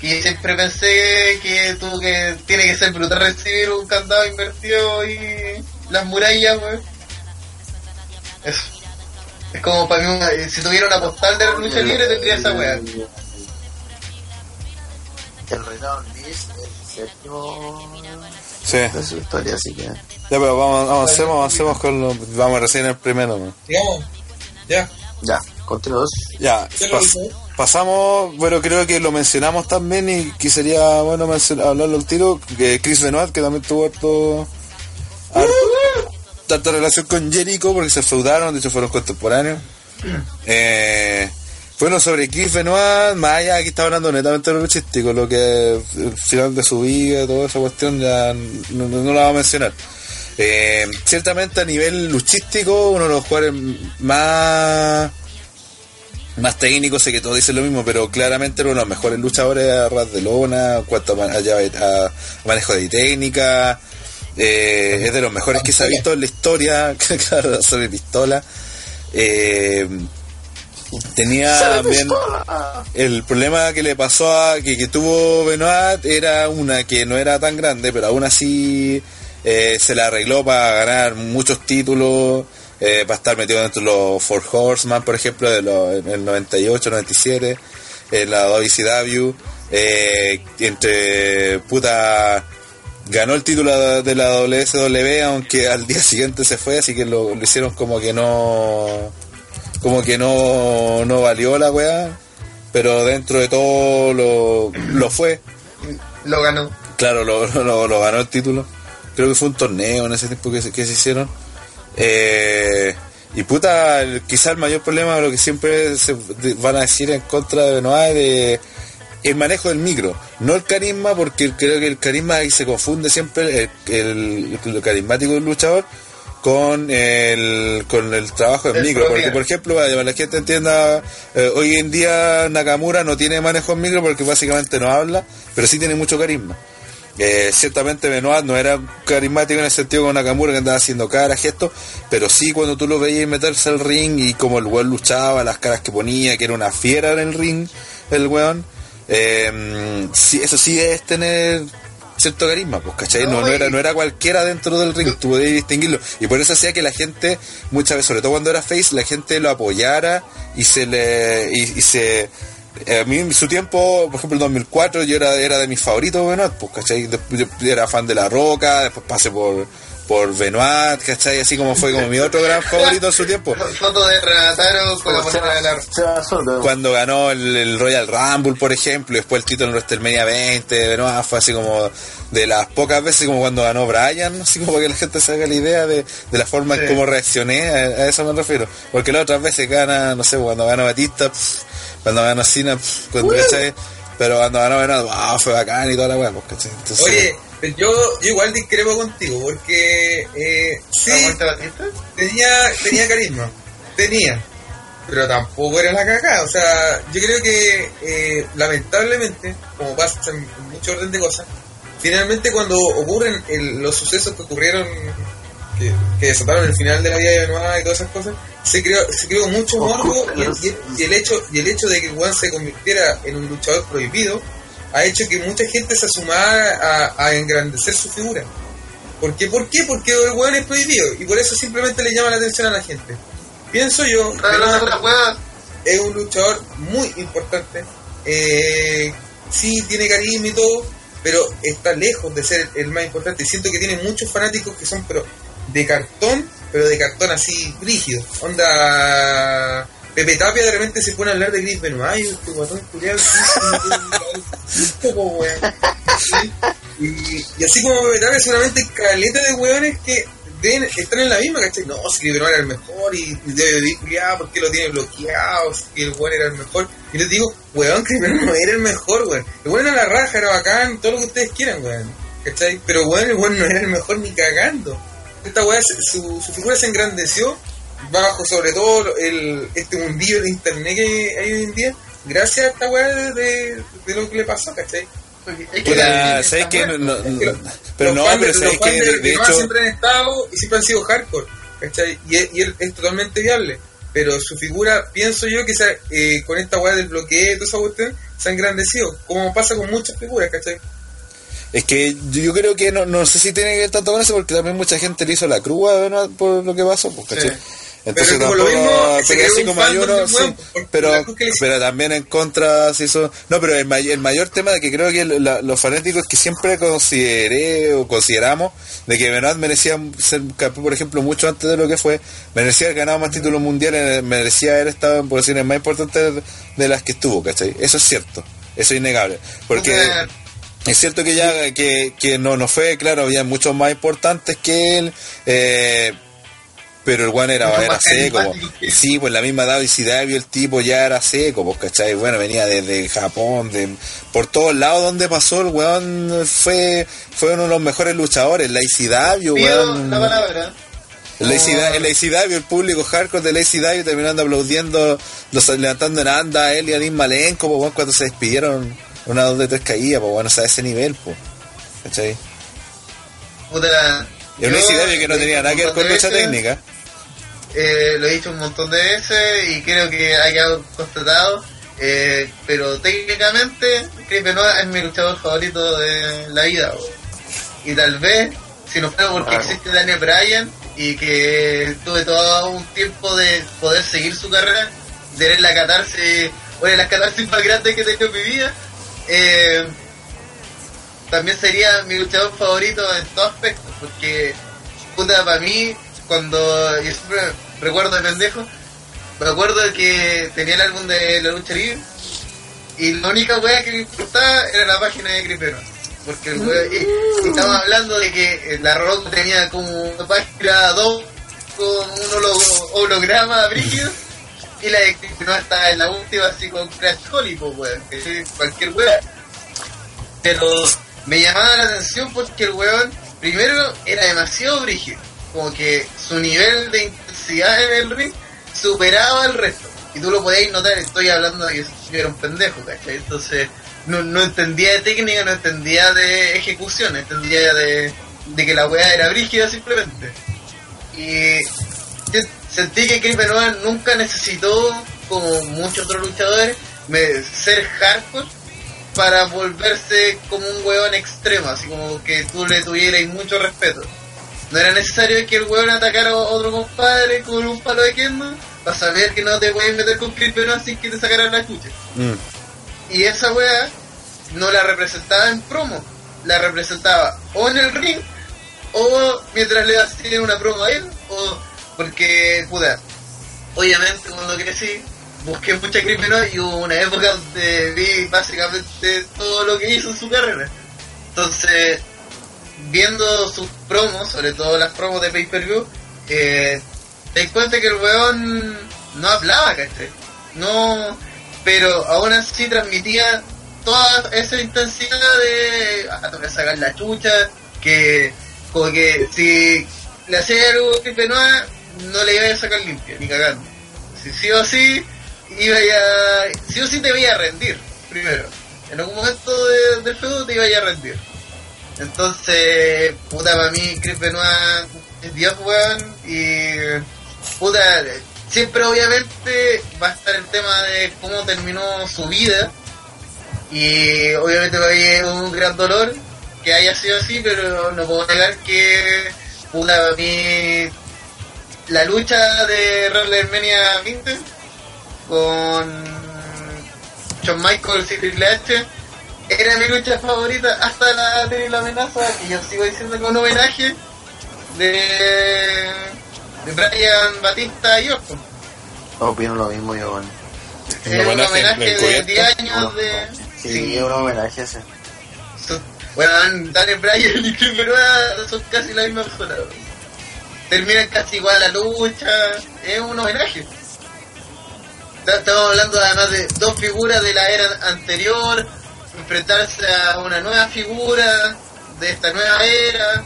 Y siempre pensé que tuvo que, tiene que ser brutal recibir un candado invertido y las murallas, weón. Eso. Es como para mí, una- si tuviera una postal de lucha libre tendría esa weá. El reinado Liz, el séptimo Sí. de su historia, así que. Ya, pero vamos, avancemos, avancemos con lo, vamos recién el primero. Digamos. Ya. Ya, continuamos. Ya, ¿Qué lo pas- pasamos, bueno, creo que lo mencionamos también y que sería bueno mencionar, hablarlo al tiro, que Chris Benoit, que también tuvo harto, harto- tanta relación con Jericho, porque se feudaron, de hecho fueron contemporáneos. Eh, bueno, sobre Chris Benoit, más allá, aquí está hablando netamente de lo luchístico, lo que el final de su vida, toda esa cuestión, ya no, no- la vamos a mencionar. Eh, ciertamente a nivel luchístico, uno de los jugadores más más técnico, sé que todos dicen lo mismo, pero claramente uno de los mejores luchadores a ras de lona, en cuanto a manejo de técnica, eh, es de los mejores que se ha visto en la historia, claro, sobre pistola. Eh, tenía también el problema que le pasó a que, que tuvo Benoit era una que no era tan grande, pero aún así eh, se la arregló para ganar muchos títulos, eh, para estar metido dentro de los Four Horseman, por ejemplo, de los, en el 98, 97, en la WCW, eh, entre puta ganó el título de la WSW aunque al día siguiente se fue así que lo, lo hicieron como que no como que no, no valió la weá pero dentro de todo lo, lo fue. Lo ganó. claro lo, lo, lo ganó el título. Creo que fue un torneo en ese tiempo que se, que se hicieron. Eh, y puta el- quizá el mayor problema lo que siempre se de- van a decir en contra de Benoit es de el manejo del micro, no el carisma, porque creo que el carisma ahí se confunde siempre el, el- lo carismático del luchador con el, con el trabajo del El micro. Porque, por ejemplo, para la gente entienda, eh, hoy en día Nakamura no tiene manejo del micro porque básicamente no habla, pero sí tiene mucho carisma. Eh, ciertamente Benoit no era carismático en el sentido con Nakamura que andaba haciendo caras, gestos, pero sí cuando tú lo veías meterse al ring y como el weón luchaba, las caras que ponía, que era una fiera en el ring, el weón, eh, eso sí es tener cierto carisma, pues, ¿cachai? No, era, no era cualquiera dentro del ring, tú podías distinguirlo. Y por eso hacía que la gente, muchas veces, sobre todo cuando era face, la gente lo apoyara y se le. y, se. eh, A mí en su tiempo, por ejemplo, en 2004 yo era, era de mis favoritos Benoit, pues, ¿cachai? Yo era fan de La Roca, después pasé por, por Benoit, ¿cachai? Así como fue como mi otro gran favorito en su tiempo. Foto de Renataro con la moneda de la Seba Soto. Cuando ganó el, el Royal Rumble, por ejemplo, y después el título en WrestleMania 20, de nuevo, fue así como de las pocas veces como cuando ganó Bryan, así como para que la gente se haga la idea de, de la forma en Sí. cómo reaccioné, a, a eso me refiero. Porque las otras veces gana, no sé, cuando ganó Batista, pff, cuando ganó Cena, pff, cuando, ¿cachai? Pero cuando ganó Benoit, wow, fue bacán y toda la weá, pues, ¿cachai? Entonces, Oye, yo, yo igual discrepo contigo, porque eh, sí, tenía, tenía carisma, tenía, pero tampoco era la cagada. O sea, yo creo que eh, lamentablemente, como pasa en, mucho orden de cosas, finalmente cuando ocurren el- los sucesos que ocurrieron, que, que desataron el final de la vida de Benoit y todas esas cosas, se creó, se creó mucho morbo y, el- y el- y el hecho y el hecho de que Juan se convirtiera en un luchador prohibido ha hecho que mucha gente se asumara a, a engrandecer su figura. ¿Por qué? ¿Por qué? Porque el weón es prohibido y por eso simplemente le llama la atención a la gente. Pienso yo, weá. es un luchador muy importante. Eh, sí, tiene carisma y todo, pero está lejos de ser el más importante. Siento que tiene muchos fanáticos que son pero de cartón, pero de cartón así rígido. Onda. Pepe Tapia de repente se pone a hablar de Chris Benoit. Este guatón culiado. Y, y así como Pepe Tapia, seguramente caleta de hueones que deben, están en la misma, ¿cachai? No, si Chris Benoit era el mejor y, debe vivir culiado porque lo tiene bloqueado, si el weón era el mejor. Y les digo, weón, Chris Benoit no era el mejor, weón. El weón era la raja, era bacán, todo lo que ustedes quieran, weón. ¿Cachai? Pero weón, el weón no era el mejor ni cagando. Esta weá, su figura se engrandeció bajo sobre todo el, este mundillo de internet que hay hoy en día, gracias a esta weá de, de- de lo que le pasó, ¿cachai? Es que ¿sabes qué? No, no, Es que no, los- pero los no, pero ¿sabes qué? de, hecho, siempre han estado y siempre han sido hardcore, ¿cachai? Y, es- y es, es totalmente viable. Pero su figura, pienso yo que eh, con esta weá del bloqueo y toda esa cuestión, se ha engrandecido, como pasa con muchas figuras, ¿cachai? Es que yo, creo que no, no sé si tiene que ver tanto con eso, porque también mucha gente le hizo la cruz a Benoit por lo que pasó, pues, ¿cachai? Sí. Entonces Pero tampoco- mismo, pero así como hay uno, sí, por- pero, también en contra se hizo, no, pero el, may- el mayor tema de que creo que la- los fanáticos que siempre consideré o consideramos de que Benoit merecía ser campeón, por ejemplo, mucho antes de lo que fue, merecía haber ganado más títulos mundiales, merecía haber estado en posiciones más importantes de las que estuvo, ¿cachai? Eso es cierto, eso es innegable, porque... Es cierto que ya que, que no, no fue, claro, había muchos más importantes que él, eh, pero el Juan era, era seco. Sí, pues la misma WCW el tipo ya era seco, pues, ¿cachai? Bueno, venía desde Japón, de, por todos lados donde pasó el weón fue, fue uno de los mejores luchadores, la pido weón. la palabra. El ACW, el el público hardcore del ACW terminando aplaudiendo, los, levantando en anda a él y a Dean Malenko, pues, bueno, cuando se despidieron, una, dos de tres caídas, pues bueno, o sea, a ese nivel, pues. ¿Cachai? Puta, Y un yo ACW que no tenía nada que ver con de lucha técnica. Eh, lo he dicho un montón de veces y creo que ha quedado constatado. eh, pero técnicamente, Chris Benoit es mi luchador favorito de la vida. Y tal vez, si no fuera porque Claro. existe Daniel Bryan y que tuve todo un tiempo de poder seguir su carrera, de ver la catarsis, una de las catarsis más grandes que he tenido en mi vida, eh, también sería mi luchador favorito en todo aspecto, porque puta para mí, cuando yo siempre recuerdo de pendejo, me acuerdo que tenía el álbum de la lucha libre y la única wea que me importaba era la página de Cripero. Porque el wea, y, estamos hablando de que eh, la Rock tenía como una página 2 con un holo- holograma brígido y la de Cripero estaba en la última así con Crash Holly, pues weón, cualquier wea. Pero me llamaba la atención porque el weón, primero, era demasiado brígido. Como que su nivel de intensidad en el ring superaba al resto. Y tú lo podías notar, estoy hablando de que yo era un pendejo, ¿cachai? Entonces, no, no entendía de técnica, no entendía de ejecución, entendía de, de que la weá era brígida simplemente. Y yo sentí que Chris Benoit nunca necesitó, como muchos otros luchadores, ser hardcore para volverse como un weón extremo, así como que tú le tuvieras mucho respeto. No era necesario que el weón atacara a otro compadre con un palo de kendo para saber que no te puedes meter con Benoit sin que te sacaran la chucha. Mm. Y esa weá no la representaba en promo, la representaba o en el ring o mientras le hacían una promo a él, o porque, puta, obviamente cuando crecí busqué mucha Benoit y hubo una época donde vi básicamente todo lo que hizo en su carrera. Entonces, viendo sus promos, sobre todo las promos de pay-per-view, eh, te cuenta que el weón no hablaba, ¿cachai? No, pero aún así transmitía toda esa intensidad de, ah, sacar la chucha, que como que si le hacía algo a Benoit, no le iba a sacar limpia, ni cagando. Si sí o sí, iba a, sí o sí te iba a rendir, primero. En algún momento de- del feudo te iba a rendir. Entonces, puta, para mí Chris Benoit es Dios, weón, y puta, siempre obviamente va a estar el tema de cómo terminó su vida, y obviamente para mí es un gran dolor que haya sido así, pero no puedo negar que, puta, para mí la lucha de WrestleMania 20 con Shawn Michaels y Triple H era mi lucha favorita hasta la terrible amenaza que yo sigo diciendo con homenaje de, de Brian Batista y Orton. Opino lo mismo yo, bueno. ¿Un Es un homenaje homenaje de encubierto? 10 años de... Sí, es un homenaje ese. Bueno, Daniel Bryan y Chris Benoit son casi la misma persona. Terminan casi igual la lucha. Es un homenaje. Ta- Estamos hablando además de dos figuras de la era anterior, enfrentarse a una nueva figura de esta nueva era.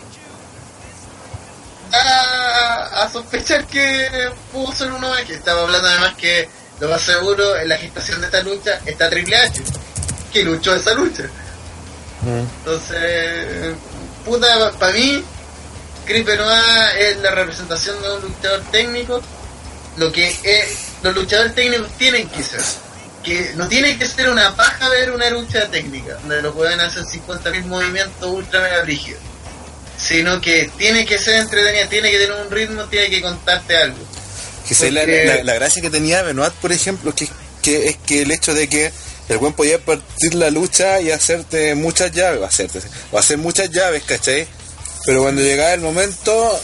A sospechar que pudo ser un homenaje. Estamos hablando además que lo más seguro en la gestación de esta lucha está Triple H, que luchó esa lucha. Mm. Entonces, puta, para mí, Chris Benoit es la representación de un luchador técnico. Lo que es, los luchadores técnicos tienen que ser. Que no tiene que ser una paja ver una lucha técnica, donde lo pueden hacer 50.000 movimientos ultra mega brígidos. Sino que tiene que ser entretenida, tiene que tener un ritmo, tiene que contarte algo. Que la, la- la gracia que tenía Benoit, por ejemplo, que, que es que el hecho de que el buen podía partir la lucha y hacerte muchas llaves, o hacerte, o hacer muchas llaves, ¿cachai? Pero cuando llegaba el momento,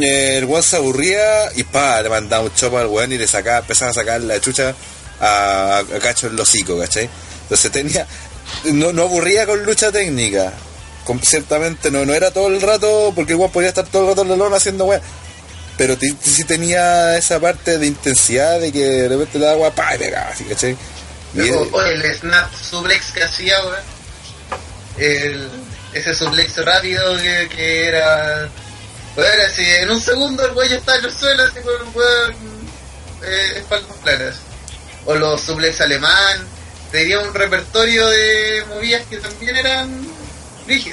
eh, el buen se aburría y pa, le mandaba un chopo al buen y le sacaba, empezaba a sacar la chucha a, a Cacho el hocico, ¿cachai? Entonces tenía, no, no aburría con lucha técnica. Con- ciertamente no, no era todo el rato, porque buen podía estar todo el rato en la lona haciendo weón pero sí tenía esa parte de intensidad de que de repente le daba guapa y pegaba así, ¿cachai? Y el snap suplex que hacía, weón. El, ese suplex rápido que, que era. Bueno, así, en un segundo el güey está en el suelo, así con el weón. Eh, espaldas planas. O los suplex alemán. Tenía un repertorio de movidas que también eran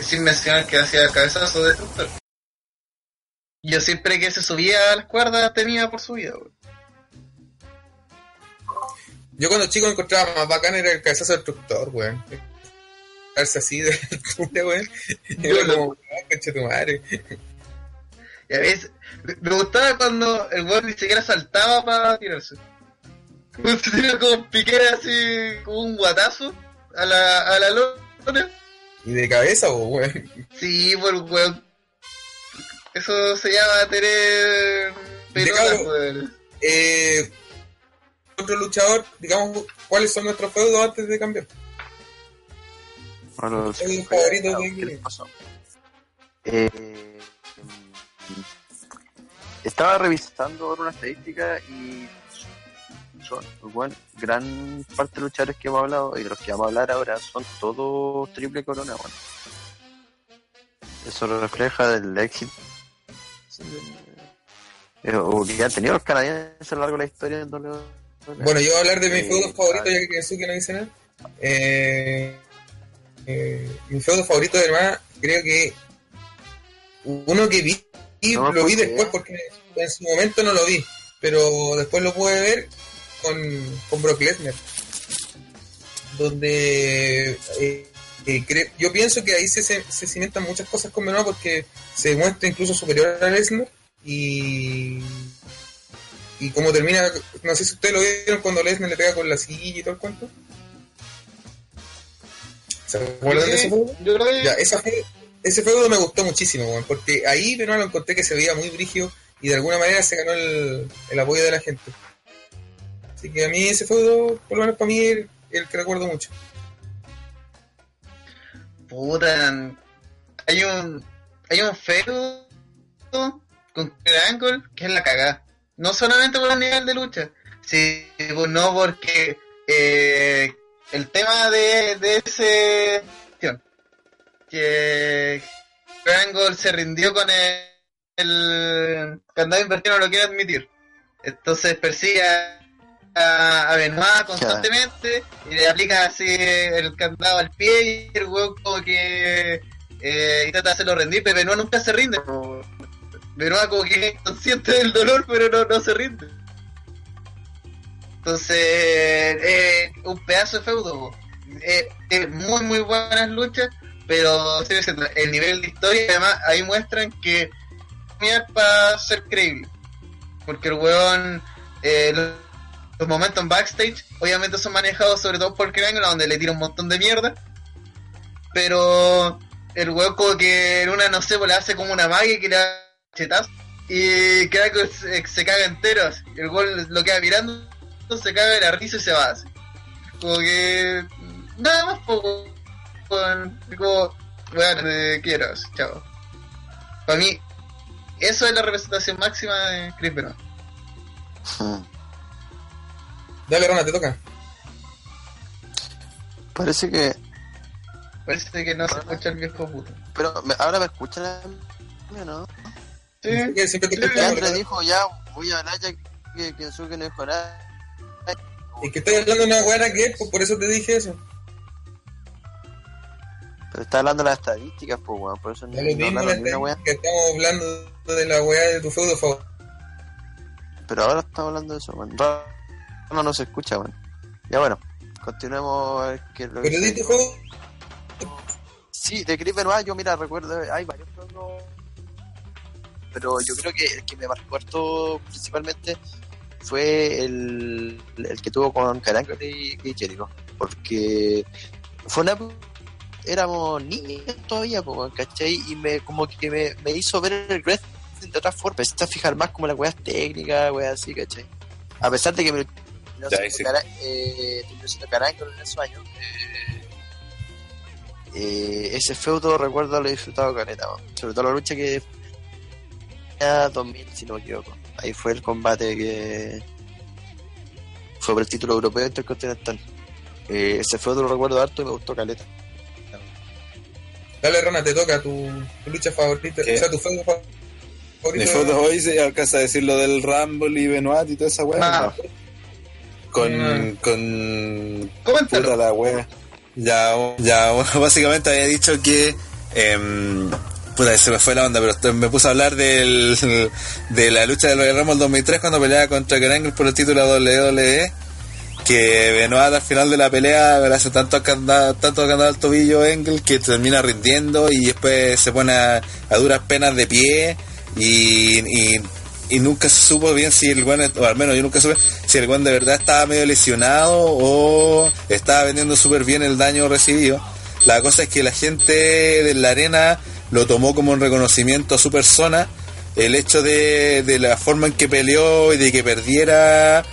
sin mencionar que hacía cabezazo destructor. Yo siempre que se subía a las cuerdas tenía por su vida, weón. Yo cuando chico me encontraba más bacán era el cabezazo destructor, weón. Darse así de altura, weón. Era como, concha tu madre. Y a veces, me- me gustaba cuando el weón ni siquiera saltaba para tirarse. Se tiraba como piquera así, como un guatazo a la, a la lona. Y de cabeza, o weón. Sí, por weón. Eso se llama tener pelotas, weón. Eh, otro luchador, digamos, ¿cuáles son nuestros feudos antes de cambiar? Bueno, Es mi favorito de ¿qué les pasó? Eh, estaba revisando ahora una estadística y son, bueno, gran parte de los luchadores que hemos hablado y de los que vamos a hablar ahora son todos triple corona, bueno. Eso refleja del éxito eh, o que han tenido los canadienses a lo largo de la historia del WWE. Bueno, yo voy a hablar de mi Eh, feudo favorito, ah, ya que Kensuke no dice nada. Eh, eh, mi feudo favorito, además, creo que uno que vi, y No, lo vi después porque en su momento no lo vi, pero después lo pude ver con, con Brock Lesnar, donde eh, eh, yo pienso que ahí se, se, se cimentan muchas cosas con Benoit porque se muestra incluso superior a Lesnar y y como termina, no sé si ustedes lo vieron cuando Lesnar le pega con la silla y todo el cuento. ¿Se acuerdan de ese feudo? Yo creo que Ya, esa fe- ese feudo me gustó muchísimo, porque ahí Benoit lo encontré que se veía muy brígido y de alguna manera se ganó el, el apoyo de la gente. Así que a mí ese feudo, por lo menos para mí, el que recuerdo mucho. Puta, hay un hay un feudo con Kurt Angle que es la cagada. No solamente por el nivel de lucha, sino porque eh, el tema de, de ese que Kurt Angle se rindió con el, el candado invertido no lo quiere admitir. Entonces persigue a, a Benoit constantemente y le aplica así el candado al pie y el huevo como que eh, intenta hacerlo rendir, pero Benoit nunca se rinde. Benoit como que es consciente del dolor, pero no, no se rinde. Entonces, eh, un pedazo de feudo. Eh, eh, muy, muy buenas luchas, pero el nivel de historia, además, ahí muestran que para ser creíble. Porque el weón, eh, los, momentos en backstage, obviamente son manejados sobre todo por Krangle, donde le tira un montón de mierda. Pero el como que en una, no sé, pues le hace como una magia que le chetazo. Y Krangle se, se caga entero. así. El weón lo queda mirando, se caga de la risa y se va así. Como que... Nada más, poco. Como, bueno, te quiero, chao. Para mí, eso es la representación máxima de Chris Benoit. Dale, Rona, te toca. Parece que. Parece que no se escucha el viejo puto. Pero me- ahora me escuchan a mí, ¿o ¿no? Sí, Que siempre te escuchamos, Andrés Rona. dijo, ya voy a hablar ya que Kensuke no dijo nada. Es que estoy hablando de una weá que es, pues por eso te dije eso. Pero está hablando de las estadísticas, pues, weón. Por eso no, mismo ni una la weá. que estamos hablando de la weá de tu feudo favorito. Pero ahora estamos hablando de eso, weón. No, no se escucha, weón. Ya bueno, continuemos es lo que Pero feudo. Sí, de Chris Benoit, yo mira, recuerdo, hay varios pero yo creo que el que me marcó harto principalmente fue el, el que tuvo con Carango y, y Jericho, porque fue una éramos niños todavía, ¿cachai? Y me como que me, me hizo ver el wrestling de otra forma, empecé a fijar más como las weas técnicas, weas así, ¿cachai? A pesar de que me eh, terminó siendo Carango en esos años, eh, eh, ese feudo recuerdo lo he disfrutado caleta, weón. sobre todo la lucha que era 2000 si no me equivoco ahí fue el combate que fue por el título europeo intercontinental eh, ese feudo lo recuerdo harto y me gustó caleta Dale, Rona, te toca tu, tu lucha favorita. ¿Qué? O sea, tu feudo fa- favorito. Mi foto hoy se alcanza a decir lo del Rumble y Benoit y toda esa weá. Ah. Con, Mm. con puta la wea. Ya, ya, básicamente había dicho que. em, puta, se me fue la onda, pero me puse a hablar del, de la lucha del Royal Rumble 2003 cuando peleaba contra Kurt por el título WWE. Que Benoit al final de la pelea le hace tanto candado, tanto candado al tobillo Engel que termina rindiendo y después se pone a, a duras penas de pie y, y, y nunca se supo bien si el guan, o al menos yo nunca supe si el guan de verdad estaba medio lesionado o estaba vendiendo súper bien el daño recibido. La cosa es que la gente de la arena lo tomó como un reconocimiento a su persona, el hecho de, de la forma en que peleó y de que perdiera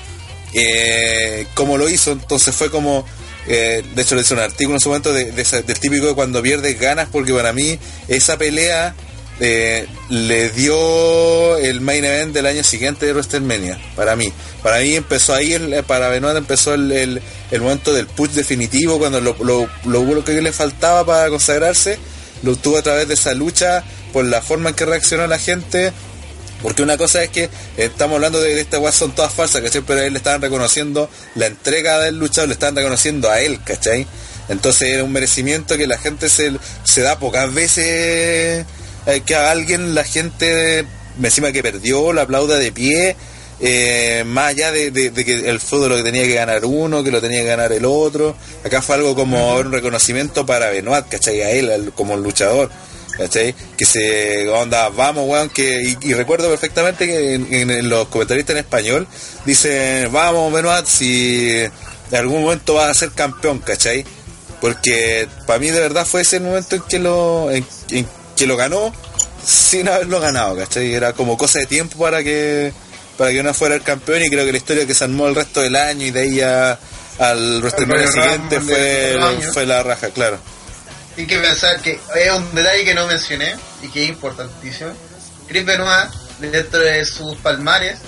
eh, como lo hizo, entonces fue como, eh, de hecho le hice un artículo en su momento de, del típico de cuando pierdes ganas, porque para mí esa pelea eh, le dio el main event del año siguiente de WrestleMania, para mí. Para mí empezó ahí, el- para Benoit empezó el, el- el momento del push definitivo, cuando lo, lo, lo que le faltaba para consagrarse, lo obtuvo a través de esa lucha, por la forma en que reaccionó la gente, porque una cosa es que eh, estamos hablando de, de estas weas son todas falsas, ¿cachai? Pero a él le estaban reconociendo la entrega del luchador, le estaban reconociendo a él, ¿cachai? Entonces era un merecimiento que la gente se, se da pocas veces eh, que a alguien la gente encima que perdió, la aplauda de pie, eh, más allá de, de- de que el fútbol lo que tenía que ganar uno, que lo tenía que ganar el otro. Acá fue algo como un reconocimiento para Benoit, ¿cachai? A él, como luchador. ¿cachai? Que se onda, vamos, weón, que, y, y recuerdo perfectamente que en, en- en los comentaristas en español dicen, vamos, Benoit, si en algún momento vas a ser campeón, ¿cachai? Porque para mí de verdad fue ese momento en que lo, en, en que lo ganó sin haberlo ganado, ¿cachai? Era como cosa de tiempo para que para que no fuera el campeón y creo que la historia que se armó el resto del año y de ahí a- al WrestleMania siguiente fue, la raja, claro. Hay que pensar que es un detalle que no mencioné y que es importantísimo. Chris Benoit, dentro de sus palmares,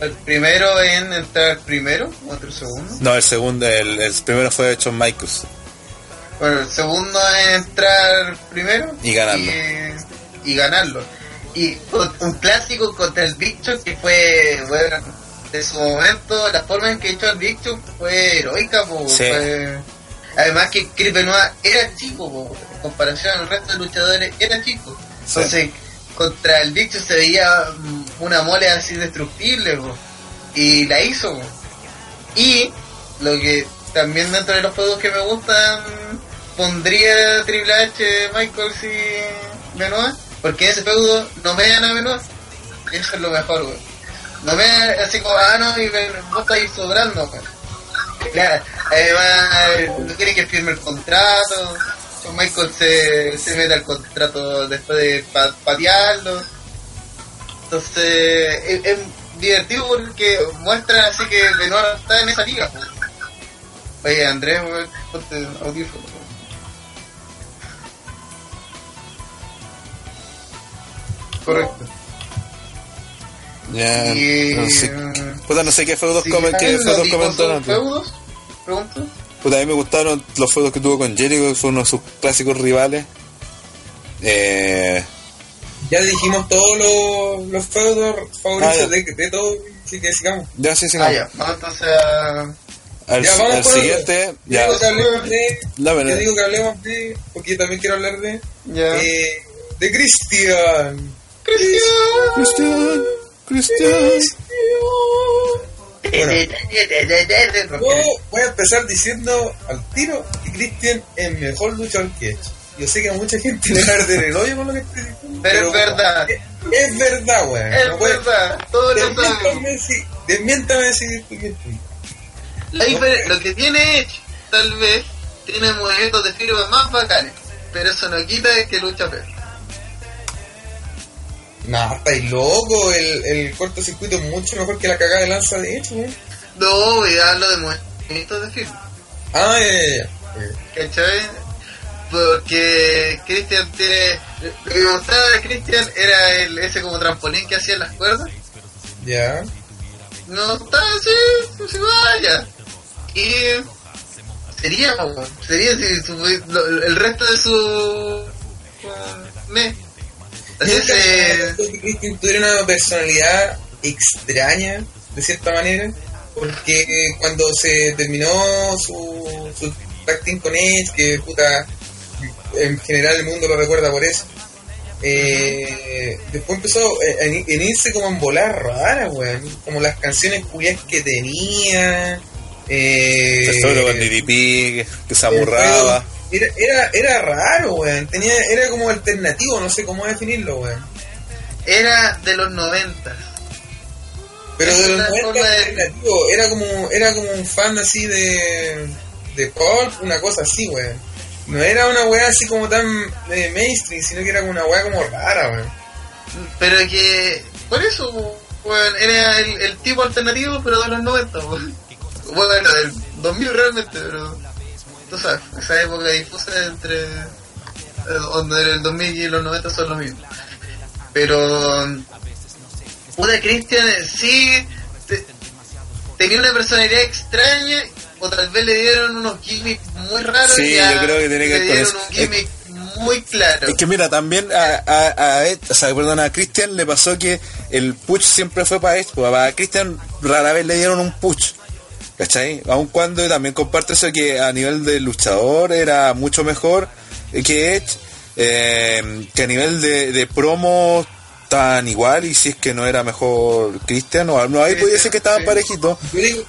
el primero en entrar primero, otro segundo. No, el segundo, el, el primero fue Shawn Michaels. Bueno, el segundo en entrar primero Y ganarlo. Y, y ganarlo. Y un clásico contra el Big Show que fue, bueno, de su momento, la forma en que echó al Big Show fue heroica, Sí. fue- Además que Chris Benoit era chico, po, en comparación al resto de luchadores, era chico. Sí. Entonces, contra el Big Show se veía mm, una mole así destructible, po, y la hizo. po. Y lo que también dentro de los juegos que me gustan, pondría Triple H, Michaels y Benoit, porque en ese feudo no me dan a Benoit. Eso es lo mejor, güey. No me así como, ah, no, y vos estáis sobrando, además, no quiere que firme el contrato. Shawn Michaels se, se mete al contrato después de pa- patearlo. Entonces, es, divertido porque muestra así que Benoit está en esa liga. Oye, Andrés, ponte audífono. Correcto. Ya, Y, no sé, puta, no sé qué feudos si comen, qué feudos comentaron. feudos, pregunto. Puta, a mí me gustaron los feudos que tuvo con Jericho, que fue uno de sus clásicos rivales. Eh, Ya dijimos todos los, los feudos favoritos Ah, de, de todo, así que sigamos. ya, sí, sí. Ah, ya, vamos entonces a... Al, Ya, vamos al siguiente, Yo ya. digo que hablemos de. La Yo digo que hablemos de. Porque yo también quiero hablar de. Ya. eh, de Christian. Cristian, Cristian. Bueno, yo voy a empezar diciendo al tiro que Christian es mejor luchador que he hecho. Yo sé que a mucha gente le va a arder el hoyo con lo que estoy diciendo. Pero es verdad. Es, es verdad, weón. Es No verdad, todos lo saben. Si, desmiéntame si estoy bien. Lo que tiene Edge, tal vez, tiene movimientos de firma más bacanes, pero eso no quita de que lucha peor. No, estáis loco. El, el cortocircuito es mucho mejor que la cagada de lanza de hecho. No, voy a hablo de movimientos de firma. Ah, ya, ya, ya. ¿Cachai? Porque Christian tiene. Lo que me gustaba de Christian era el, ese como trampolín que hacía en las cuerdas. Ya. No estaba así, así vaya. Y. Sería, sería si su- lo- el resto de su. Así Que Christian tuviera una personalidad extraña, de cierta manera, porque cuando se terminó su, su tag team con Edge, que puta, en general el mundo lo recuerda por eso, eh, después empezó a, a irse como en volar rara, weón, como las canciones culias que tenía. Eh, El feudo con DDP, que, que se amurraba. Era, era, era raro, weón. Tenía, era como alternativo, no sé cómo definirlo, weón. era de los 90. Pero de los Esa 90 forma de- alternativo, era como, era como un fan así de, de pulp, una cosa así, weón. No era una weá así como tan eh, mainstream, sino que era como una weá como rara, weón. Pero que, por eso, weón, era el, el tipo alternativo, pero de los 90, weón. Bueno, del 2000 realmente, pero. Tú sabes, esa época difusa entre. eh, Donde el 2000 y los 90 son los mismos. Pero. Puta Christian eh, sí. te- tenía una personalidad extraña, o tal vez le dieron unos gimmicks muy raros. Sí, y a- yo creo que tiene que le ver con dieron eso. un gimmick muy claro. Es que mira, también a, a, a Ed- o sea, perdón, a Christian le pasó que el push siempre fue para pues a Christian rara vez le dieron un push. ¿Cachai? Aun cuando también comparte eso que a nivel de luchador era mucho mejor que Edge, eh, que a nivel de, de estaban igual y si es que no era mejor Christian, o no, ahí Sí, podía decir que estaban sí. parejitos.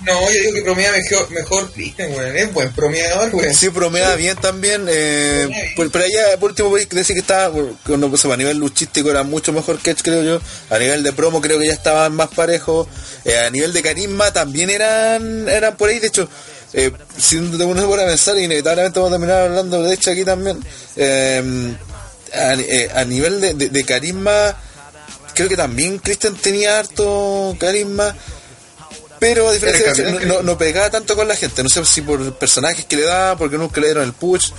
No, yo digo que promea mejor, mejor weón. Es buen promeador, weón. Sí, promeda bien también, eh, Promea por- pero allá por último voy a decir que estaba, cuando, pues, a nivel luchístico era mucho mejor que Edge, creo yo, a nivel de promo creo que ya estaban más parejos, Eh, a nivel de carisma también eran, eran por ahí, de hecho, eh, si uno se pone a pensar, inevitablemente vamos a terminar hablando de Edge aquí también, eh, a, eh, a nivel de, de- de carisma, creo que también Christian tenía harto carisma, pero a diferencia de no, no, no pegaba tanto con la gente. No sé si por personajes que le daban, porque nunca le dieron el push.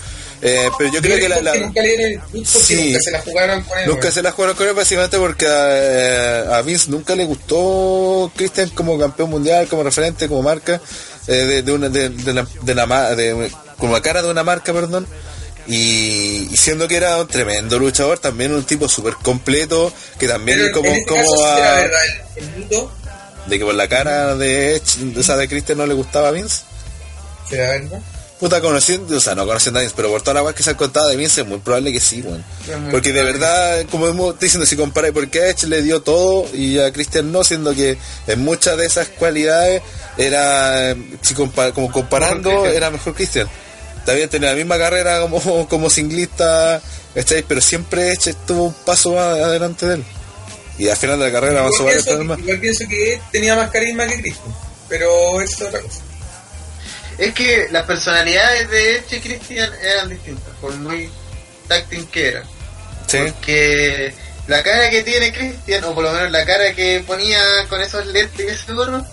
eh, pero yo creo que la, la- nunca le dieron el punto, porque Sí. nunca se la jugaron con él, nunca se la jugaron con él básicamente porque a, a Vince nunca le gustó Christian como campeón mundial, como referente, como marca, eh, de, de una, de, de la, de la de- como la cara de una marca, perdón. Y, y siendo que era un tremendo luchador, también un tipo súper completo, que también Pero como, en este como caso, a- era el, el mito, de que por la cara de de esa de Christian no le gustaba a Vince. ¿será verdad? Puta, conociendo, o sea, no conociendo a Vince, pero por toda la weá que se han contado de Vince es muy probable que sí, weón. Muy Porque de verdad, como hemos diciendo, si comparáis, porque a Edge le dio todo y a Christian no, siendo que en muchas de esas cualidades era, eh, si como comparando, era mejor Christian. También tenía la misma carrera como, como singlista, ¿cachai? Pero siempre Edge estuvo un paso más adelante de él. Y al final de la carrera avanzó varios años más. igual pienso que tenía más carisma que Christian, pero eso es otra cosa. Es que las personalidades de Edge y Christian eran distintas, por muy táctil que eran. Sí. Porque la cara que tiene Christian, o por lo menos la cara que ponía con esos lentes y ese gorro,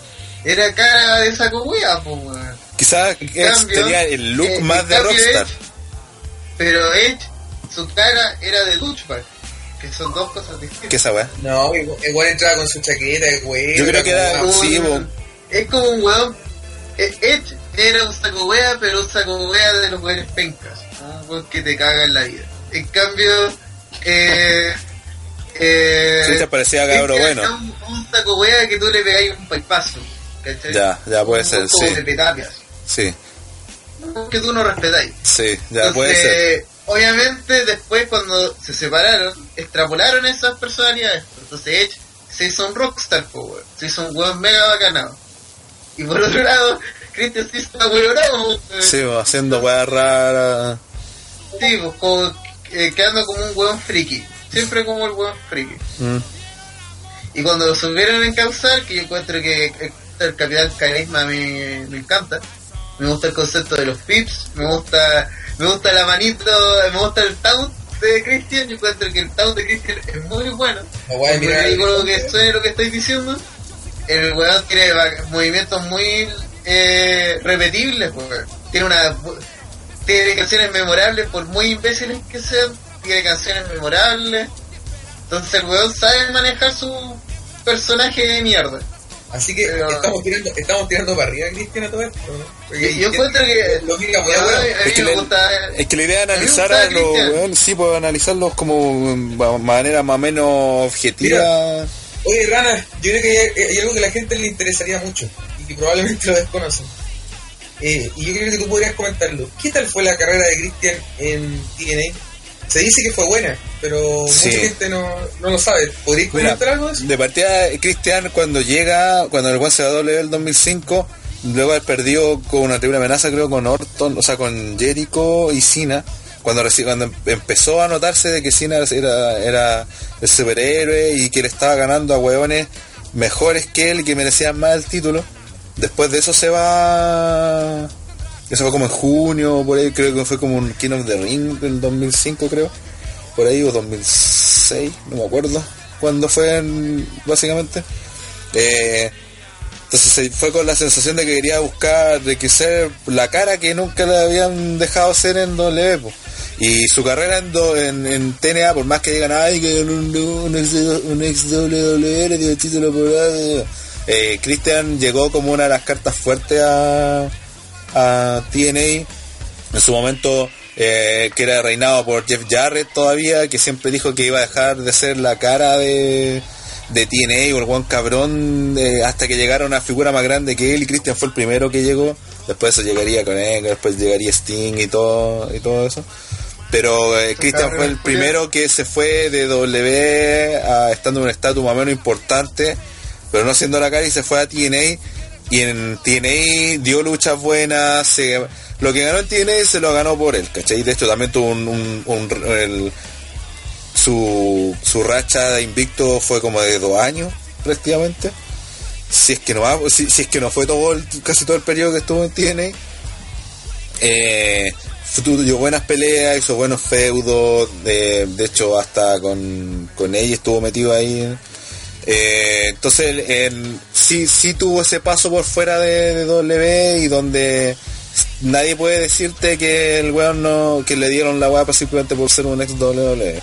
era cara de saco wea, po, weón. Quizás tenía el look eh, más de Rockstar. Edge- pero Edge, su cara era de douchebag, que son dos cosas distintas. ¿Qué esa weá? No, igual, igual entraba con su chaqueta de güey. Yo creo que era- como- sí, Un- bo. es como un weón. eh, Edge era un saco wea, pero un saco wea de los weones pencas. Un weón que te caga en la vida. En cambio, eh. eh Sí, te parecía cabro bueno. Un, un saco wea que tú le pegáis un paipazo. ¿cachai? Ya, ya puede Un ser, sí. de petapias. Sí, Que tú no respetáis. sí, ya Entonces, puede ser. Obviamente, después cuando se separaron, extrapolaron esas personalidades. Entonces, Edge se hizo un rockstar, po, weón. se hizo un weón mega bacanado. Y por otro lado, Christian se hizo weonado. Sí, haciendo weas raras. Sí, pues, como, eh, quedando como un weón friki. Siempre como el weón friki. Mm. Y cuando lo supieron encauzar, que yo encuentro que el Capitán Carisma me, me encanta. Me gusta el concepto de los pips, me gusta me gusta la manito, me gusta el taunt de Christian, yo encuentro que el taunt de Christian es muy bueno. Guay, mira, digo lo que suene lo que estoy diciendo, el weón tiene movimientos muy eh, repetibles, weón. Tiene una tiene canciones memorables por muy imbéciles que sean, tiene canciones memorables. Entonces el weón sabe manejar su personaje de mierda. Así que Pero- estamos tirando, estamos tirando para arriba, Cristian, a todo esto. ¿no? Porque Y yo encuentro que mira, Es que me gusta Es que la idea me analizar a los Christian. weón, sí, puedo analizarlos como de manera más o menos objetiva. Oye, Rana, yo creo que hay, hay algo que a la gente le interesaría mucho y que probablemente lo desconocen. Eh, y yo creo que tú podrías comentarlo. ¿Qué tal fue la carrera de Christian en TNA? Se dice que fue buena, pero Sí. mucha gente no, no lo sabe. ¿Podrías Mira, comentar algo de eso? de partida, Cristian cuando llega, cuando el Juan se va a W el 2005, luego él perdió con una terrible amenaza, creo, con Orton, o sea, con Jericho y Cena, cuando, cuando em- empezó a notarse de que Cena era, era el superhéroe y que le estaba ganando a hueones mejores que él y que merecían más el título, después de eso se va... Eso fue como en junio, por ahí creo que fue como un King of the Ring del 2005 creo, por ahí o 2006, no me acuerdo cuándo fue en- básicamente. Eh, entonces fue con la sensación de que quería buscar, de que ser la cara que nunca le habían dejado ser en W. Y su carrera en, en, en TNA, por más que digan, ay, que un, un ex, un ex WWE le dio el título por ahí", eh, Christian llegó como una de las cartas fuertes a, a TNA. En su momento, eh, que era reinado por Jeff Jarrett todavía, que siempre dijo que iba a dejar de ser la cara de, de TNA o el buen cabrón eh, hasta que llegara una figura más grande que él y Christian fue el primero que llegó después eso llegaría con él después llegaría Sting y todo y todo eso pero eh, Christian fue el primero que se fue de W a estando en un estatus más o menos importante pero no siendo la cara y se fue a TNA y en TNA dio luchas buenas lo que ganó en TNA se lo ganó por él ¿cachai? de hecho también tuvo un, su, su racha de invicto fue como de dos años prácticamente si es que no si, es que no fue todo el- casi todo el periodo que estuvo en TNA eh, tuvo buenas peleas hizo buenos feudos de, de hecho hasta con, con ella estuvo metido ahí eh, entonces él sí tuvo ese paso por fuera de, de W y donde nadie puede decirte que el weón no que le dieron la guapa simplemente por ser un ex WWE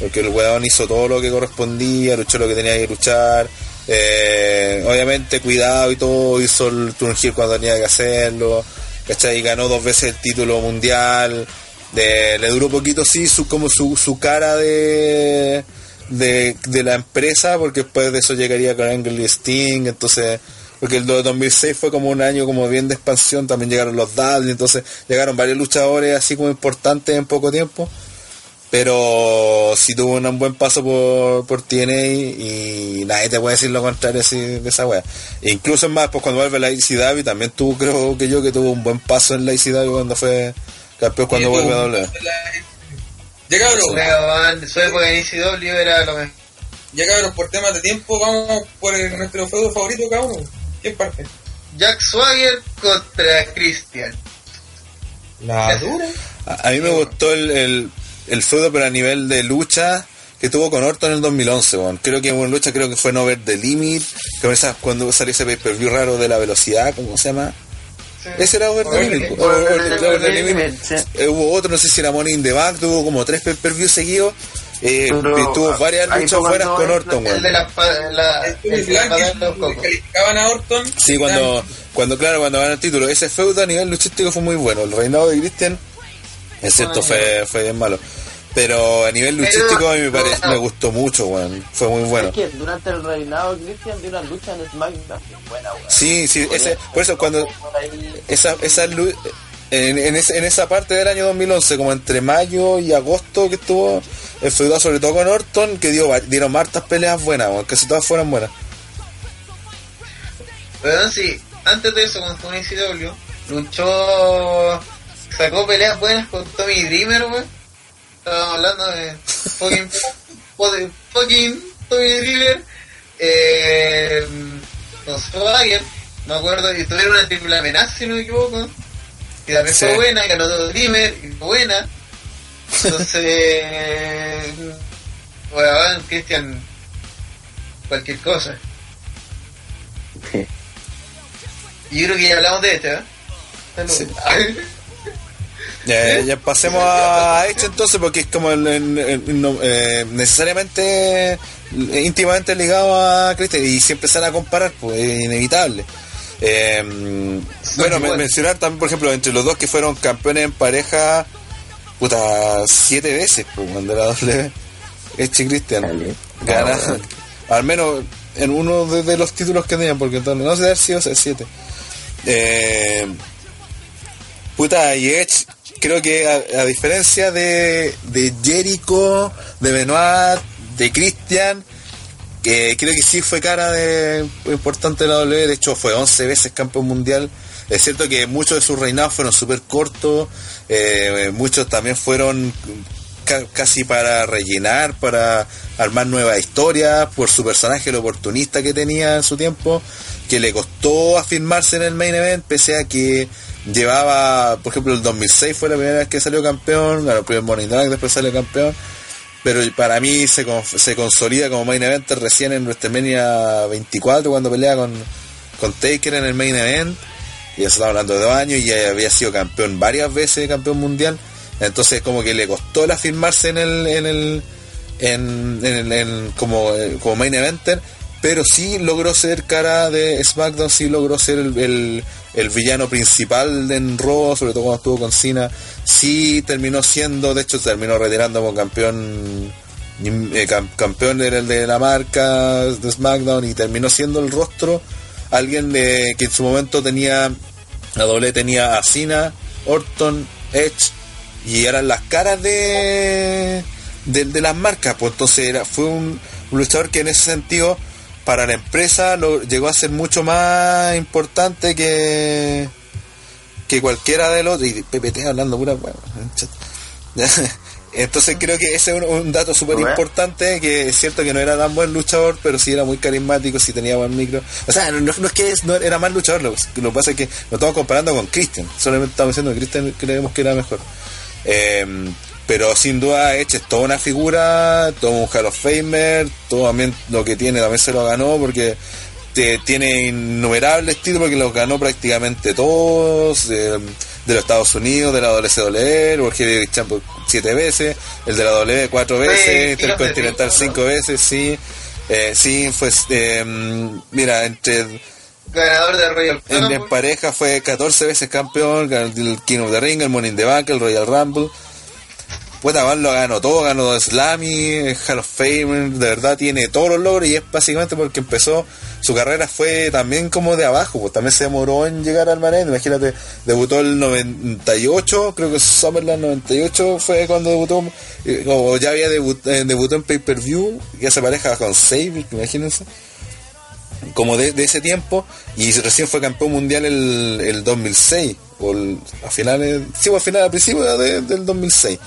porque el weón hizo todo lo que correspondía, luchó lo que tenía que luchar, eh, obviamente cuidado y todo, hizo el turn heel cuando tenía que hacerlo, ¿cachai? Ganó dos veces el título mundial, de- le duró poquito sí su como su, su cara de, de de la empresa, porque después de eso llegaría con Angle y Sting, entonces porque el 2006 fue como un año como bien de expansión, también llegaron los W, entonces llegaron varios luchadores así como importantes en poco tiempo pero sí tuvo un buen paso por, por TNA y nadie te puede decir lo contrario así de esa wea. E incluso es más, pues cuando vuelve la ICW también tuvo, creo que yo, que tuvo un buen paso en la ICW cuando fue campeón cuando vuelve a. Ya cabros, su época en ECW era lo mejor. ya cabros, por temas de tiempo, vamos por el- nuestro feudo favorito, cada uno. ¿Quién parte? Jack Swagger contra Christian. La dura. A, a mí me gustó el, el, el feudo, pero a nivel de lucha que tuvo con Orton en el 2011, weón. Creo que en lucha creo que fue No Over the Limit, que esa, cuando salió ese pay-per-view raro de la velocidad, ¿cómo se llama? Ese era Over. Eh, hubo otro, no sé si era Money in the Bank, tuvo como tres pay-per-views seguidos. Eh, Pero, y tuvo varias luchas buenas con Orton, El weón. de la, El calificaban a Orton. Sí, cuando, cuando claro, cuando ganó el título. Ese feudo a nivel luchístico fue muy bueno. El reinado de Christian, es cierto, fue, fue bien malo. Pero a nivel Pero- luchístico a mí me, pare- me gustó mucho, weón. Fue muy bueno. Es que durante el reinado Christian dio una lucha en SmackDown bien buena, weón. Sí, sí, ese, por eso cuando esa, esa en, en, ese- en esa parte del año 2011, como entre mayo y agosto que estuvo el feudal, sobre todo con Orton, que dio, dieron hartas peleas buenas, weón, casi todas fueron buenas. Pero sí, antes de eso, cuando estuvo en ECW, luchó, sacó peleas buenas con Tommy Dreamer, weón. Estábamos hablando de fucking, fucking, Tommy Dreamer, eh, con Swagger, me acuerdo, y tuvieron una triple amenaza, si no me equivoco. Y también Sí. fue buena, y ganó Dreamer, y fue buena. Entonces, bueno, Christian, cualquier cosa. Y yo creo que ya hablamos de esto, ¿eh? Sí. Ya, ya pasemos a Edge entonces porque es como el- el- el- no, eh, necesariamente eh, íntimamente ligado a Christian y siempre se van a comparar, pues es inevitable. Eh, bueno, mencionar también, por ejemplo, entre los dos que fueron campeones en pareja, puta, siete veces, pues, cuando era doble, Edge y Christian. Ganaron, al menos en uno de, de los títulos que tenían, porque entonces no sé sido o siete. Eh, puta, y Edge, creo que a, diferencia de, de Jericho, de Benoit, de Christian, que creo que sí fue cara de importante la W, de hecho fue 11 veces campeón mundial. Es cierto que muchos de sus reinados fueron súper cortos, eh, muchos también fueron ca- casi para rellenar, para armar nuevas historias, por su personaje, el oportunista que tenía en su tiempo, que le costó afirmarse en el main event, pese a que llevaba, por ejemplo, el 2006 fue la primera vez que salió campeón, ganó el primer Morning después salió campeón, pero para mí se, con- se consolida como main event recién en WrestleMania 24 cuando pelea con, con Taker en el main event y ya se estaba hablando de dos años y había sido campeón varias veces campeón mundial entonces como que le costó el afirmarse en el en el en, en como, eh, como main eventer pero sí logró ser cara de SmackDown sí logró ser el- el villano principal de en Raw sobre todo cuando estuvo con Cena sí terminó siendo de hecho terminó retirando como campeón eh, cam- campeón de, de la marca de SmackDown y terminó siendo el rostro alguien de, que en su momento tenía la doble tenía a Cena, Orton, Edge y eran las caras de de, de las marcas pues entonces era, fue un luchador que en ese sentido para la empresa lo, llegó a ser mucho más importante que que cualquiera de los y PPT hablando pura entonces creo que ese es un, un dato súper importante que es cierto que no era tan buen luchador pero sí era muy carismático sí tenía buen micro. O sea no, no es que es- no era mal luchador lo, lo que pasa es que lo estamos comparando con Christian solamente estamos diciendo que Christian creemos que era mejor. Eh, pero sin duda Edge es toda una figura todo un Hall of Famer todo también lo que tiene también se lo ganó porque te- tiene innumerables títulos porque los ganó prácticamente todos de, de los Estados Unidos, de la WCW, el World Heavyweight Champion siete veces, el de la W cuatro veces, de Intercontinental cinco veces, sí. Eh, sí, fue, eh, mira, entre Ganador de Royal en, en pareja fue 14 veces campeón, el King of the Ring, el in the Bank, el Royal Rumble. Puta, Van lo ganó todo, ganó Slammy, Hall of Fame, de verdad tiene todos los logros y es básicamente porque empezó, su carrera fue también como de abajo, pues también se demoró en llegar al manet, imagínate, debutó el 98, creo que Summerland 98 fue cuando debutó, eh, o ya había debut, eh, debutó en pay-per-view, ya se pareja con Sable, imagínense como de, ese tiempo y recién fue campeón mundial el, el 2006 o el- a finales sí o a finales al principio de- del 2006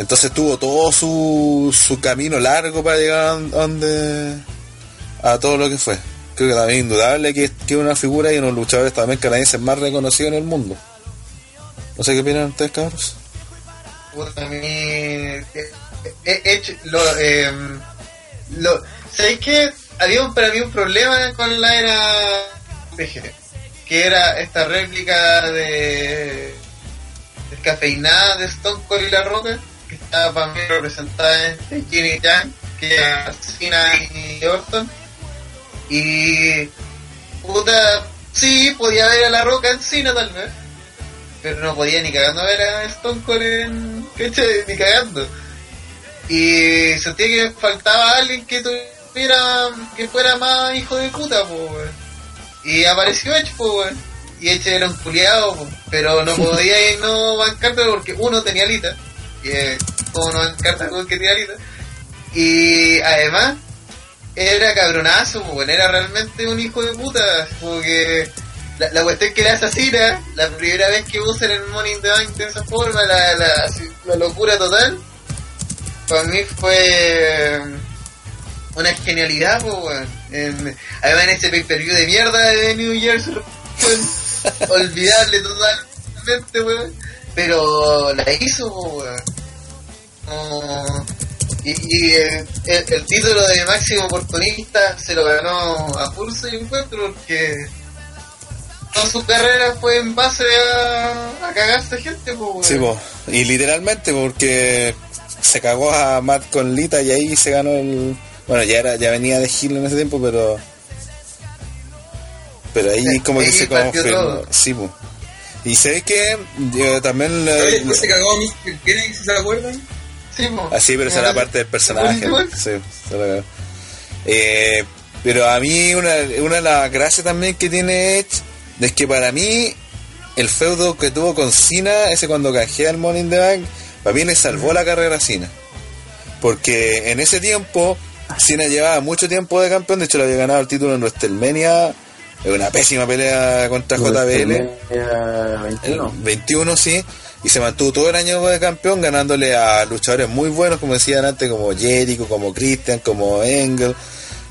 entonces tuvo todo su, su camino largo para llegar a donde a todo lo que fue creo que también es indudable que, es una figura y unos luchadores también canadienses más reconocidos en el mundo no sé qué opinan ustedes cabros mí. eh, eh, lo. Eh, lo ¿Sabéis que había para mí un problema con la era PG? Que era esta réplica de. descafeinada de Stone Cold y La Roca, estaba para mí representada en Jimmy Chan, que era Cena y Orton. Y. puta. Sí, podía ver a La Roca en Cena tal vez pero no podía ni cagando ver a Stone Cold en ¿cachai? ni cagando y sentía que faltaba alguien que tuviera que fuera más hijo de puta weón. y apareció Edge weón. y Edge era un culiado pero no podía ir no bancarte porque uno tenía alita y eh, como no bancarte con el que tenía alita y además era cabronazo, po, weón, era realmente un hijo de puta, como que la, la cuestión que le asesina, la primera vez que usan el in the Bank de esa forma, la, la, la locura total, para mí fue una genialidad, po, weón. En- además en ese pay-per-view de mierda de New Year's, weón, olvidable totalmente, weón. Pero la hizo, weón. Como- y, y el, el- el título de máximo oportunista se lo ganó a pulso y encuentro porque toda su carrera fue en base a, a cagarse gente, pues. Sí, po. y literalmente porque se cagó a Matt con Lita y ahí se ganó el bueno ya era ya venía de Hill en ese tiempo pero pero ahí Sí, como que se confirmó sí po. y sé que yo también le- ¿Sabes? Después se cagó a Mr. Kennedy, si se acuerdan. Sí, po. así pero esa era parte del personaje sí. Eh, pero a mí una, una de las gracias también que tiene Edge es que para mí el feudo que tuvo con Cena, ese cuando canjea el Money in the Bank, para mí le salvó la carrera a Cena. Porque en ese tiempo Cena llevaba mucho tiempo de campeón, de hecho le había ganado el título en WrestleMania. Es una pésima pelea contra JBL. Era 21. El 21 sí, y se mantuvo todo el año de campeón ganándole a luchadores muy buenos, como decían antes, como Jericho, como Christian, como Engel.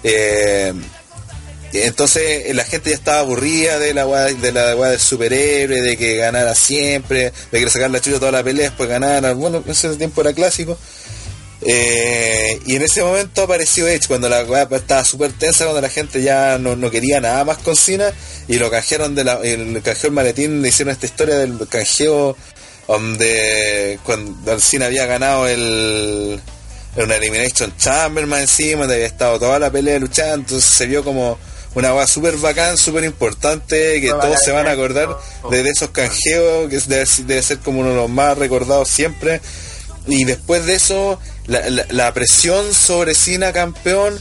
Eh, entonces eh, la gente ya estaba aburrida de la weá, de la del superhéroe, de que ganara siempre, de que sacar la chucha toda la pelea, después ganara. Bueno, en ese tiempo era clásico. Eh, y en ese momento apareció Edge cuando la weá estaba súper tensa, cuando la gente ya no, no quería nada más con Cena y lo canjearon de la, el canjeó el maletín, le hicieron esta historia del canjeo donde cuando Cena había ganado el una Elimination Chamber más encima, donde había estado toda la pelea luchando, entonces se vio como una weá súper bacán, súper importante, que todos se van a acordar de, de esos canjeos, que debe, debe ser como uno de los más recordados siempre. Y después de eso, la, la- la presión sobre Cena campeón,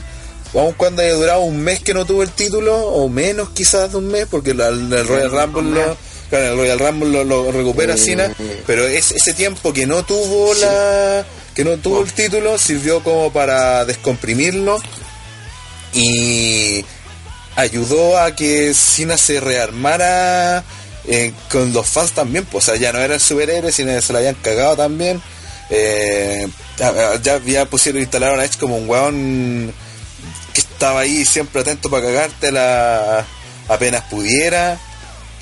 aun cuando haya durado un mes que no tuvo el título, o menos quizás de un mes, porque la- el, Royal Rumble lo, claro, el Royal Rumble lo, lo recupera Eh, Cena, pero es, ese tiempo que no tuvo la que no tuvo el título sirvió como para descomprimirlo y ayudó a que Cena se rearmara eh, con los fans también, pues, o sea, ya no era el superhéroe, sino se lo habían cagado también. Eh, ya, pusieron, instalaron a Edge como un weón que estaba ahí siempre atento para cagarte la, apenas pudiera.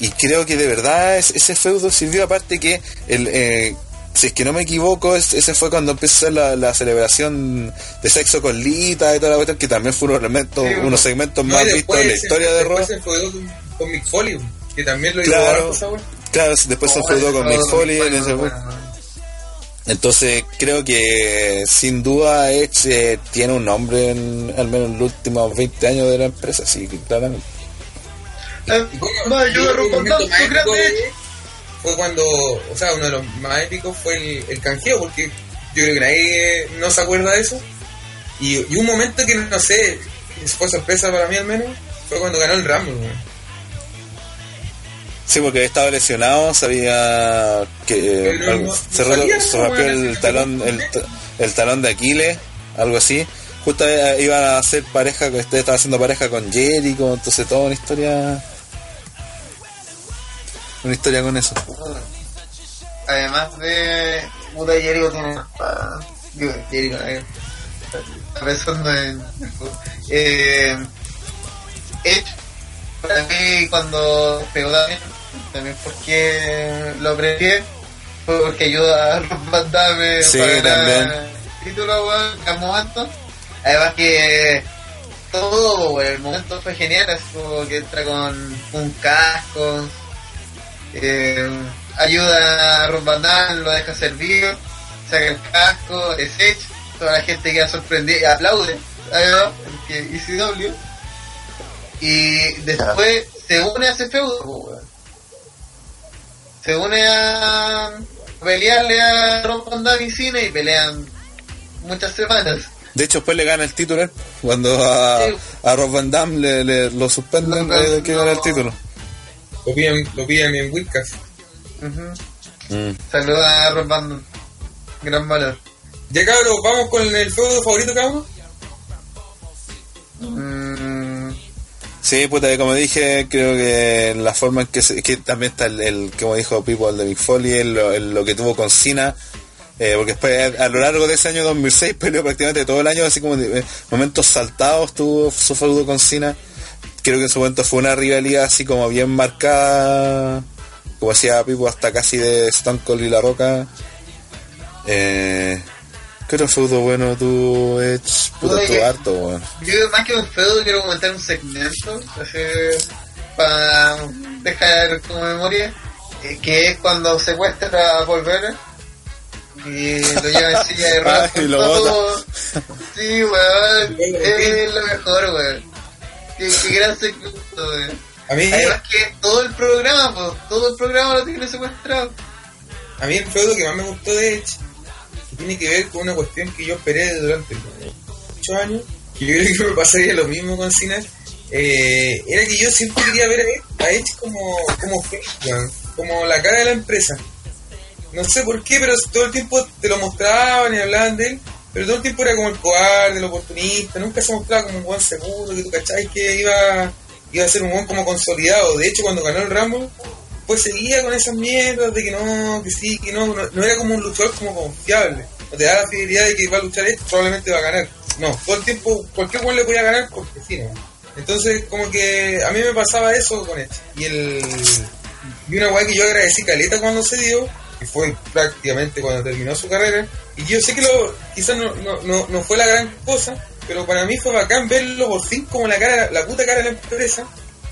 Y creo que de verdad es- ese feudo sirvió, aparte que el, eh, si es que no me equivoco, es- ese fue cuando empezó la, la celebración de sexo con Lita y toda la cuestión, que también fue unos, elementos, Sí, unos segmentos No, más vistos en la se- historia de Raw. se con, Mick Foley, que también lo hizo Claro. weá. Claro, después se Oh, feudó con Mick Foley con en ese bueno, Entonces creo que sin duda Edge eh, tiene un nombre en al menos en los últimos 20 años de la empresa, sí, claramente. Yo grande. fue cuando, o sea, uno de los más épicos fue el, el canjeo, porque yo creo que nadie no se acuerda de eso. Y, y un momento que no sé, fue sorpresa para mí al menos, fue cuando ganó el Rumble. weón. Sí, porque había estado lesionado, sabía que eh, no- se, no rompió el talón, el, el talón de Aquiles, algo así. Justo eh, iba a hacer pareja, este estaba haciendo pareja con Jericho, entonces toda una historia, una historia con eso. Además de. Puta Jericho tiene. Digo, Jericho, eh, pensando en. Eh, Edge, para mí, cuando pegó también, también porque lo aprecié, fue porque ayuda a Rob Van Damme Sí, también. el título, weón, momento. Además que todo, weón, el momento fue genial, así como que entra con un casco, eh, ayuda a Rob Van Damme, lo deja servir, saca el casco, es Edge, toda la gente queda sorprendida, aplaude, ¿sabes? porque ECW, y después se une a ese feudo, se une a pelearle a Rob Van Damme y Cena y pelean muchas semanas. De hecho, después le gana el título él, cuando a, Sí. a Rob Van Damme le, le- lo suspenden Lo- de que gana el no. título. Lo piden, lo piden en Wildcats. Ujú. Mm. Saluda a Rob Damme. Gran valor. Ya cabros, vamos con el feudo favorito uno. Mm, Sí, puta, como dije, creo que la forma en que, se- que también está el, el, como dijo Pipo, el de Mick Foley, el- lo, el- lo que tuvo con Cena, eh, porque después a lo largo de ese año 2006 peleó prácticamente todo el año, así como de- eh, momentos saltados tuvo su feudo con Cena. Creo que en su momento fue una rivalidad así como bien marcada, como decía Pipo, hasta casi de Stone Cold y La Roca. Eh, ¿Qué otro feudo bueno tú, Edge? Puta, tú harto, weón. yo más que un feudo quiero comentar un segmento así, para dejar como memoria eh, que es cuando secuestra a Paul Bearer y lo lleva en silla de ruedas Ah, y con lo todo. sí weón es lo mejor weón qué, qué gran segmento weón A mí, además que todo el programa pues, todo el programa lo tiene secuestrado a mí el feudo que más me gustó de Edge tiene que ver con una cuestión que yo esperé durante muchos años, que yo creo que me pasaría lo mismo con Cena, eh, era que yo siempre quería ver a Edge, como, como como la cara de la empresa. No sé por qué, pero todo el tiempo te lo mostraban y hablaban de él, pero todo el tiempo era como el cobarde, el oportunista, nunca se mostraba como un buen seguro, que tú cacháis que iba, iba a ser un buen como consolidado. De hecho, cuando ganó el Rumble, pues seguía con esas mierdas de que no, que sí, que no, no, no era como un luchador como confiable. No te da la fidelidad de que va a luchar esto, probablemente va a ganar. No, todo el tiempo, cualquier cual le podía ganar porque sí, ¿no? Entonces, como que a mí me pasaba eso con esto. Y el y una weá que yo agradecí caleta cuando se dio, que fue prácticamente cuando terminó su carrera, y yo sé que lo, quizás no, no, no, no fue la gran cosa, pero para mí fue bacán verlo por fin como la cara, la puta cara de la empresa,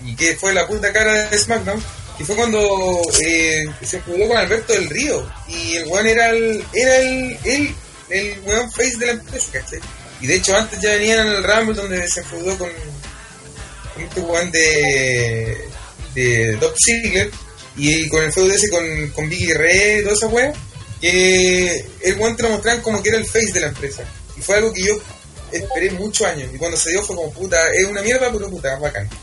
y que fue la puta cara de SmackDown, y fue cuando eh, se jugó con Alberto del Río, y el weón era el, era el, el, el weón face de la empresa, ¿cachai? Y de hecho antes ya venían en el Rumble donde se enfudó con, con este weón de, de Top Ziggler, y con el feudo ese con, con Vicky Guerrero y toda esa weá, que el weón te lo mostraban como que era el face de la empresa. Y fue algo que yo esperé muchos años. Y cuando se dio fue como puta, es una mierda, pero puta, bacán.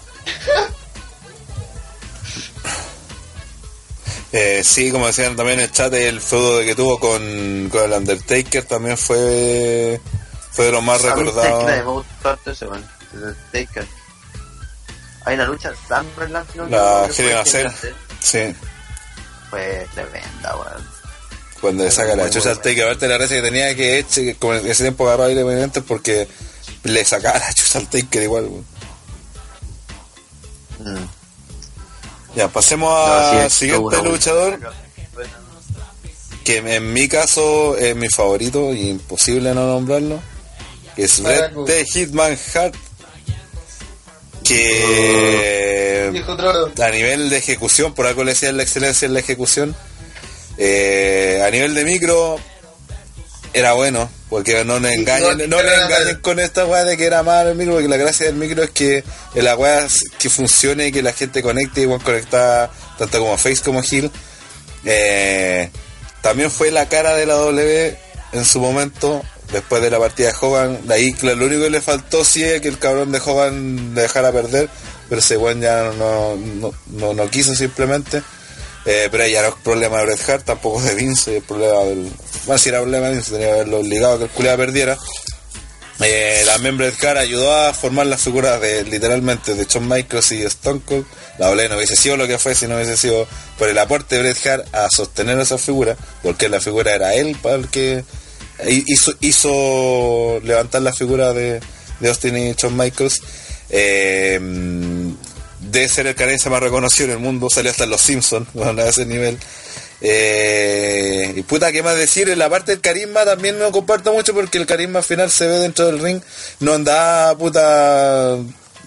Eh, sí, como decían también en el chat, el feudo de que tuvo con, con el Undertaker también fue, fue de los más A mí recordados. Taker me gustó harto ese, weón. El Taker. Hay una lucha en Summerland, La a Cell. Sí, Fue tremenda, weón. Cuando le saca la chucha al. Taker, aparte la gracia que tenía que eche, que como en ese tiempo agarraba aire movimientos porque le sacaba la chucha al Taker igual. Mm. Ya, pasemos No, sí, al siguiente una luchador. que en mi caso es mi favorito y imposible no nombrarlo, que es Barack. the Hitman Hart, que a nivel de ejecución, por algo le decían la excelencia en la ejecución, eh, a nivel de micro era bueno, porque no nos Y- engañen, no nos engañen con esta weá de que era malo el micro, porque la gracia del micro es que la weá que funcione y que la gente conecte igual conectada tanto como Face como Hill. Eh, también fue la cara de la W en su momento, después de la partida de Hogan. De ahí, lo único que le faltó sí es que el cabrón de Hogan le dejara perder, pero ese weón ya no, no, no, no quiso simplemente. Eh, pero ya no es problema de Bret Hart, tampoco de Vince, es problema del. Bueno, si era problema de Vince, tenía que haberlo obligado a que el culiao perdiera. Eh, también Bret Hart ayudó a formar las figuras de literalmente de Shawn Michaels y Stone Cold. La doble no hubiese sido lo que fue si no hubiese sido por el aporte de Bret Hart a sostener esa figura, porque la figura era él para el que hizo, hizo levantar la figura de, de Austin y Shawn Michaels. Eh, de ser el canadiense más reconocido en el mundo, salió hasta Los Simpsons, bueno, a ese nivel. Eh, y puta, ¿qué más decir? En la parte del carisma también no comparto mucho porque el carisma al final se ve dentro del ring. No andaba, puta,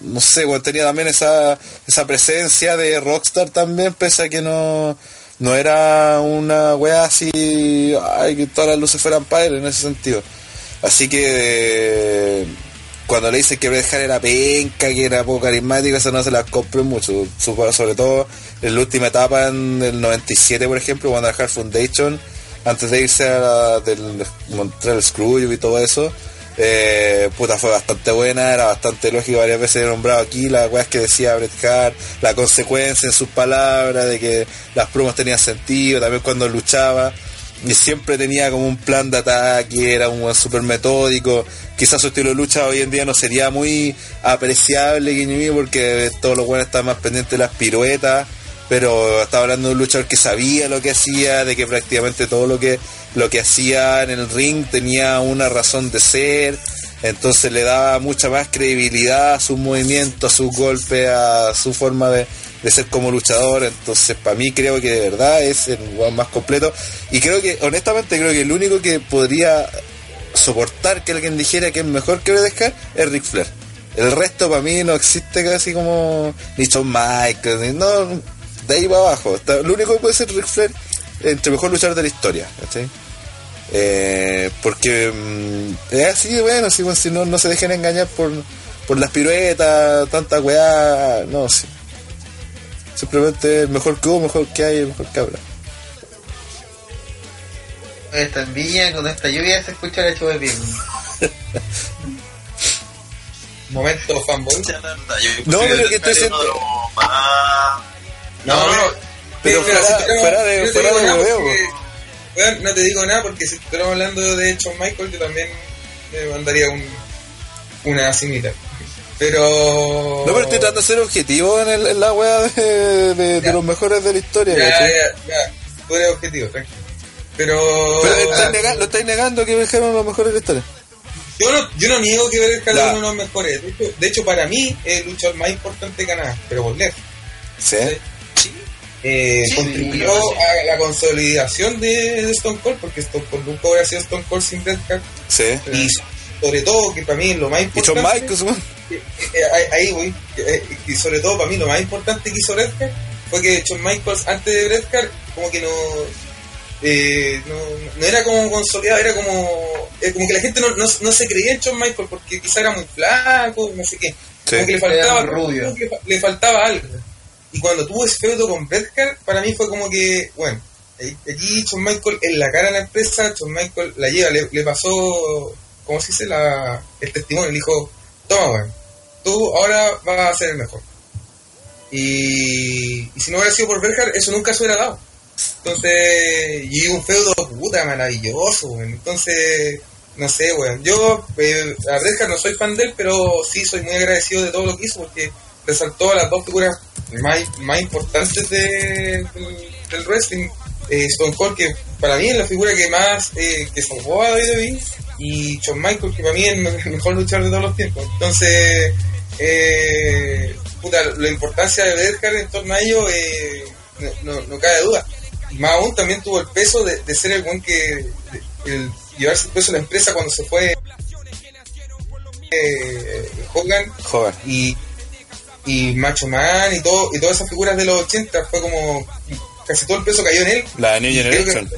no sé, bueno, tenía también esa, esa presencia de rockstar también, pese a que no, no era una wea así, ay, que todas las luces fueran él en ese sentido. Así que cuando le dicen que Bret Hart era penca, que era poco carismático, eso no se las compré mucho. Sobre todo en la última etapa, en el 97, por ejemplo, cuando la Hart Foundation, antes de irse a la, del Montreal Screwjob y todo eso, eh, puta, fue bastante buena, era bastante lógico, varias veces he nombrado aquí las weas que decía Bret Hart, la consecuencia en sus palabras, de que las promos tenían sentido, también cuando luchaba y siempre tenía como un plan de ataque, era un weón súper metódico. Quizás su estilo de lucha hoy en día no sería muy apreciable Guiñimi, porque todos los buenos están más pendientes de las piruetas, pero estaba hablando de un luchador que sabía lo que hacía, de que prácticamente todo lo que lo que hacía en el ring tenía una razón de ser, entonces le daba mucha más credibilidad a sus movimientos, a sus golpes, a su forma de, de ser como luchador. Entonces, para mí creo que de verdad es el más completo. Y creo que, honestamente, creo que el único que podría soportar que alguien dijera que es mejor que Bret es Ric Flair. El resto para mí no existe casi como ni Shawn Michaels, ni, no, de ahí para abajo. Lo único que puede ser Ric Flair entre mejor luchador de la historia. Eh, porque mm, es así, bueno, si, no, no se dejen engañar por, por las piruetas, tanta weá, no, sí. Simplemente mejor que hubo, mejor que hay, el mejor que habrá. Esta envidia, con esta lluvia se escucha el hecho de bien. Momento fanboy. No, pero que estoy siendo- No, no. Pero fuera- de- fuera digo de porque, weón, no te digo nada porque si estamos hablando de Shawn Michael, yo también me mandaría un, una similar. Pero. No, pero estoy tratando de ser objetivo en, el- en la wea de, de- de los mejores de la historia, Ya, ya, ya. Tú eres objetivo, tranquilo. Pero. Ah, nega- lo estáis negando que dejaron los mejores de la historia. yo, no, yo no niego que Ya. es uno de los mejores. De hecho, de hecho, para mí es el luchador más importante de Canadá, pero por lejos. Sí. Eh, Sí, contribuyó sí. a la consolidación de, de Stone Cold, porque Stone Cold nunca hubiera sido Stone Cold sin Bret Hart. Sí. Y sobre todo, que para mí es lo más Y Shawn importante. Michaels. Eh, eh, ahí, voy. Eh, y sobre todo para mí lo más importante que hizo Bret Hart fue que Shawn Michaels antes de Bret Hart como que no, eh, no, no era como consolidado, era como, eh, como que la gente no, no, no se creía en Shawn Michaels porque quizá era muy flaco, no sé qué. Sí. Como que le faltaba, rubio. como que le, fa- le faltaba algo. Y cuando tuvo ese feudo con Bret Hart, para mí fue como que, bueno, allí Shawn Michaels en la cara de la empresa, Shawn Michaels la lleva, le, le pasó, ¿cómo se dice? La, el testimonio, le dijo, toma, weón, tú ahora vas a ser el mejor. Y, y si no hubiera sido por Bret Hart, eso nunca se hubiera dado. Entonces, y un feudo puta maravilloso. Entonces, no sé, weón. Yo eh, a Bret Hart no soy fan de él, pero sí soy muy agradecido de todo lo que hizo porque resaltó a las dos figuras más, más importantes de- del, wrestling. Eh, Stone Cold, que para mí es la figura que más eh, que salvó a WWE, y Shawn Michaels, que para mí es el me- el mejor luchador de todos los tiempos. Entonces, eh, puta, la importancia de Bret Hart en torno a ello eh, no, no, no cabe duda. Y más aún también tuvo el peso de, de ser el buen que de- el llevarse el peso de la empresa cuando se fue eh, Hogan Joder. y, y Macho Man y todo y todas esas figuras de los 80 fue como casi todo el peso cayó en él La New creo que Generation.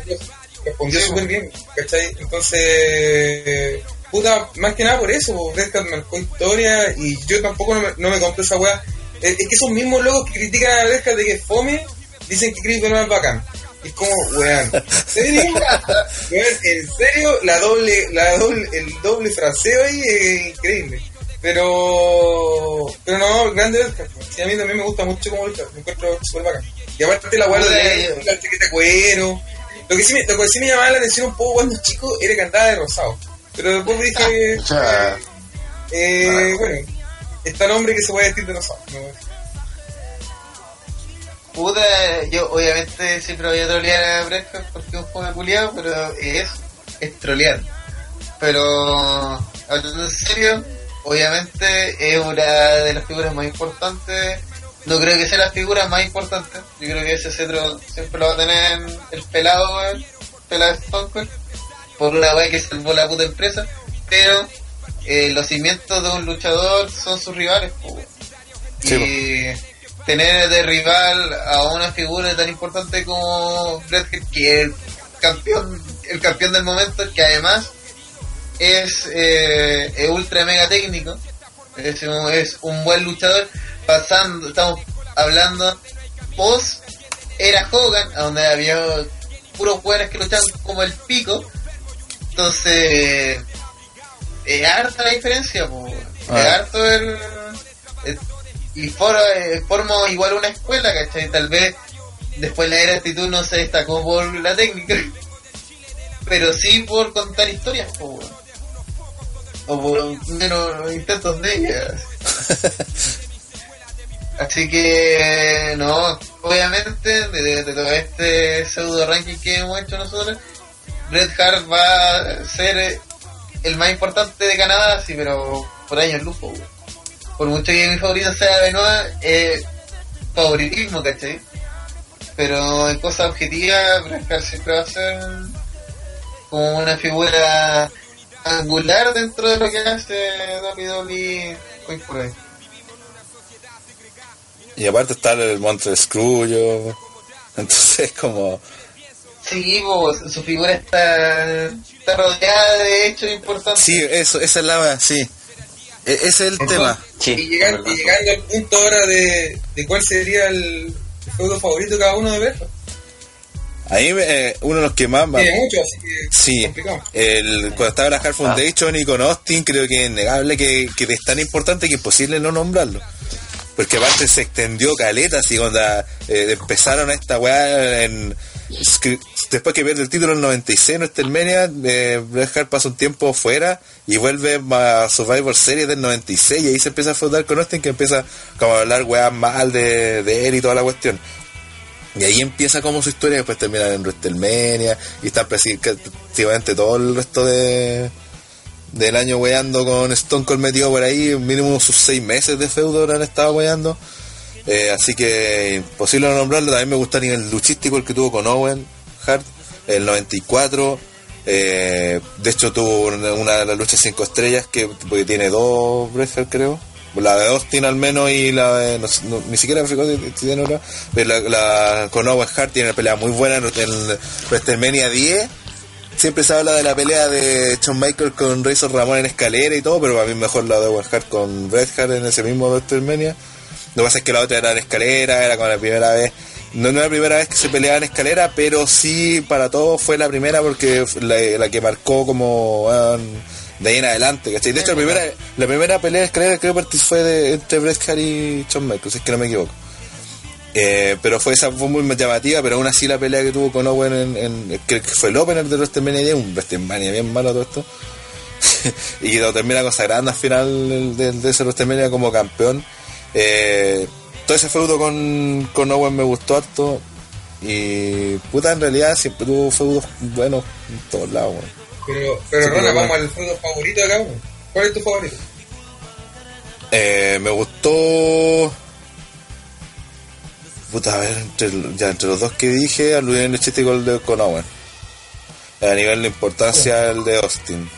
respondió- súper bien ¿cachai? entonces puta más que nada por eso po, Red Hat marcó historia y yo tampoco no me, no me compré esa weá es, es que esos mismos locos que critican a Red Hat de que es fome dicen que Chris Benoit es bacán y es como weón ¿en serio? Weón, en serio la doble la doble el doble fraseo ahí es increíble pero pero no grande Hat sí, a mí también me gusta mucho como lucha me encuentro súper bacán y aparte la Puta, de yo- la chaqueta de cuero lo que, sí me, lo que sí me llamaba la atención un poco cuando chico era que andaba de rosado. Pero después dije, sea, eh, bueno, está nombre que se puede vestir de rosado. ¿no? Puta, yo obviamente siempre voy a trolear a Bret Hart porque es un juego culiado, pero es, es trolear. Pero, hablando en serio, obviamente es una de las figuras más importantes. No creo que sea la figura más importante. Yo creo que ese cetro siempre lo va a tener el pelado, weón, pelado de Stone Cold, por una weá que salvó la puta empresa. Pero eh, los cimientos de un luchador son sus rivales, po. Sí, y tener de rival a una figura tan importante como Bret Hart, que es el campeón, el campeón del momento, que además es, eh, es ultra mega técnico, es un, es un buen luchador, pasando, estamos hablando post era Hogan, a donde había puros buenos que luchaban como el pico, entonces es harta la diferencia, po. es Ah. harto el, el- y for- eh, forma igual una escuela, ¿cachai? Tal vez después la era actitud no se destacó por la técnica, pero sí por contar historias, o por menos intentos de ellas. Así que, no, obviamente, de, de todo este pseudo ranking que hemos hecho nosotros, Bret Hart va a ser el más importante de Canadá, sí, pero por años po, weón. Por mucho que mi favorito sea Benoit, eh, favoritismo, ¿cachai? Pero en cosas objetivas, Bret Hart siempre va a ser como una figura angular dentro de lo que hace WWE hoy por hoy. Y aparte está el Montre Screwjo. Entonces, como. Sí, pues, su figura está, está rodeada de hechos importantes. Sí, eso, esa es la. Sí. E- ese es el tema. Sí, Y, llegando, y llegando al punto ahora de, de cuál sería el juego favorito de cada uno de Hart. Ahí eh, uno de los que más. va- Tiene mucho, así que Sí, complicado. el, cuando estaba la Hard Foundation y con Austin, creo que es innegable que, que es tan importante que es posible no nombrarlo. porque aparte se extendió caleta, así cuando eh, empezaron a esta weá en, después que pierde el título en 96 en WrestleMania, eh, Hart pasa un tiempo fuera y vuelve a Survivor Series del 96 y ahí se empieza a feudar con Austin que empieza como a hablar weá mal de, él y toda la cuestión. Y ahí empieza como su historia, después termina en WrestleMania y está prácticamente todo el resto de del año weando con Stone Cold metido por ahí, mínimo sus seis meses de feudo han estado weando. Eh, así que imposible no nombrarlo, también me gusta a nivel luchístico el que tuvo con Owen Hart, el 94. Eh, de hecho tuvo una, de las luchas cinco estrellas que porque tiene dos Bret Hart, creo la de Austin al menos y la de no no- ni siquiera tiene otra la, la- con Owen Hart tiene una pelea muy buena en, WrestleMania 10 siempre se habla de la pelea de Shawn Michaels con Razor Ramón en escalera y todo pero para mí mejor la de Owen Hart con Bret Hart en ese mismo WrestleMania lo que pasa es que la otra era en escalera era como la primera vez no, no era la primera vez que se peleaba en escalera pero sí para todos fue la primera porque la, la que marcó como de ahí en adelante, ¿cachai? De hecho, la primera, la primera pelea de escalera creo que fue de, entre Bret Hart y Shawn Michaels, si es que no me equivoco. Eh, pero fue esa fue muy llamativa, pero aún así la pelea que tuvo con Owen en, en- creo que fue el opener de WrestleMania 10, un WrestleMania bien malo todo esto. y lo termina consagrando al final de, de ese WrestleMania como campeón. Eh, todo ese feudo con, con Owen me gustó harto. Y puta, en realidad siempre tuvo feudos buenos en todos lados. weón. Pero, pero Rona, vamos al feudo favorito cada uno. ¿Cuál es tu favorito? Eh, me gustó. Puta, a ver, entre, ya entre los dos que dije, aludí en el chiste con con Owen. A nivel de importancia, el de Austin.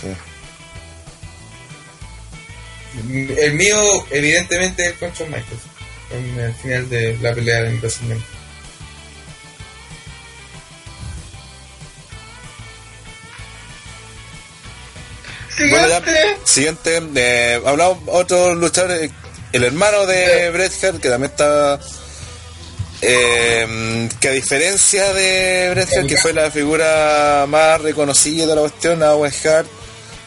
Sí. El mío, evidentemente, es con Shawn Michaels. En el final de la pelea de WrestleMania. Bueno, ya, siguiente, eh, hablamos otro luchador, eh, el hermano de Bret Hart, que también está. eh, que a diferencia de Bret Hart, que fue la figura más reconocida de la cuestión, Owen Hart,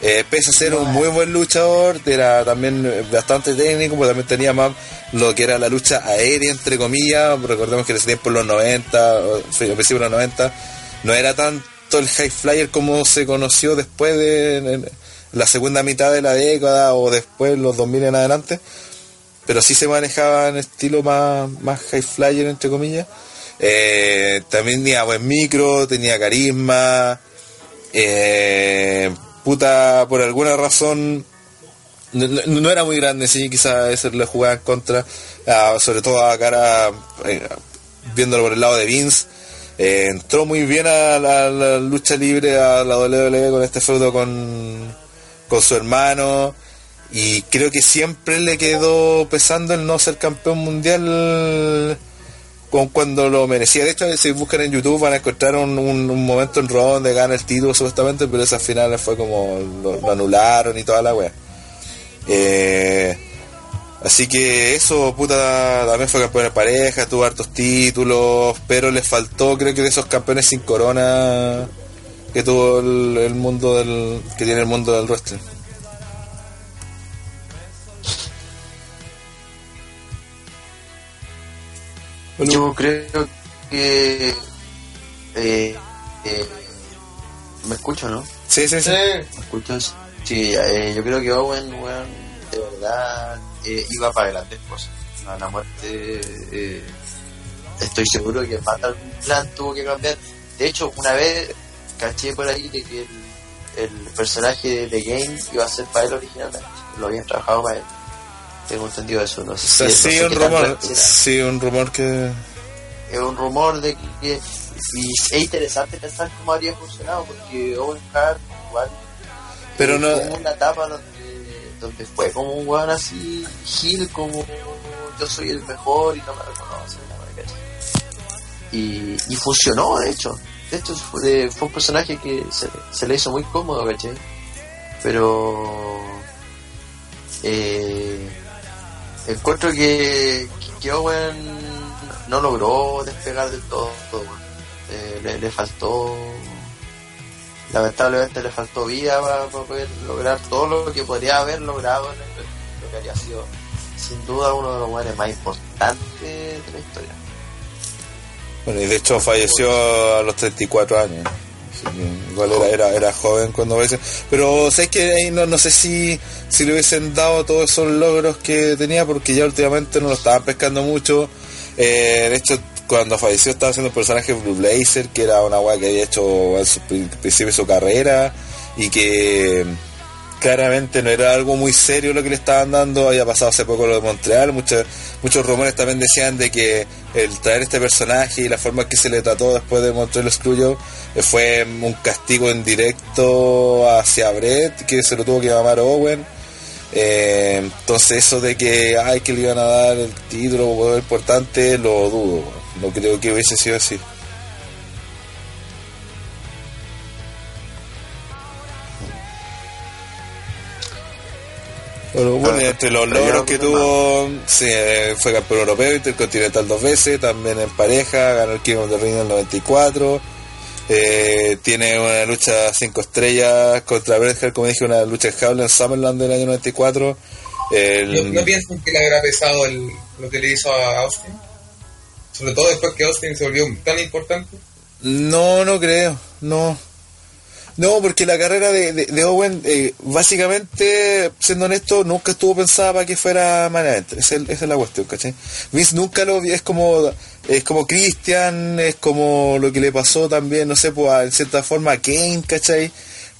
eh, pese a ser un muy buen luchador, era también eh, bastante técnico, porque también tenía más lo que era la lucha aérea, entre comillas. Recordemos que en ese tiempo, en los 90, o, principios de los 90, no era tanto el high flyer como se conoció después de la segunda mitad de la década o después, los 2000 en adelante. Pero sí se manejaba en estilo más, más high flyer, entre comillas. Eh, también tenía buen micro, tenía carisma. Eh, puta, por alguna razón no, era muy grande, sí, quizás eso le jugaba en contra, ah, sobre todo a cara, eh, viéndolo por el lado de Vince. Eh, entró muy bien a la, la lucha libre, a la WWE con este feudo con, con su hermano. Y creo que siempre le quedó pesando el no ser campeón mundial con cuando lo merecía. De hecho, si buscan en YouTube van a encontrar un, un- momento en Raw donde gana el título supuestamente, pero esas finales fue como lo, anularon y toda la wea. Eh, así que eso, puta, también fue campeón de pareja, tuvo hartos títulos, pero le faltó, creo que de esos campeones sin corona que tuvo el, el mundo del, que tiene el mundo del wrestling. Yo creo que. Eh, eh, ¿Me escucho, no? Sí, sí, sí. ¿Me escuchas? Sí, eh, yo creo que Owen, weón, de verdad eh, iba para grandes cosas. A la muerte, eh, estoy seguro que más algún plan tuvo que cambiar. De hecho, una vez caché por ahí de que el, el personaje de Game iba a ser para él originalmente. Lo habían trabajado para él. Tengo entendido eso. No sé O sea, si no sí, sé un rumor, sí, un rumor que... es un rumor de que y es interesante pensar cómo habría funcionado porque Owen Hart igual Pero no- tuvo una etapa donde, donde fue como un weón así Gil como yo soy el mejor y no me reconocen ¿cachai? y, y funcionó de hecho de hecho fue, un personaje que se, se le hizo muy cómodo ¿cachai? pero eh, encuentro que, que Owen no logró despegar del todo. Eh, le, le faltó lamentablemente le faltó vida para, poder lograr todo lo que podría haber logrado en el- lo que había sido sin duda uno de los jugadores más importantes de la historia. Bueno, y de hecho falleció a los 34 años. Igual era, era, era joven cuando falleció. Pero sé que no, no sé si, si le hubiesen dado todos esos logros que tenía, porque ya últimamente no lo estaban pescando mucho. Eh, de hecho, cuando falleció estaba haciendo el personaje Blue Blazer, que era una weá que había hecho al principio de su carrera y que claramente no era algo muy serio lo que le estaban dando, había pasado hace poco lo de Montreal, muchos muchos rumores también decían de que el traer este personaje y la forma que se le trató después de Montreal Screwjob eh, fue un castigo en directo hacia Brett, que se lo tuvo que llamar Owen. Eh, entonces eso de que ay que le iban a dar el título importante lo dudo, no creo que hubiese sido así. Bueno, entre los logros que tuvo, sí, eh, fue campeón europeo, intercontinental dos veces, también en pareja, ganó el King of the Ring en el 94, eh, tiene una lucha cinco estrellas contra Bret Hart, como dije, una lucha jaula en Summerland del año 94. El- ¿No, no piensan que le habrá pesado el, lo que le hizo a Austin? Sobre todo después que Austin se volvió tan importante. No, no creo, no. No, porque la carrera de, de- de Owen, eh, básicamente, siendo honesto, nunca estuvo pensada para que fuera. Esa es, esa es la cuestión, ¿cachai? Vince nunca lo vi, es como, es como Christian, es como lo que le pasó también, no sé, pues, a- en cierta forma a Kane, ¿cachai?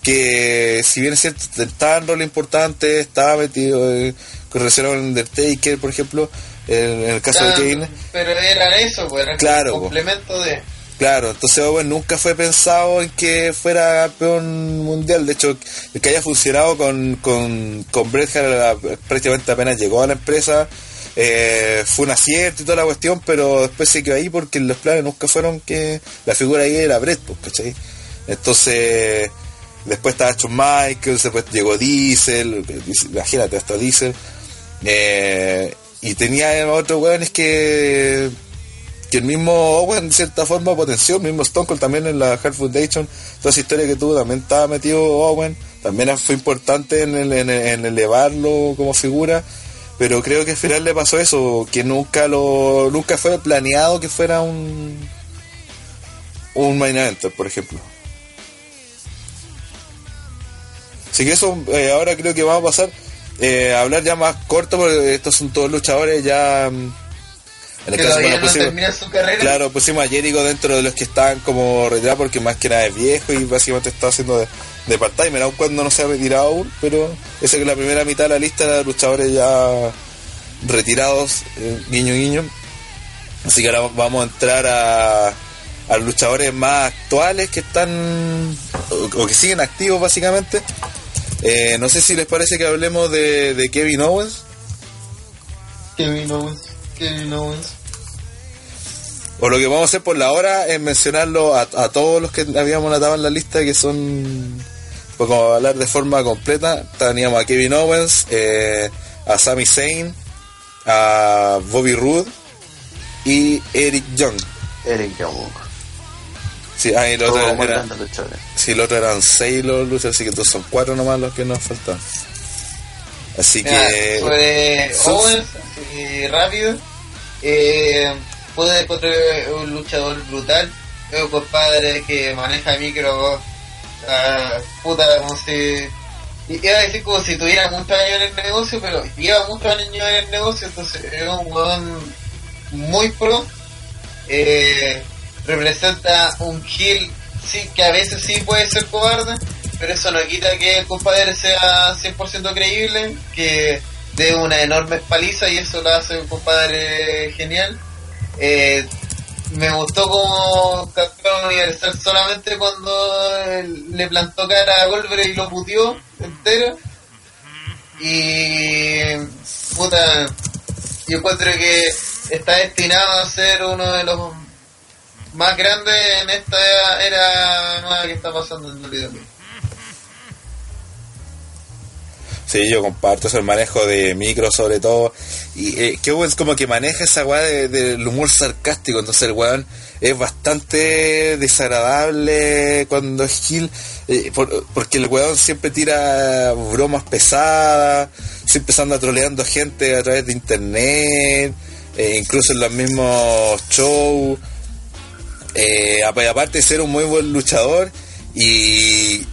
Que si bien es cierto, estaba en rol importante, estaba metido eh, con relación a Undertaker, por ejemplo, en, en el caso de Kane. Pero era eso, pues, era Claro, un complemento de. Claro, entonces Owen nunca fue pensado en que fuera campeón mundial. De hecho, el que haya funcionado con, con, con Bret Hart prácticamente apenas llegó a la empresa, eh, fue un acierto y toda la cuestión, pero después se quedó ahí porque los planes nunca fueron que la figura ahí era Bret, pues, ¿cachai? Entonces, después estaba Shawn Michaels, después llegó Diesel, imagínate, hasta Diesel. Eh, y tenía otros weones que que el mismo Owen, en cierta forma, potenció, el mismo Stone Cold también en la Hard Foundation, toda esa historia que tuvo, también estaba metido Owen, también fue importante en, el- en, en elevarlo como figura, pero creo que al final le pasó eso, que nunca lo nunca fue planeado que fuera un un main eventer, por ejemplo. Así que eso, eh, ahora creo que vamos a pasar eh, a hablar ya más corto, porque estos son todos luchadores ya... En Que caso, bueno, no pusimos- su carrera. Claro, pusimos a Jericho dentro de los que estaban como retirados porque más que nada es viejo y básicamente está haciendo de, de part-timer, aun cuando no se ha retirado aún, pero esa que es la primera mitad de la lista de luchadores ya retirados, eh, guiño guiño. Así que ahora vamos a entrar a, a los luchadores más actuales que están o, o que siguen activos básicamente. Eh, no sé si les parece que hablemos de, de Kevin Owens. Kevin Owens. Kevin Owens. O lo que vamos a hacer por la hora es mencionarlo a, a todos los que habíamos anotado en la lista, que son, pues como hablar de forma completa, teníamos a Kevin Owens, eh, a Sami Zayn, a Bobby Roode y Eric Young. Eric Young. Sí, ah, y los otros eran, sí, los otros eran seis los luchadores, así que entonces son cuatro nomás los que nos faltan. Así Mira, que... sobre Owens, así rápido, eh, puede encontrar un luchador brutal, es un compadre que maneja micro, ah, puta, como si, iba a decir como si tuviera muchos años en el negocio, pero lleva muchos años en el negocio, entonces es un weón muy pro, eh, representa un heel, sí, que a veces sí puede ser cobarde, pero eso no quita que el compadre sea 100% creíble, que dé una enorme paliza y eso lo hace un compadre genial. Eh, me gustó como campeón universal solamente cuando le plantó cara a Goldberg y lo puteó entero. Y puta, yo encuentro que está destinado a ser uno de los más grandes en esta era nueva que está pasando en WWE. Sí, yo comparto eso, el manejo de micro sobre todo. Y eh, que Owens como que maneja esa weá de- del humor sarcástico. Entonces el weón es bastante desagradable cuando es Gil. porque el weón siempre tira bromas pesadas. siempre anda troleando gente a través de internet, eh, incluso en los mismos shows. Eh, apa- aparte de ser un muy buen luchador y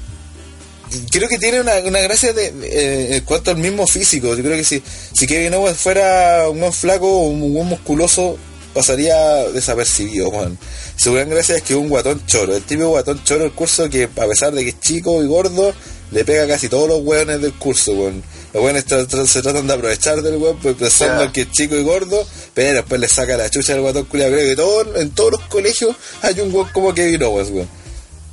creo que tiene una, una gracia de, eh, en cuanto al mismo físico. Yo creo que si, si Kevin Owens fuera un buen flaco o un buen musculoso, pasaría desapercibido, Juan. Su gran gracia es que es un guatón choro. El típico guatón choro del curso que, a pesar de que es chico y gordo, le pega casi todos los hueones del curso, weón. Los hueones tra- tra- se tratan de aprovechar del weón, pues, pensando que es chico y gordo, pero después le saca la chucha al guatón culiado. Creo que todo, en todos los colegios hay un weón como Kevin Owens, weón.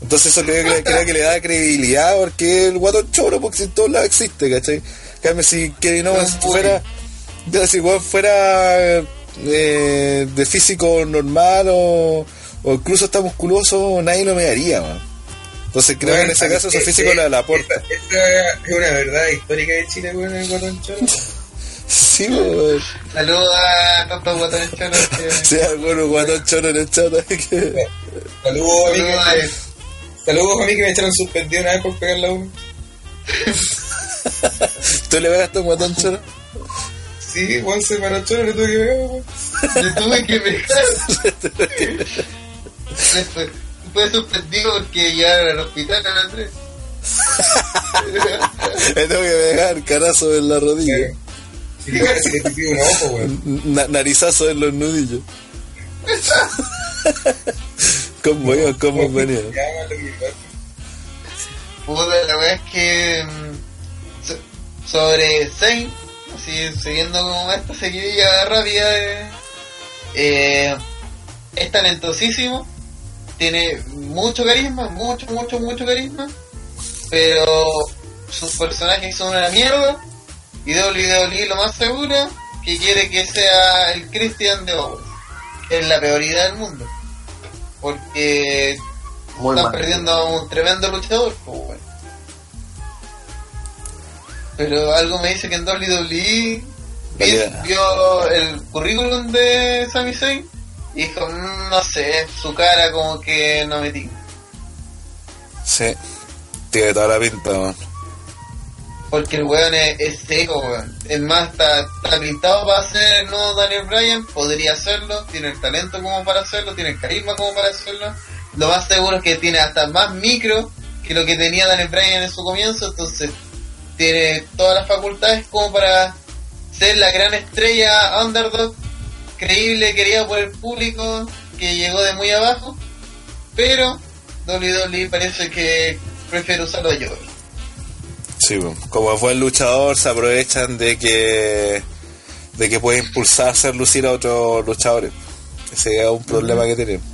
Entonces eso creo, que- creo que le da credibilidad porque el guatón choro, porque en todos lados existe, ¿cachai? Cambio si Kevin Owens fuera, si fuera eh, de físico normal o, o incluso está musculoso, nadie lo me haría, man. Entonces creo que en ese caso su físico le, le aporta. Esta, esta es una verdad histórica de Chile, weón, el guatón choro. Sí, weón. Saludos a tantos guatones choros que... Si hay alguno guatón choro en el chat, que... Saludos Saludos. Saludos a mí que me echaron suspendido una vez por pegar la uno. ¿Tú le pegaste a un guatón choro? Sí, Juan se paró choro, le tuve que pegar, weón. Le tuve que pegar. Después, fue suspendido porque llegaron al hospital a las 3. Le tengo que pegar carazo en la rodilla. Si le pipí un ojo, weón. Na- narizazo en los nudillos. Ya, lo que pasa. Puta, la verdad es que mm, so- sobre Zayn, así siguiendo como esta seguidilla rápida, de- eh, es talentosísimo, tiene mucho carisma, mucho, mucho, mucho carisma, pero sus personajes son una mierda y WWE lo más seguro que quiere que sea el Christian de Owens, que es la peor idea del mundo, porque Muy están mal. perdiendo a un tremendo luchador, pues. Pero algo me dice que en WWE vio el currículum de Sami Zayn y dijo, "Mm, no sé, su cara como que no me tinca. Sí. Tiene toda la pinta, man. Porque el weón es, es seco, weón. Es más, está, está pintado para ser el nuevo Daniel Bryan, podría hacerlo, tiene el talento como para hacerlo, tiene el carisma como para hacerlo. Lo más seguro es que tiene hasta más micro que lo que tenía Daniel Bryan en su comienzo, entonces tiene todas las facultades como para ser la gran estrella underdog, creíble, querida por el público, que llegó de muy abajo, pero WWE parece que prefiere usarlo Joker. Sí, como buen luchador se aprovechan de que de que puede impulsar hacer lucir a otros luchadores. Ese es un problema que tenemos.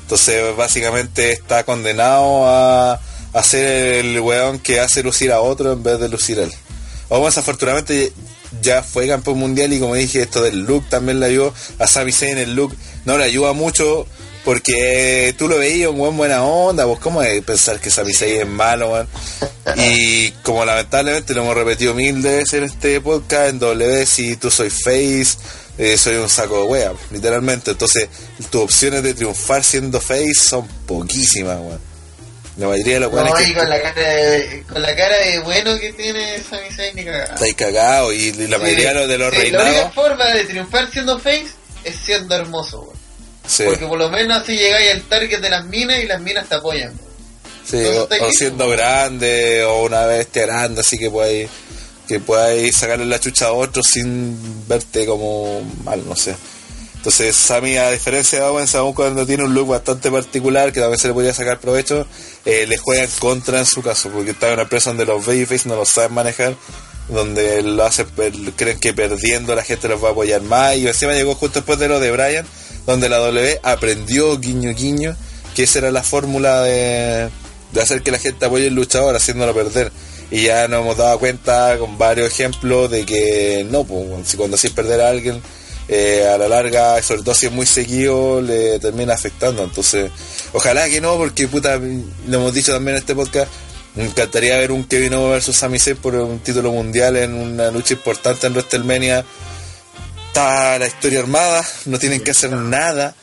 Entonces, básicamente está condenado a, a ser el weón que hace lucir a otro en vez de lucir a él. Vamos, afortunadamente ya fue campeón mundial y como dije, esto del look también le ayudó a Sami Zayn el look. No le ayuda mucho porque tú lo veías un buen buena onda, pues cómo es pensar que Sami Zayn es malo, weón. Y como lamentablemente lo hemos repetido mil veces en este podcast, en W, si tú soy face, eh, soy un saco de wea, literalmente. Entonces, tus opciones de triunfar siendo face son poquísimas, weón. La mayoría de los No, que y con la cara de, con la cara de bueno que tiene Sami Zayn ni cagada. estáis cagados y la mayoría de los, de los Sí, La única reinados. forma de triunfar siendo face es siendo hermoso, weón. Sí, Porque por lo menos así llegáis al target de las minas y las minas te apoyan. weón. sí, entonces o, estáis o bien, siendo grande o una bestia grande, así que podáis que podáis sacarle la chucha a otro sin verte como mal, no sé. Entonces, Sammy, a diferencia de Owens, aún cuando tiene un look bastante particular, que también se le podría sacar provecho, eh, le juega en contra en su caso, porque está en una empresa donde los babyface no lo saben manejar, donde lo hacen, per- creen que perdiendo la gente los va a apoyar más, y encima llegó justo después de lo de Bryan, donde la W aprendió guiño guiño, que esa era la fórmula de, hacer que la gente apoye al luchador, haciéndolo perder. Y ya nos hemos dado cuenta con varios ejemplos de que no, pues, cuando haces perder a alguien, eh, a la larga, sobre todo si es muy seguido, le termina afectando. Entonces, ojalá que no, porque puta, lo hemos dicho también en este podcast, me encantaría ver un Kevin Owens versus Sami por un título mundial en una lucha importante en WrestleMania. Está la historia armada, no tienen que hacer nada.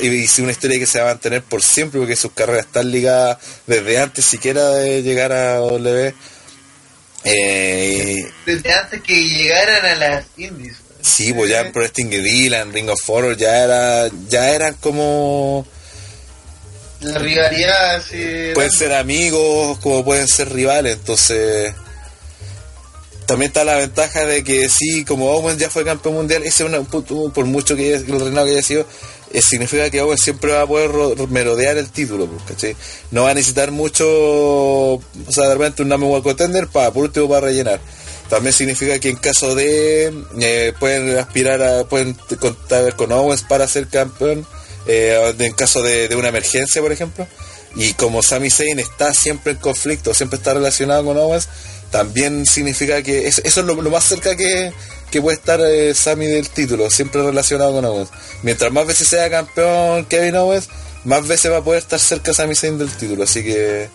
Y es una historia que se va a mantener por siempre porque sus carreras están ligadas desde antes siquiera de llegar a W. Eh, Desde antes que llegaran a las indies. sí, pues ya en Pro Wrestling en Ring of Honor, ya era, ya eran como La rivalidad así. pueden ser amigos como pueden ser rivales entonces también está la ventaja de que sí como Owen ya fue campeón mundial ese es un punto- por mucho que el reinado que haya sido eh, significa que Owen siempre va a poder ro- merodear el título pues, no va a necesitar mucho o sea de repente un number one contender para por último para rellenar. También significa que en caso de eh, pueden aspirar a pueden contar con Owens para ser campeón eh, en caso de, de una emergencia por ejemplo. Y como Sami Zayn está siempre en conflicto siempre está relacionado con Owens también significa que es- eso es lo, lo más cerca que, que puede estar eh, Sami del título siempre relacionado con Owens mientras más veces sea campeón Kevin Owens más veces va a poder estar cerca Sami Zayn del título así que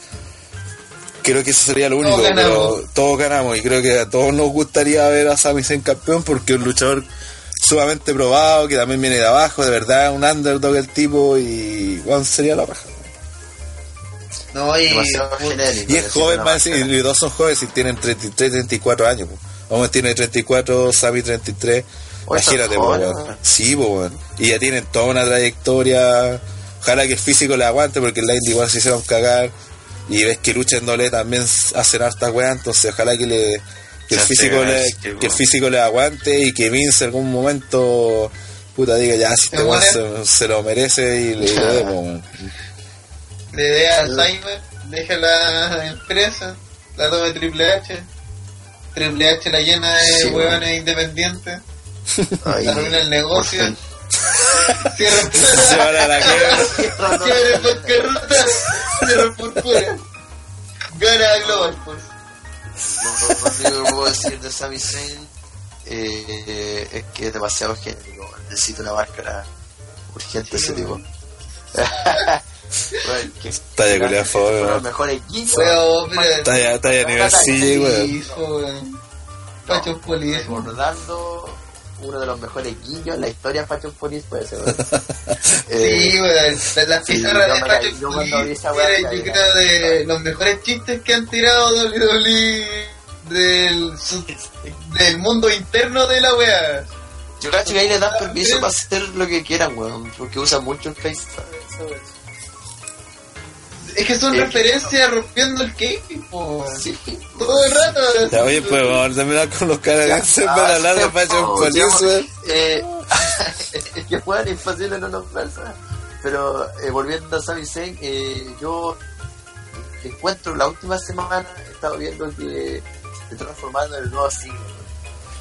creo que eso sería lo único, Todos pero todos ganamos y creo que a todos nos gustaría ver a Sami Zayn campeón porque es un luchador sumamente probado, que también viene de abajo, de verdad, un underdog el tipo y bueno, sería la raja. No, y. Demasiado genérico. Y es joven más, y los dos son jóvenes y tienen 33, 34 años. Owens tiene 34, Sami 33. Oye, están Imagínate, weón. Sí, po, weón. Y ya tienen toda una trayectoria. Ojalá que el físico le aguante, porque el Line igual se hicieron cagar. Y ves que lucha en doble también hacen hartas weas, entonces ojalá que le que el físico le, que que el físico le aguante y que Vince en algún momento puta diga ya si este ¿Se weón muere? se, se lo merece y le, le. Le dé a Alzheimer, deja la empresa, la tome Triple H. Triple H la llena de Sí, huevones independientes, Ay, arruina el negocio, por cierra Se van a la quiebra. cierra bancarrota, cierra por fuera. Gana a Global pues. Lo único que puedo decir de Sami Zayn eh, es que es demasiado genérico. Necesito una máscara urgente ese tipo. Talla de los weón. mejores Talla, talla Police. Recordando uno de los mejores guiños en la historia de Fashion Police puede ser. ¿verdad? Sí, Eh, weón. Las, pizarras de yo Police creo, de los mejores chistes que han tirado WWE del, del mundo interno de la wea. yo cacho que ahí le dan permiso para hacer lo que quieran, weón, porque usan mucho el face. Es que son Sí. referencias rompiendo el cake, po. Sí. Todo el rato. Ya, oye, pues vamos a terminar con los canadienses para hablar de Fashion po, Police, eh, es que juegan imposible no nombrarse. Pero eh, volviendo a Sami Zayn, eh, yo encuentro la última semana he estado viendo que se transformando en el nuevo siglo.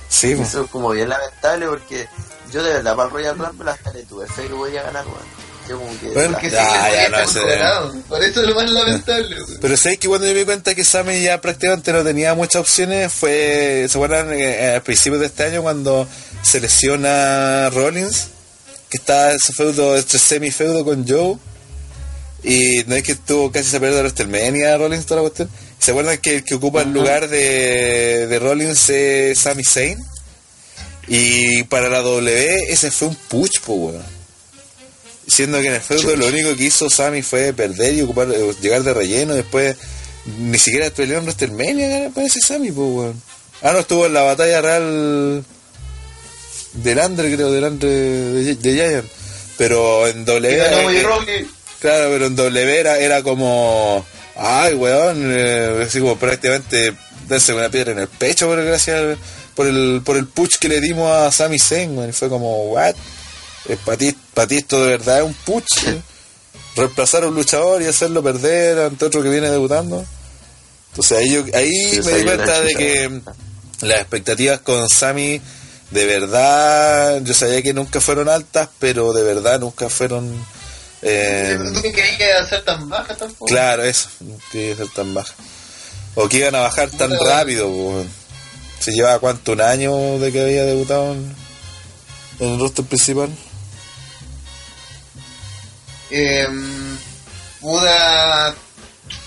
Sí. Eso es como bien lamentable porque yo de verdad para el Royal Rumble hasta le tuve fe que podía ganar, weón. Yo como que... Bueno, Que sí, Ya, que ya, está no sé. controlado. Por eso es lo más lamentable, weón. Pero sabéis que cuando yo me di cuenta que Sammy ya prácticamente no tenía muchas opciones, fue, ¿se acuerdan eh, al principio de este año cuando se lesiona Rollins? Que estaba ese feudo, este semi-feudo con Joe. Y no es que estuvo casi se perdió de WrestleMania Rollins toda la cuestión. ¿Se acuerdan que el que ocupa el lugar de, de Rollins es Sami Zayn? Y para la W ese fue un push, po, weón. Siendo que en el feudo lo único que hizo Sammy fue perder y ocupar, eh, llegar de relleno. Después ni siquiera peleó en WrestleMania, parece Sammy, pues, weón. Ah, no, estuvo en la batalla real del Andre, creo, del Andre de, de Giant. Pero en W. Eh, Roode. Claro, pero en W era, era como. Ay, weón, eh, así como prácticamente darse una piedra en el pecho por gracias por el, por el push que le dimos a Sami Zayn, weón. Y fue como, what? Para ti, pa' ti esto de verdad es un push. eh. Reemplazar a un luchador y hacerlo perder ante otro que viene debutando. Entonces ahí, yo, ahí Sí, me di cuenta de que las expectativas con Sami de verdad, yo sabía que nunca fueron altas, pero de verdad nunca fueron... eh, ¿Tú que creías que iba a ser tan baja tampoco? Claro, eso, no tiene que ser tan baja. O que iban a bajar tan rápido. Se llevaba cuánto, un año de que había debutado en, en el roster principal. Eh, puta,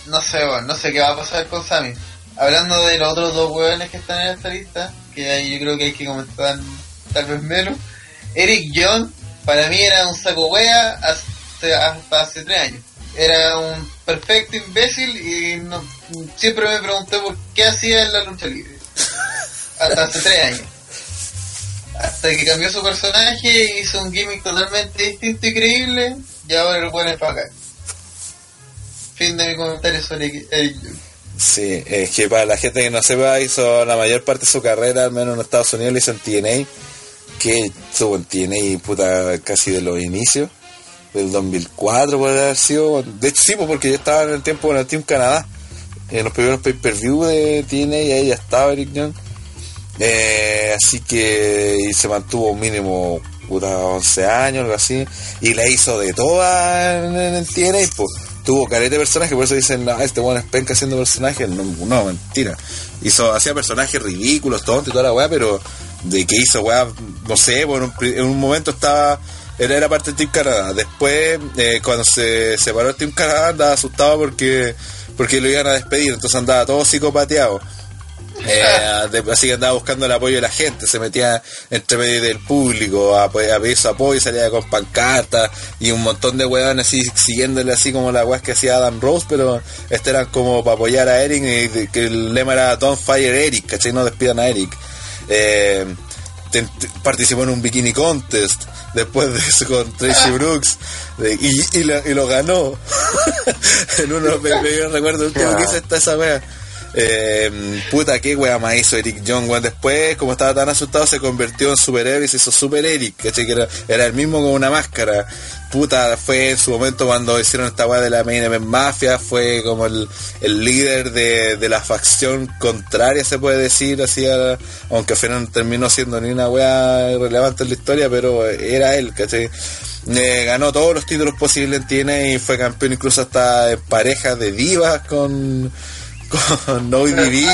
no sé, bueno, no sé qué va a pasar con Sammy. Hablando de los otros dos hueones que están en esta lista, que ahí yo creo que hay que comentar tal vez menos. Eric Young, para mí era un saco wea hace- hasta hace tres años. era un perfecto imbécil y no- siempre me pregunté por qué hacía en la lucha libre. Hasta hace tres años. Hasta que cambió su personaje, hizo un gimmick totalmente distinto y creíble, y ahora bueno es para acá. Fin de mi comentario sobre Young. Sí, es que para la gente que no sepa, hizo la mayor parte de su carrera, al menos en Estados Unidos, lo hizo en TNA, que estuvo en TNA puta casi de los inicios, del 2004 puede haber sido. De hecho, sí, pues, porque yo estaba en el tiempo con el Team Canadá, en los primeros pay-per-view de TNA, y ahí ya estaba Eric Young. Eh, así que y se mantuvo mínimo puta 11 años, algo así, y la hizo de todas en, en el TNA, pues. Tuvo carete de personaje, por eso dicen, este bueno es penca haciendo personajes. No, mentira. Hizo, hacía personajes ridículos, tontos y toda la weá, pero de que hizo weá, no sé, bueno, en un momento estaba, era, era parte del Team Canadá. Después, eh, cuando se separó el Team Canadá, andaba asustado porque, porque lo iban a despedir, entonces andaba todo psicopateado. Eh, de- así que andaba buscando el apoyo de la gente, se metía entre medio del público a, a pedir su apoyo, salía con pancartas y un montón de weones así siguiéndole así como la weas que hacía Adam Rose, pero este era como para apoyar a Eric y de- que el lema era Don't Fire Eric, ¿cachai? No despidan a Eric. Eh, te- participó en un bikini contest después de eso con Tracy Brooks de- y, y lo, y lo ganó en uno me, me recuerdo el último que hice está esa wea eh, puta qué wea más hizo Eric Young weón. después como estaba tan asustado se convirtió en superhéroe y se hizo super Eric ¿cachai? que era, era el mismo con una máscara puta fue en su momento cuando hicieron esta wea de la Main Event Mafia fue como el, el líder de, de la facción contraria se puede decir así aunque al final terminó siendo ni una wea relevante en la historia pero era él ¿cachai? Eh, ganó todos los títulos posibles en TNA y fue campeón incluso hasta en parejas de divas con con ODB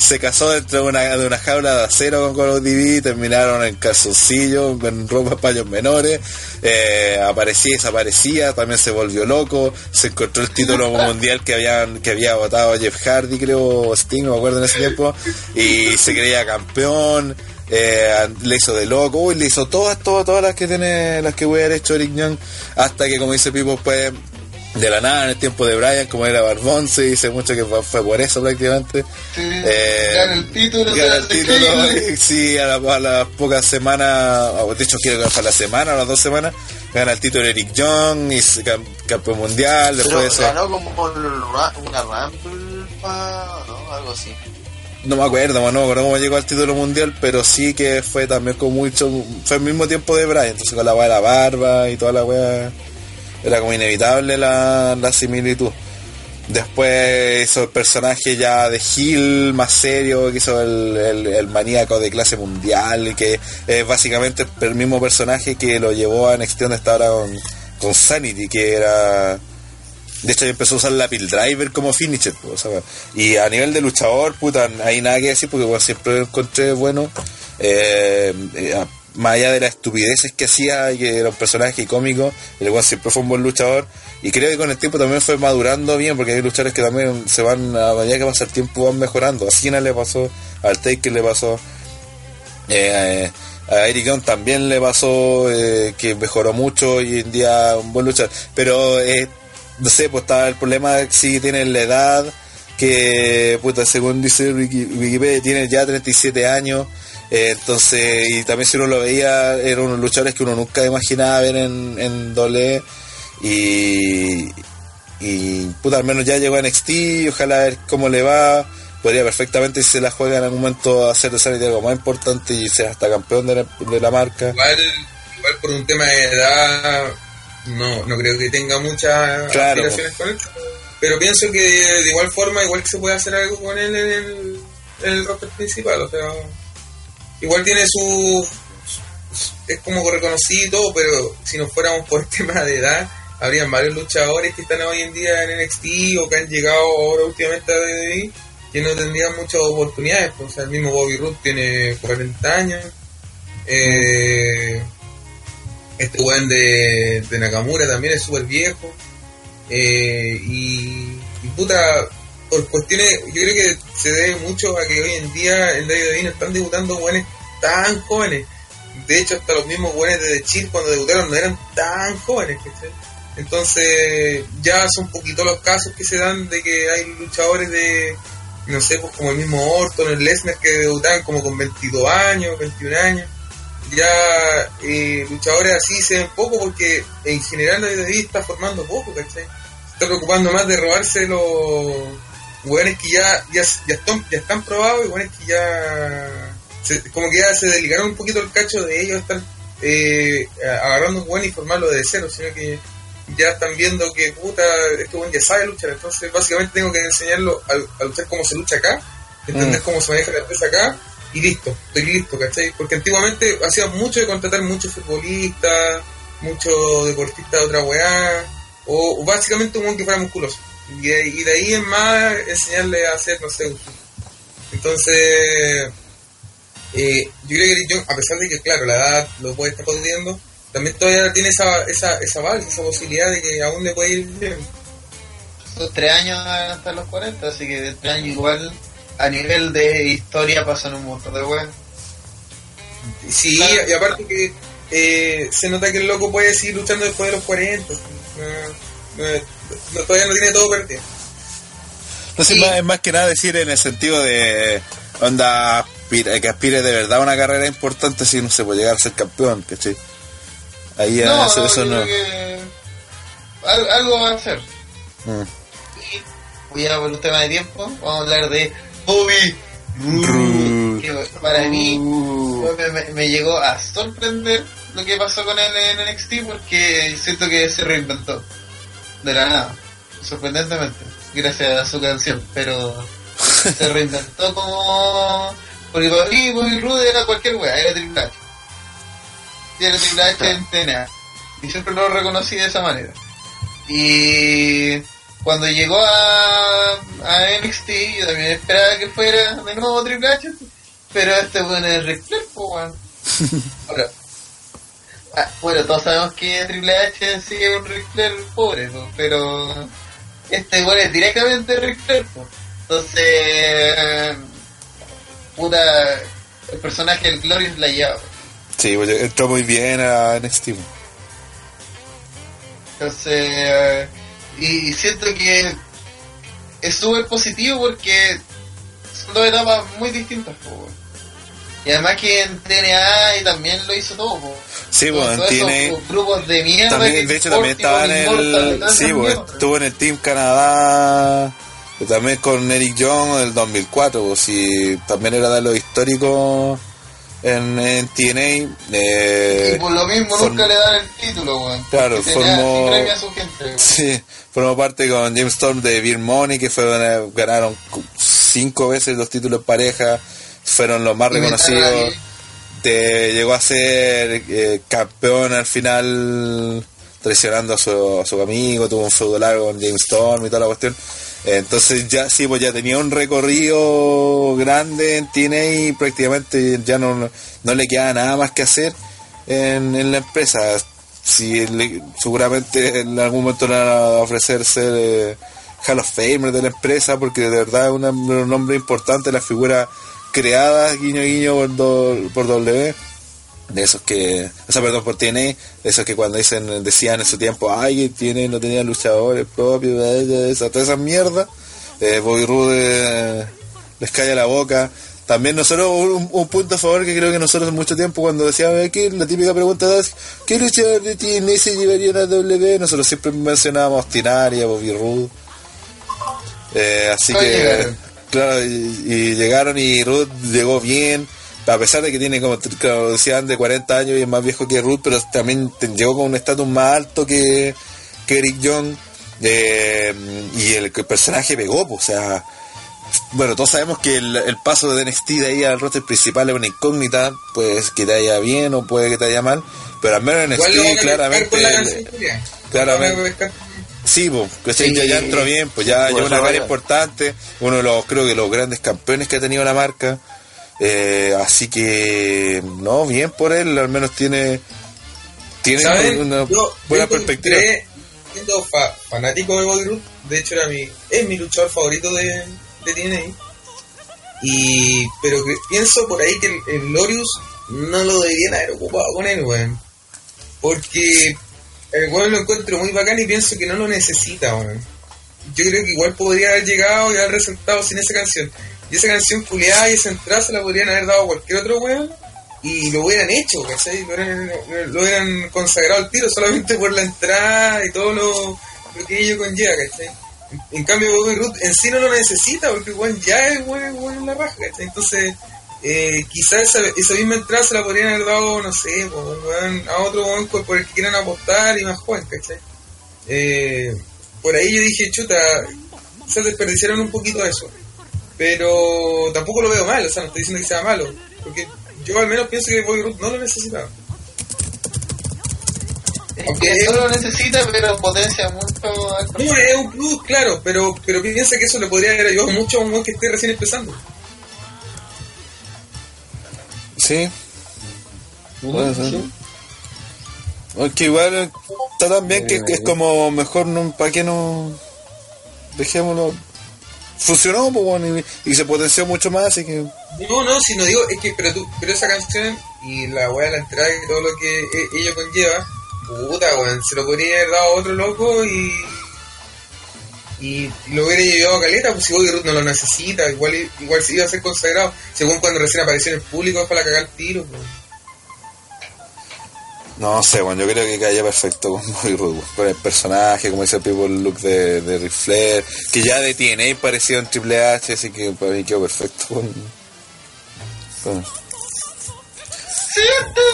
se casó dentro de una, de una jaula de acero con ODB terminaron en calzoncillo en ropa paños menores. Eh, aparecía y desaparecía también se volvió loco. Se encontró el título mundial que habían que había votado Jeff Hardy creo Sting no me acuerdo en ese tiempo. Y se creía campeón. Eh, le hizo de loco, uy, le hizo todas, todas, todas las que tiene, las que voy a haber hecho Eric Young, hasta que como dice Pipo, pues de la nada en el tiempo de Brian, como era Barbón, se dice mucho que fue, fue por eso prácticamente. Sí, Eh, gana el título, Gana el título, sí, a, la- las pocas semanas, o de hecho quiero que para la semana, a las dos semanas, gana el título Eric Young, y se cam- campeón mundial, después Pero de eso. ganó como una Rumble, ¿no? Algo así. No me acuerdo, no me acuerdo cómo llegó al título mundial, pero sí que fue también con mucho. Fue el mismo tiempo de Brian, entonces con la weá de la barba y toda la weá. Era como inevitable la, la similitud. Después hizo el personaje ya de Hill más serio, que hizo el, el, maníaco de clase mundial, que es básicamente el mismo personaje que lo llevó a NXT donde está ahora con, con Sanity, que era de hecho, empezó a usar la Driver como finisher. pues, y a nivel de luchador, puta, hay nada que decir porque siempre lo encontré bueno. Eh, eh, más allá de las estupideces que hacía, y que era un personaje cómico, el cual siempre fue un buen luchador. Y creo que con el tiempo también fue madurando bien, porque hay luchadores que también se van, a medida que pasa el tiempo, van mejorando. A Cena le pasó, al Taker le pasó. Eh, a Eric Young también le pasó eh, que mejoró mucho y en día un buen luchador. Pero eh, no sé, pues está el problema si tiene la edad, que puta, según dice Wiki- Wikipedia, tiene ya 37 años. Eh, entonces, y también si uno lo veía, eran unos luchadores que uno nunca imaginaba ver en, en doble y, y puta, al menos ya llegó a NXT, ojalá a ver cómo le va. Podría perfectamente, si se la juega en algún momento, hacer de Sanity algo más importante y ser hasta campeón de la, de la marca. Igual, igual por un tema de edad, no, no creo que tenga muchas Claro. aspiraciones con él. Pero pienso que de igual forma, igual que se puede hacer algo con él en el, en el roster principal. O sea, igual tiene su. Es como reconocido y todo, pero si nos fuéramos por tema de edad, habrían varios luchadores que están hoy en día en NXT o que han llegado ahora últimamente a WWE que no tendrían muchas oportunidades. pues, o sea, el mismo Bobby Roode tiene 40 años. Eh, este weón de, de Nakamura también es súper viejo. Eh, y, y puta, por cuestiones, yo creo que se debe mucho a que hoy en día en WWE no están debutando weones tan jóvenes. De hecho, hasta los mismos weones de The Chill cuando debutaron no eran tan jóvenes. ¿cachai? Entonces, ya son poquitos los casos que se dan de que hay luchadores de, no sé, pues como el mismo Orton, el Lesnar, que debutaban como con 22 años, 21 años. Ya eh, luchadores así se ven poco porque en general la WWE está formando poco, ¿cachai? Se está preocupando más de robarse los hueones que ya, ya, ya, están, ya están probados y hueones que ya se- como que ya se delicaron un poquito el cacho de ellos estar eh, agarrando un buen y formarlo de cero, sino que ya están viendo que puta, este buen ya sabe luchar, entonces básicamente tengo que enseñarlo a, a luchar como se lucha acá, entender Mm. cómo se maneja la empresa acá y listo, estoy listo, ¿cachai? Porque antiguamente hacía mucho de contratar muchos futbolistas, muchos deportistas de otra weá, o, o básicamente un buen que fuera musculoso. Y, de- y de ahí en más enseñarle a hacer, no sé, entonces, eh, yo creo que Young, a pesar de que, claro, la edad lo puede estar jodiendo, también todavía tiene esa, esa, esa base, esa posibilidad de que aún le puede ir bien. Son tres años hasta los 40, así que de tres años igual a nivel de historia pasan un montón de weas. Sí, Claro. y aparte que eh, se nota que el loco puede seguir luchando después de los 40. No, no, no, todavía no tiene todo perdido. Sí. más, es más que nada decir en el sentido de onda aspira- que aspire de verdad a una carrera importante si no se puede llegar a ser campeón, ¿cachai? Ahí No, eso, no, eso no. creo que al- algo va a hacer. Mm. Y voy a por un tema de tiempo, vamos a hablar de Bobby Roode. que para mí me, me- me llegó a sorprender lo que pasó con él en NXT porque siento que se reinventó de la nada, sorprendentemente, gracias a su canción, pero se reinventó como... Porque para mí Bobby Roode era cualquier wea, era Triple H. Y era Triple H en TNA. Y siempre lo reconocí de esa manera. Y cuando llegó a, a NXT, yo también esperaba que fuera de nuevo Triple H. Pero este bueno es Ric Flair. Ahora, ah, bueno, todos sabemos que Triple H sí es un Ric Flair pobre, po, pero este bueno es directamente Ric Flair. Entonces, puta, el personaje del Glorious la lleva. Sí, pues, entró muy bien a NXT. Entonces, eh, y, y siento que es súper positivo porque son dos etapas muy distintas, weón. Y además que en TNA y también lo hizo todo, po. Sí, pues esos tiene. grupos de mierda. También, de hecho, también y estaba en y el. Sí, pues estuvo en el Team Canadá. y También con Eric Young del 2004. Pues sí, también era de los históricos en, en TNA. eh, Y por lo mismo form- nunca le dan el título, weón. Claro, formó- sí premia a su gente, weón. Sí, formó parte con James Storm de Beer Money, que fueron, ganaron cu- cinco veces los títulos pareja, fueron los más reconocidos. Te llegó a ser eh, campeón al final, traicionando a su, a su amigo, tuvo un feudo largo con James Storm y toda la cuestión. Entonces ya sí, pues ya tenía un recorrido grande en TNA y prácticamente ya no, no le queda nada más que hacer en, en la empresa. Si le- seguramente en algún momento le van a ofrecer ser eh, Hall of Famer de la empresa porque de verdad es un nombre importante, la figura creada guiño guiño por, do- por W de esos que, o sea, perdón, por TNA, de esos que cuando dicen, decían en su tiempo, ay, TNA no tenía luchadores propios, esa, toda esa mierda, eh, Bobby Roode eh, les calla la boca. También nosotros, un, un punto a favor que creo que nosotros en mucho tiempo cuando decíamos que la típica pregunta es, ¿qué luchador de TNA se llevaría a W? Nosotros siempre mencionábamos Tinaria, Bobby Roode. Eh, así que. Claro, y, y llegaron y Ruth llegó bien, a pesar de que tiene como, decían, de 40 años y es más viejo que Ruth, pero también llegó con un estatus más alto que, que Eric Young, eh, y el, el personaje pegó, pues, o sea, bueno, todos sabemos que el, el paso de NXT de ahí al roster principal es una incógnita, pues que te vaya bien o puede que te vaya mal, pero al menos NXT claramente... claramente. Sí, pues. Sí. ya, ya entró bien, pues ya Pues lleva una carrera importante, uno de los, creo que los grandes campeones que ha tenido la marca, eh, así que, no, bien por él, al menos tiene, tiene ¿Saben? una Yo- buena yo perspectiva. Siendo fa- fanático de Bobby Roode, de hecho era mi, es mi luchador favorito de, de TNA. Y, pero que- pienso por ahí que el, el Glorious no lo deberían haber ocupado con él, weón. Porque el weón lo encuentro muy bacán y pienso que no lo necesita, weón. Yo creo que igual podría haber llegado y haber resultado sin esa canción. Y esa canción culiada y esa entrada se la podrían haber dado a cualquier otro weón y lo hubieran hecho, ¿cachai? Lo hubieran, lo hubieran consagrado al tiro solamente por la entrada y todo lo, que ello conlleva, ¿cachai? En, cambio, Bobby Root en sí no lo necesita porque weón ya es weón, weón en la raja, ¿cachai? Entonces, eh, quizás esa, esa misma entrada se la podrían haber dado, no sé, a otro weón por el que quieran apostar y más joven, ¿cachai? Eh, por ahí yo dije, chuta, se desperdiciaron un poquito eso. Pero tampoco lo veo mal, o sea, no estoy diciendo que sea malo. Porque yo al menos pienso que Bobby Root no lo necesitaba. Aunque no lo necesita, pero potencia mucho No, es un plus, claro, pero, pero piensa que eso le podría haber ayudado mucho a un que esté recién empezando. Sí. Puede ser. Aunque igual está tan bien que es como mejor no, para que no dejémoslo. Funcionó pues, bueno, y, y se potenció mucho más, así que No, no, si no digo, es que, pero tú, pero esa canción y la weá de la entrada y todo lo que e- ello conlleva, puta weón, se lo podría haber dado a otro loco y. Y lo hubiera llevado a caleta, pues si Bobby Root no lo necesita, igual, igual se iba a ser consagrado, según cuando recién apareció en el público, para cagar tiro, pues. no sé, bueno, yo creo que caía perfecto con Bobby Roode, con el personaje, como dice el people look de, de que ya de TNA parecía en Triple H, así que para mí quedó perfecto con, con-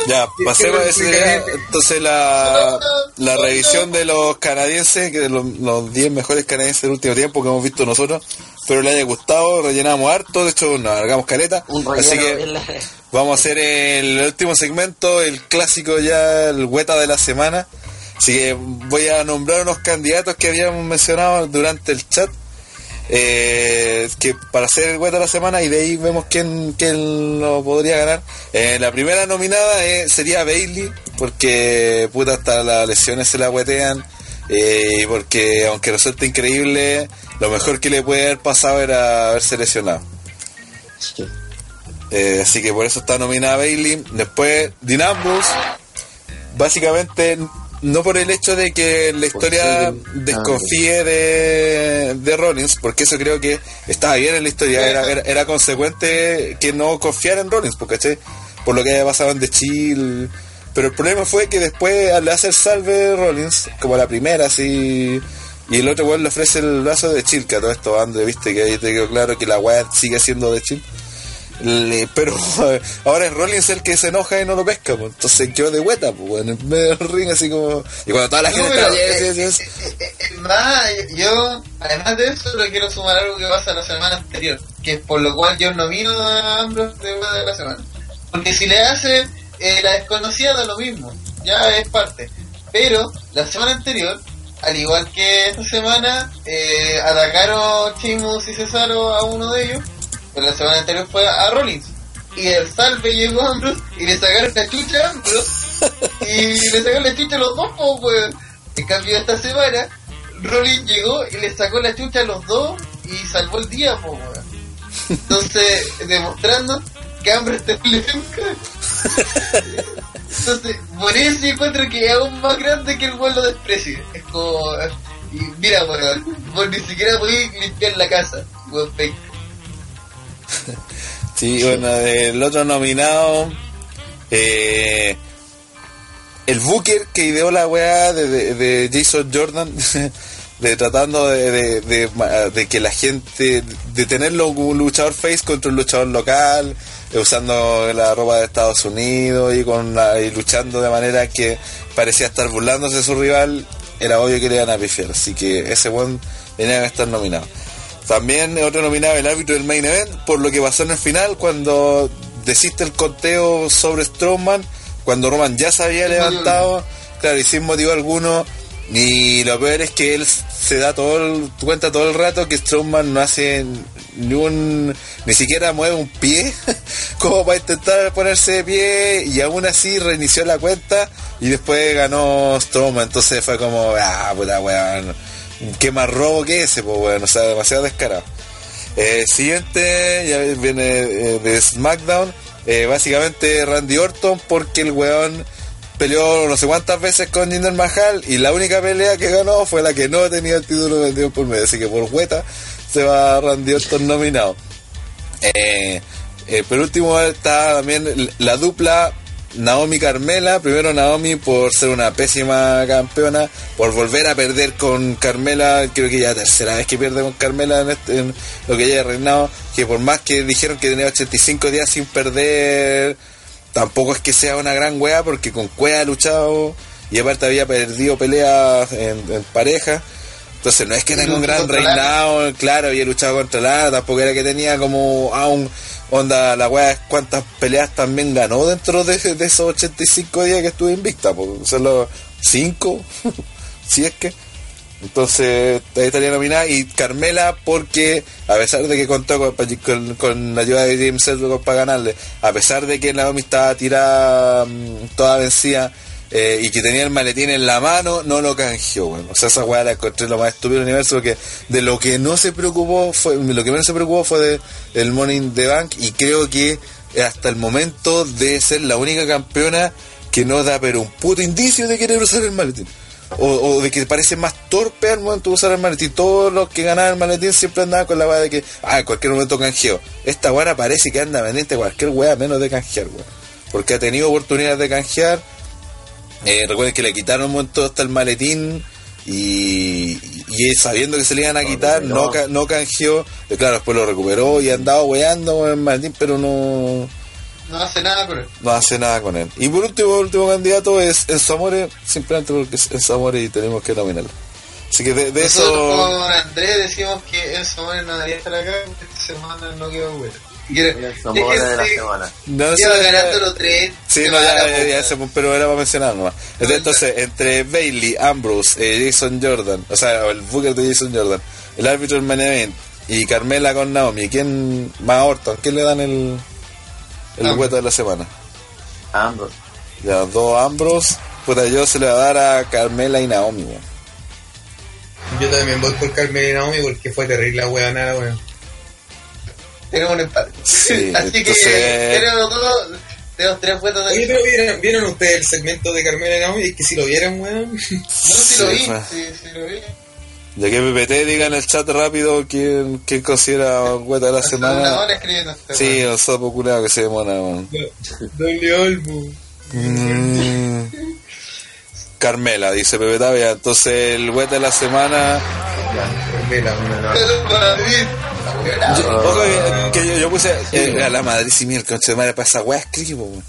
Ya, pasemos a ya. Entonces la, la revisión de los canadienses, que de los, los 10 mejores canadienses del último tiempo que hemos visto nosotros, pero le haya gustado, rellenamos harto, de hecho nos alargamos caleta, Un así que vamos a hacer el último segmento, el clásico ya, el hueta de la semana, así que voy a nombrar unos candidatos que habíamos mencionado durante el chat, eh, que para hacer el hueco de la semana y de ahí vemos quién, quién lo podría ganar. Eh, la primera nominada eh, sería Bailey, porque puta hasta las lesiones se la huetean. y porque aunque resulta increíble, lo mejor que le puede haber pasado era haberse lesionado. Así que por eso está nominada Bailey. Después, Dean Ambrose, básicamente no por el hecho de que la historia desconfíe de, de Rollins, porque eso creo que estaba bien en la historia, era, era, era consecuente que no confiara en Rollins, porque por lo que había pasado en The Chill. Pero el problema fue que después le hace el salve Rollins, como la primera, así. Y el otro weón le ofrece el brazo de Chill, que a todo esto André, viste que ahí te quedó claro que la weá sigue siendo de Chill. Le- pero ahora es Rollins el que se enoja y no lo pesca, pues. entonces quedó de hueta, pues, bueno, en medio del ring así como... Y cuando toda la No, gente pero, está... eh, yes, yes, yes. eh, eh, más, yo, además de eso, le quiero sumar algo que pasa la semana anterior, que es por lo cual yo nomino a Ambrose de Hueá de la semana. Porque si le hace la desconocida da lo mismo, ya es parte. Pero la semana anterior, al igual que esta semana, atacaron Chimus y Cesaro a uno de ellos, pero la semana anterior fue a Rollins. Y el salve llegó a Ambrose y le sacaron la chucha a Ambrose y le sacaron la chucha a los dos, po, weón. En cambio, esta semana, Rollins llegó y le sacó la chucha a los dos y salvó el día, po, weón. Entonces, demostrando que hambre te le Entonces, por eso encuentro que es aún más grande que el weón lo desprecie. Es como. Y mira, weón, vos ni siquiera podés limpiar la casa, weón. Sí, bueno, el otro nominado... Eh, el Booker que ideó la weá de, de- Jason Jordan, de tratando de, que la gente, de tenerlo un luchador face contra un luchador local, eh, usando la ropa de Estados Unidos y, con la- y luchando de manera que parecía estar burlándose de su rival, era obvio que le iban a pifiar, así que ese buen tenía que estar nominado. También otro nominado el árbitro del main event por lo que pasó en el final cuando desiste el conteo sobre Strowman, cuando Roman ya se había levantado, claro, y sin motivo alguno. Y lo peor es que él se da todo el, cuenta todo el rato que Strowman no hace ni un, ni siquiera mueve un pie como para intentar ponerse de pie y aún así reinició la cuenta y después ganó Strowman. Entonces fue como, ah, puta weón, qué más robo que ese, pues weón, o sea, demasiado descarado. Eh, siguiente, ya viene eh, de SmackDown, eh, básicamente Randy Orton, porque el weón peleó no sé cuántas veces con Jinder Mahal y la única pelea que ganó fue la que no tenía el título vendido por medio. Así que por hueta se va Randy Orton nominado. Eh, por último está también la dupla Naomi Carmela. Primero Naomi por ser una pésima campeona, por volver a perder con Carmela. Creo que ya la tercera vez que pierde con Carmela en, este- en lo que ella ha reinado. Que por más que dijeron que tenía 85 días sin perder, tampoco es que sea una gran wea porque con Cuea ha luchado y aparte había perdido peleas en, en pareja. Entonces no es que tenga un gran reinado, claro, había luchado contra Lara, tampoco era que tenía como a un onda, la wea es cuántas peleas también ganó dentro de, de esos 85 días que estuve invicta, pues solo 5, si es que. Entonces, ahí estaría nominada. Y Carmela, porque a pesar de que contó con, con- con la ayuda de James Ellsworth para ganarle, a pesar de que Naomi estaba tirada mm, toda vencida eh, y que tenía el maletín en la mano, no lo canjeó. Bueno. O sea, esa weá la encontré lo más estúpido del universo, porque de lo que no se preocupó, fue lo que menos se preocupó fue de, del Money in the Bank. Y creo que hasta el momento de ser la única campeona que no da pero un puto indicio de querer usar el maletín. O, o de que parece más torpe al momento de usar el maletín. Todos los que ganaban el maletín siempre andaban con la weá de que, ah, en cualquier momento canjeo. Esta weá parece que anda pendiente cualquier weá menos de canjear, weá. Porque ha tenido oportunidades de canjear. Eh, recuerden que le quitaron un momento hasta el maletín. Y, sabiendo que se le iban a quitar, no, no canjeó. Eh, claro, después lo recuperó y ha andado weando con el maletín, pero no No hace nada con él. no hace nada con él. Y por último, el último candidato es Enzo Amore, simplemente porque es Enzo Amore y tenemos que nominarlo. Así que de, de Nosotros eso... con Andrés decimos que el Samuel no debería estar acá porque esta semana no quedó bueno. Quiere- El Zamora de la semana. No, Lleva sé, ganando los tres. Sí, no, ya, ya, sé, pero era para mencionar nomás. Entonces, entonces, entre Bailey, Ambrose, eh, Jason Jordan, o sea, el Booker de Jason Jordan, el árbitro del main event y Carmela con Naomi, ¿quién más a Orton? ¿Quién le dan el, el Ambrose. hueto de la semana? Ambos. Ya, dos Ambrose, puta, yo se le va a dar a Carmela y Naomi, weón. Yo también voy por Carmen y Naomi porque fue terrible la weá nada, weón. Tenemos un empate. Sí, Así que entonces- tenemos dos, tenemos tres vueltas de pero ¿vieron, ¿vieron ustedes el segmento de Carmen y Naomi? Es que si lo vieron, weón. No, si lo Sí, vi, fue. sí, sí lo vi. Ya que PPT diga en el chat rápido quién, quién considera hueta de la Hace una semana. hora escribiendo este Sí, un sapo culeado que se demora, weón. Doble Olmo. Mm. Carmela, dice Pepe Tavia. Entonces, el web de la semana. Yo, eh, que yo, yo puse eh, a la madre, si mira, para esa weá escribo, weón.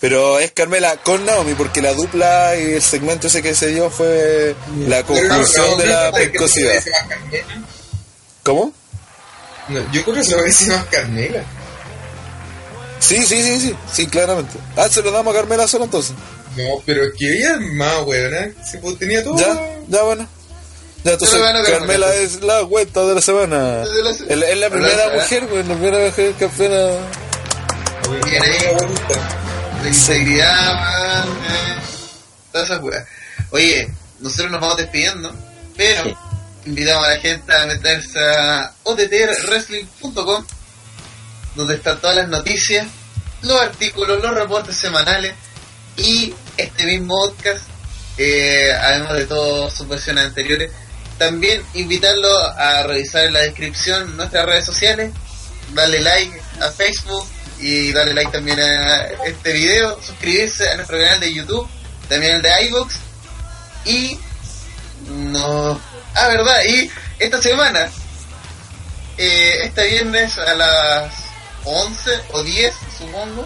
Pero es Carmela con Naomi, porque la dupla y el segmento ese que se dio fue la conclusión de la pescosidad. ¿Cómo? No, yo creo que se lo dice más Carmela. Sí, sí, sí, sí, sí, claramente. Ah, se lo damos a Carmela solo entonces. No, pero es que ella es más, weón, ¿eh? Si pues, tenía todo. Ya, ya bueno. Ya, entonces Carmela Carmela. es la vuelta de la semana. De la Es se- la, es la de la primera mujer, güey, la primera mujer campeona. Bien ahí. la integridad, man, eh, todas esas weas. Oye, nosotros nos vamos despidiendo, pero Sí. invitamos a la gente a meterse a ottrwrestling.com, donde están todas las noticias, los artículos, los reportes semanales y este mismo podcast, eh, además de todas sus versiones anteriores. También invitarlo a revisar en la descripción nuestras redes sociales, darle like a Facebook y darle like también a este video, suscribirse a nuestro canal de YouTube, también el de iVoox. Y no ah verdad y esta semana eh, este viernes a las 11 o 10 supongo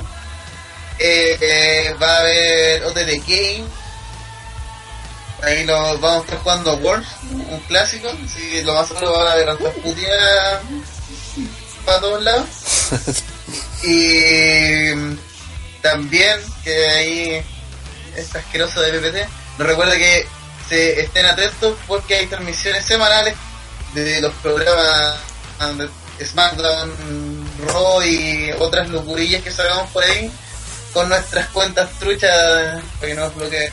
eh, eh, va a haber OTT Game ahí lo vamos a estar jugando a Worms un clásico así que lo más seguro van a ver hartas puteadas para todos lados y también que ahí es asqueroso de PPT. Nos recuerda que se estén atentos porque hay transmisiones semanales de los programas SmackDown, Raw y otras locurillas que sacamos por ahí con nuestras cuentas truchas para que no nos bloqueen.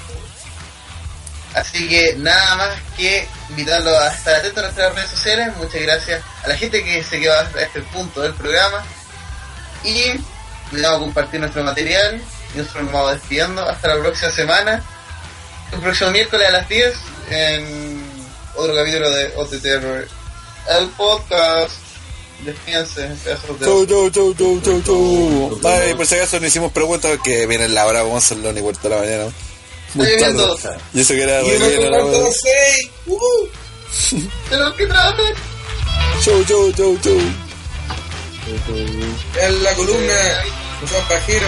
Así que nada más que invitarlos a estar atentos a nuestras redes sociales. Muchas gracias a la gente que se quedó hasta este punto del programa. Y cuidado a compartir nuestro material. Y nosotros nos vamos despidiendo. Hasta la próxima semana. El próximo miércoles a las 10 en otro capítulo de OTTR. El podcast. Despídense, pedazos este de. Chau, chau, chau, chau, chau, chau. Vale, por si acaso no hicimos preguntas que viene la hora, vamos a hacerlo ni vuelta a la mañana. Muy tarde. Y eso que era relleno. ¡Uh! ¡De que tratan! ¡Chau, chau, chau, chau! En la columna, Juan Pajero.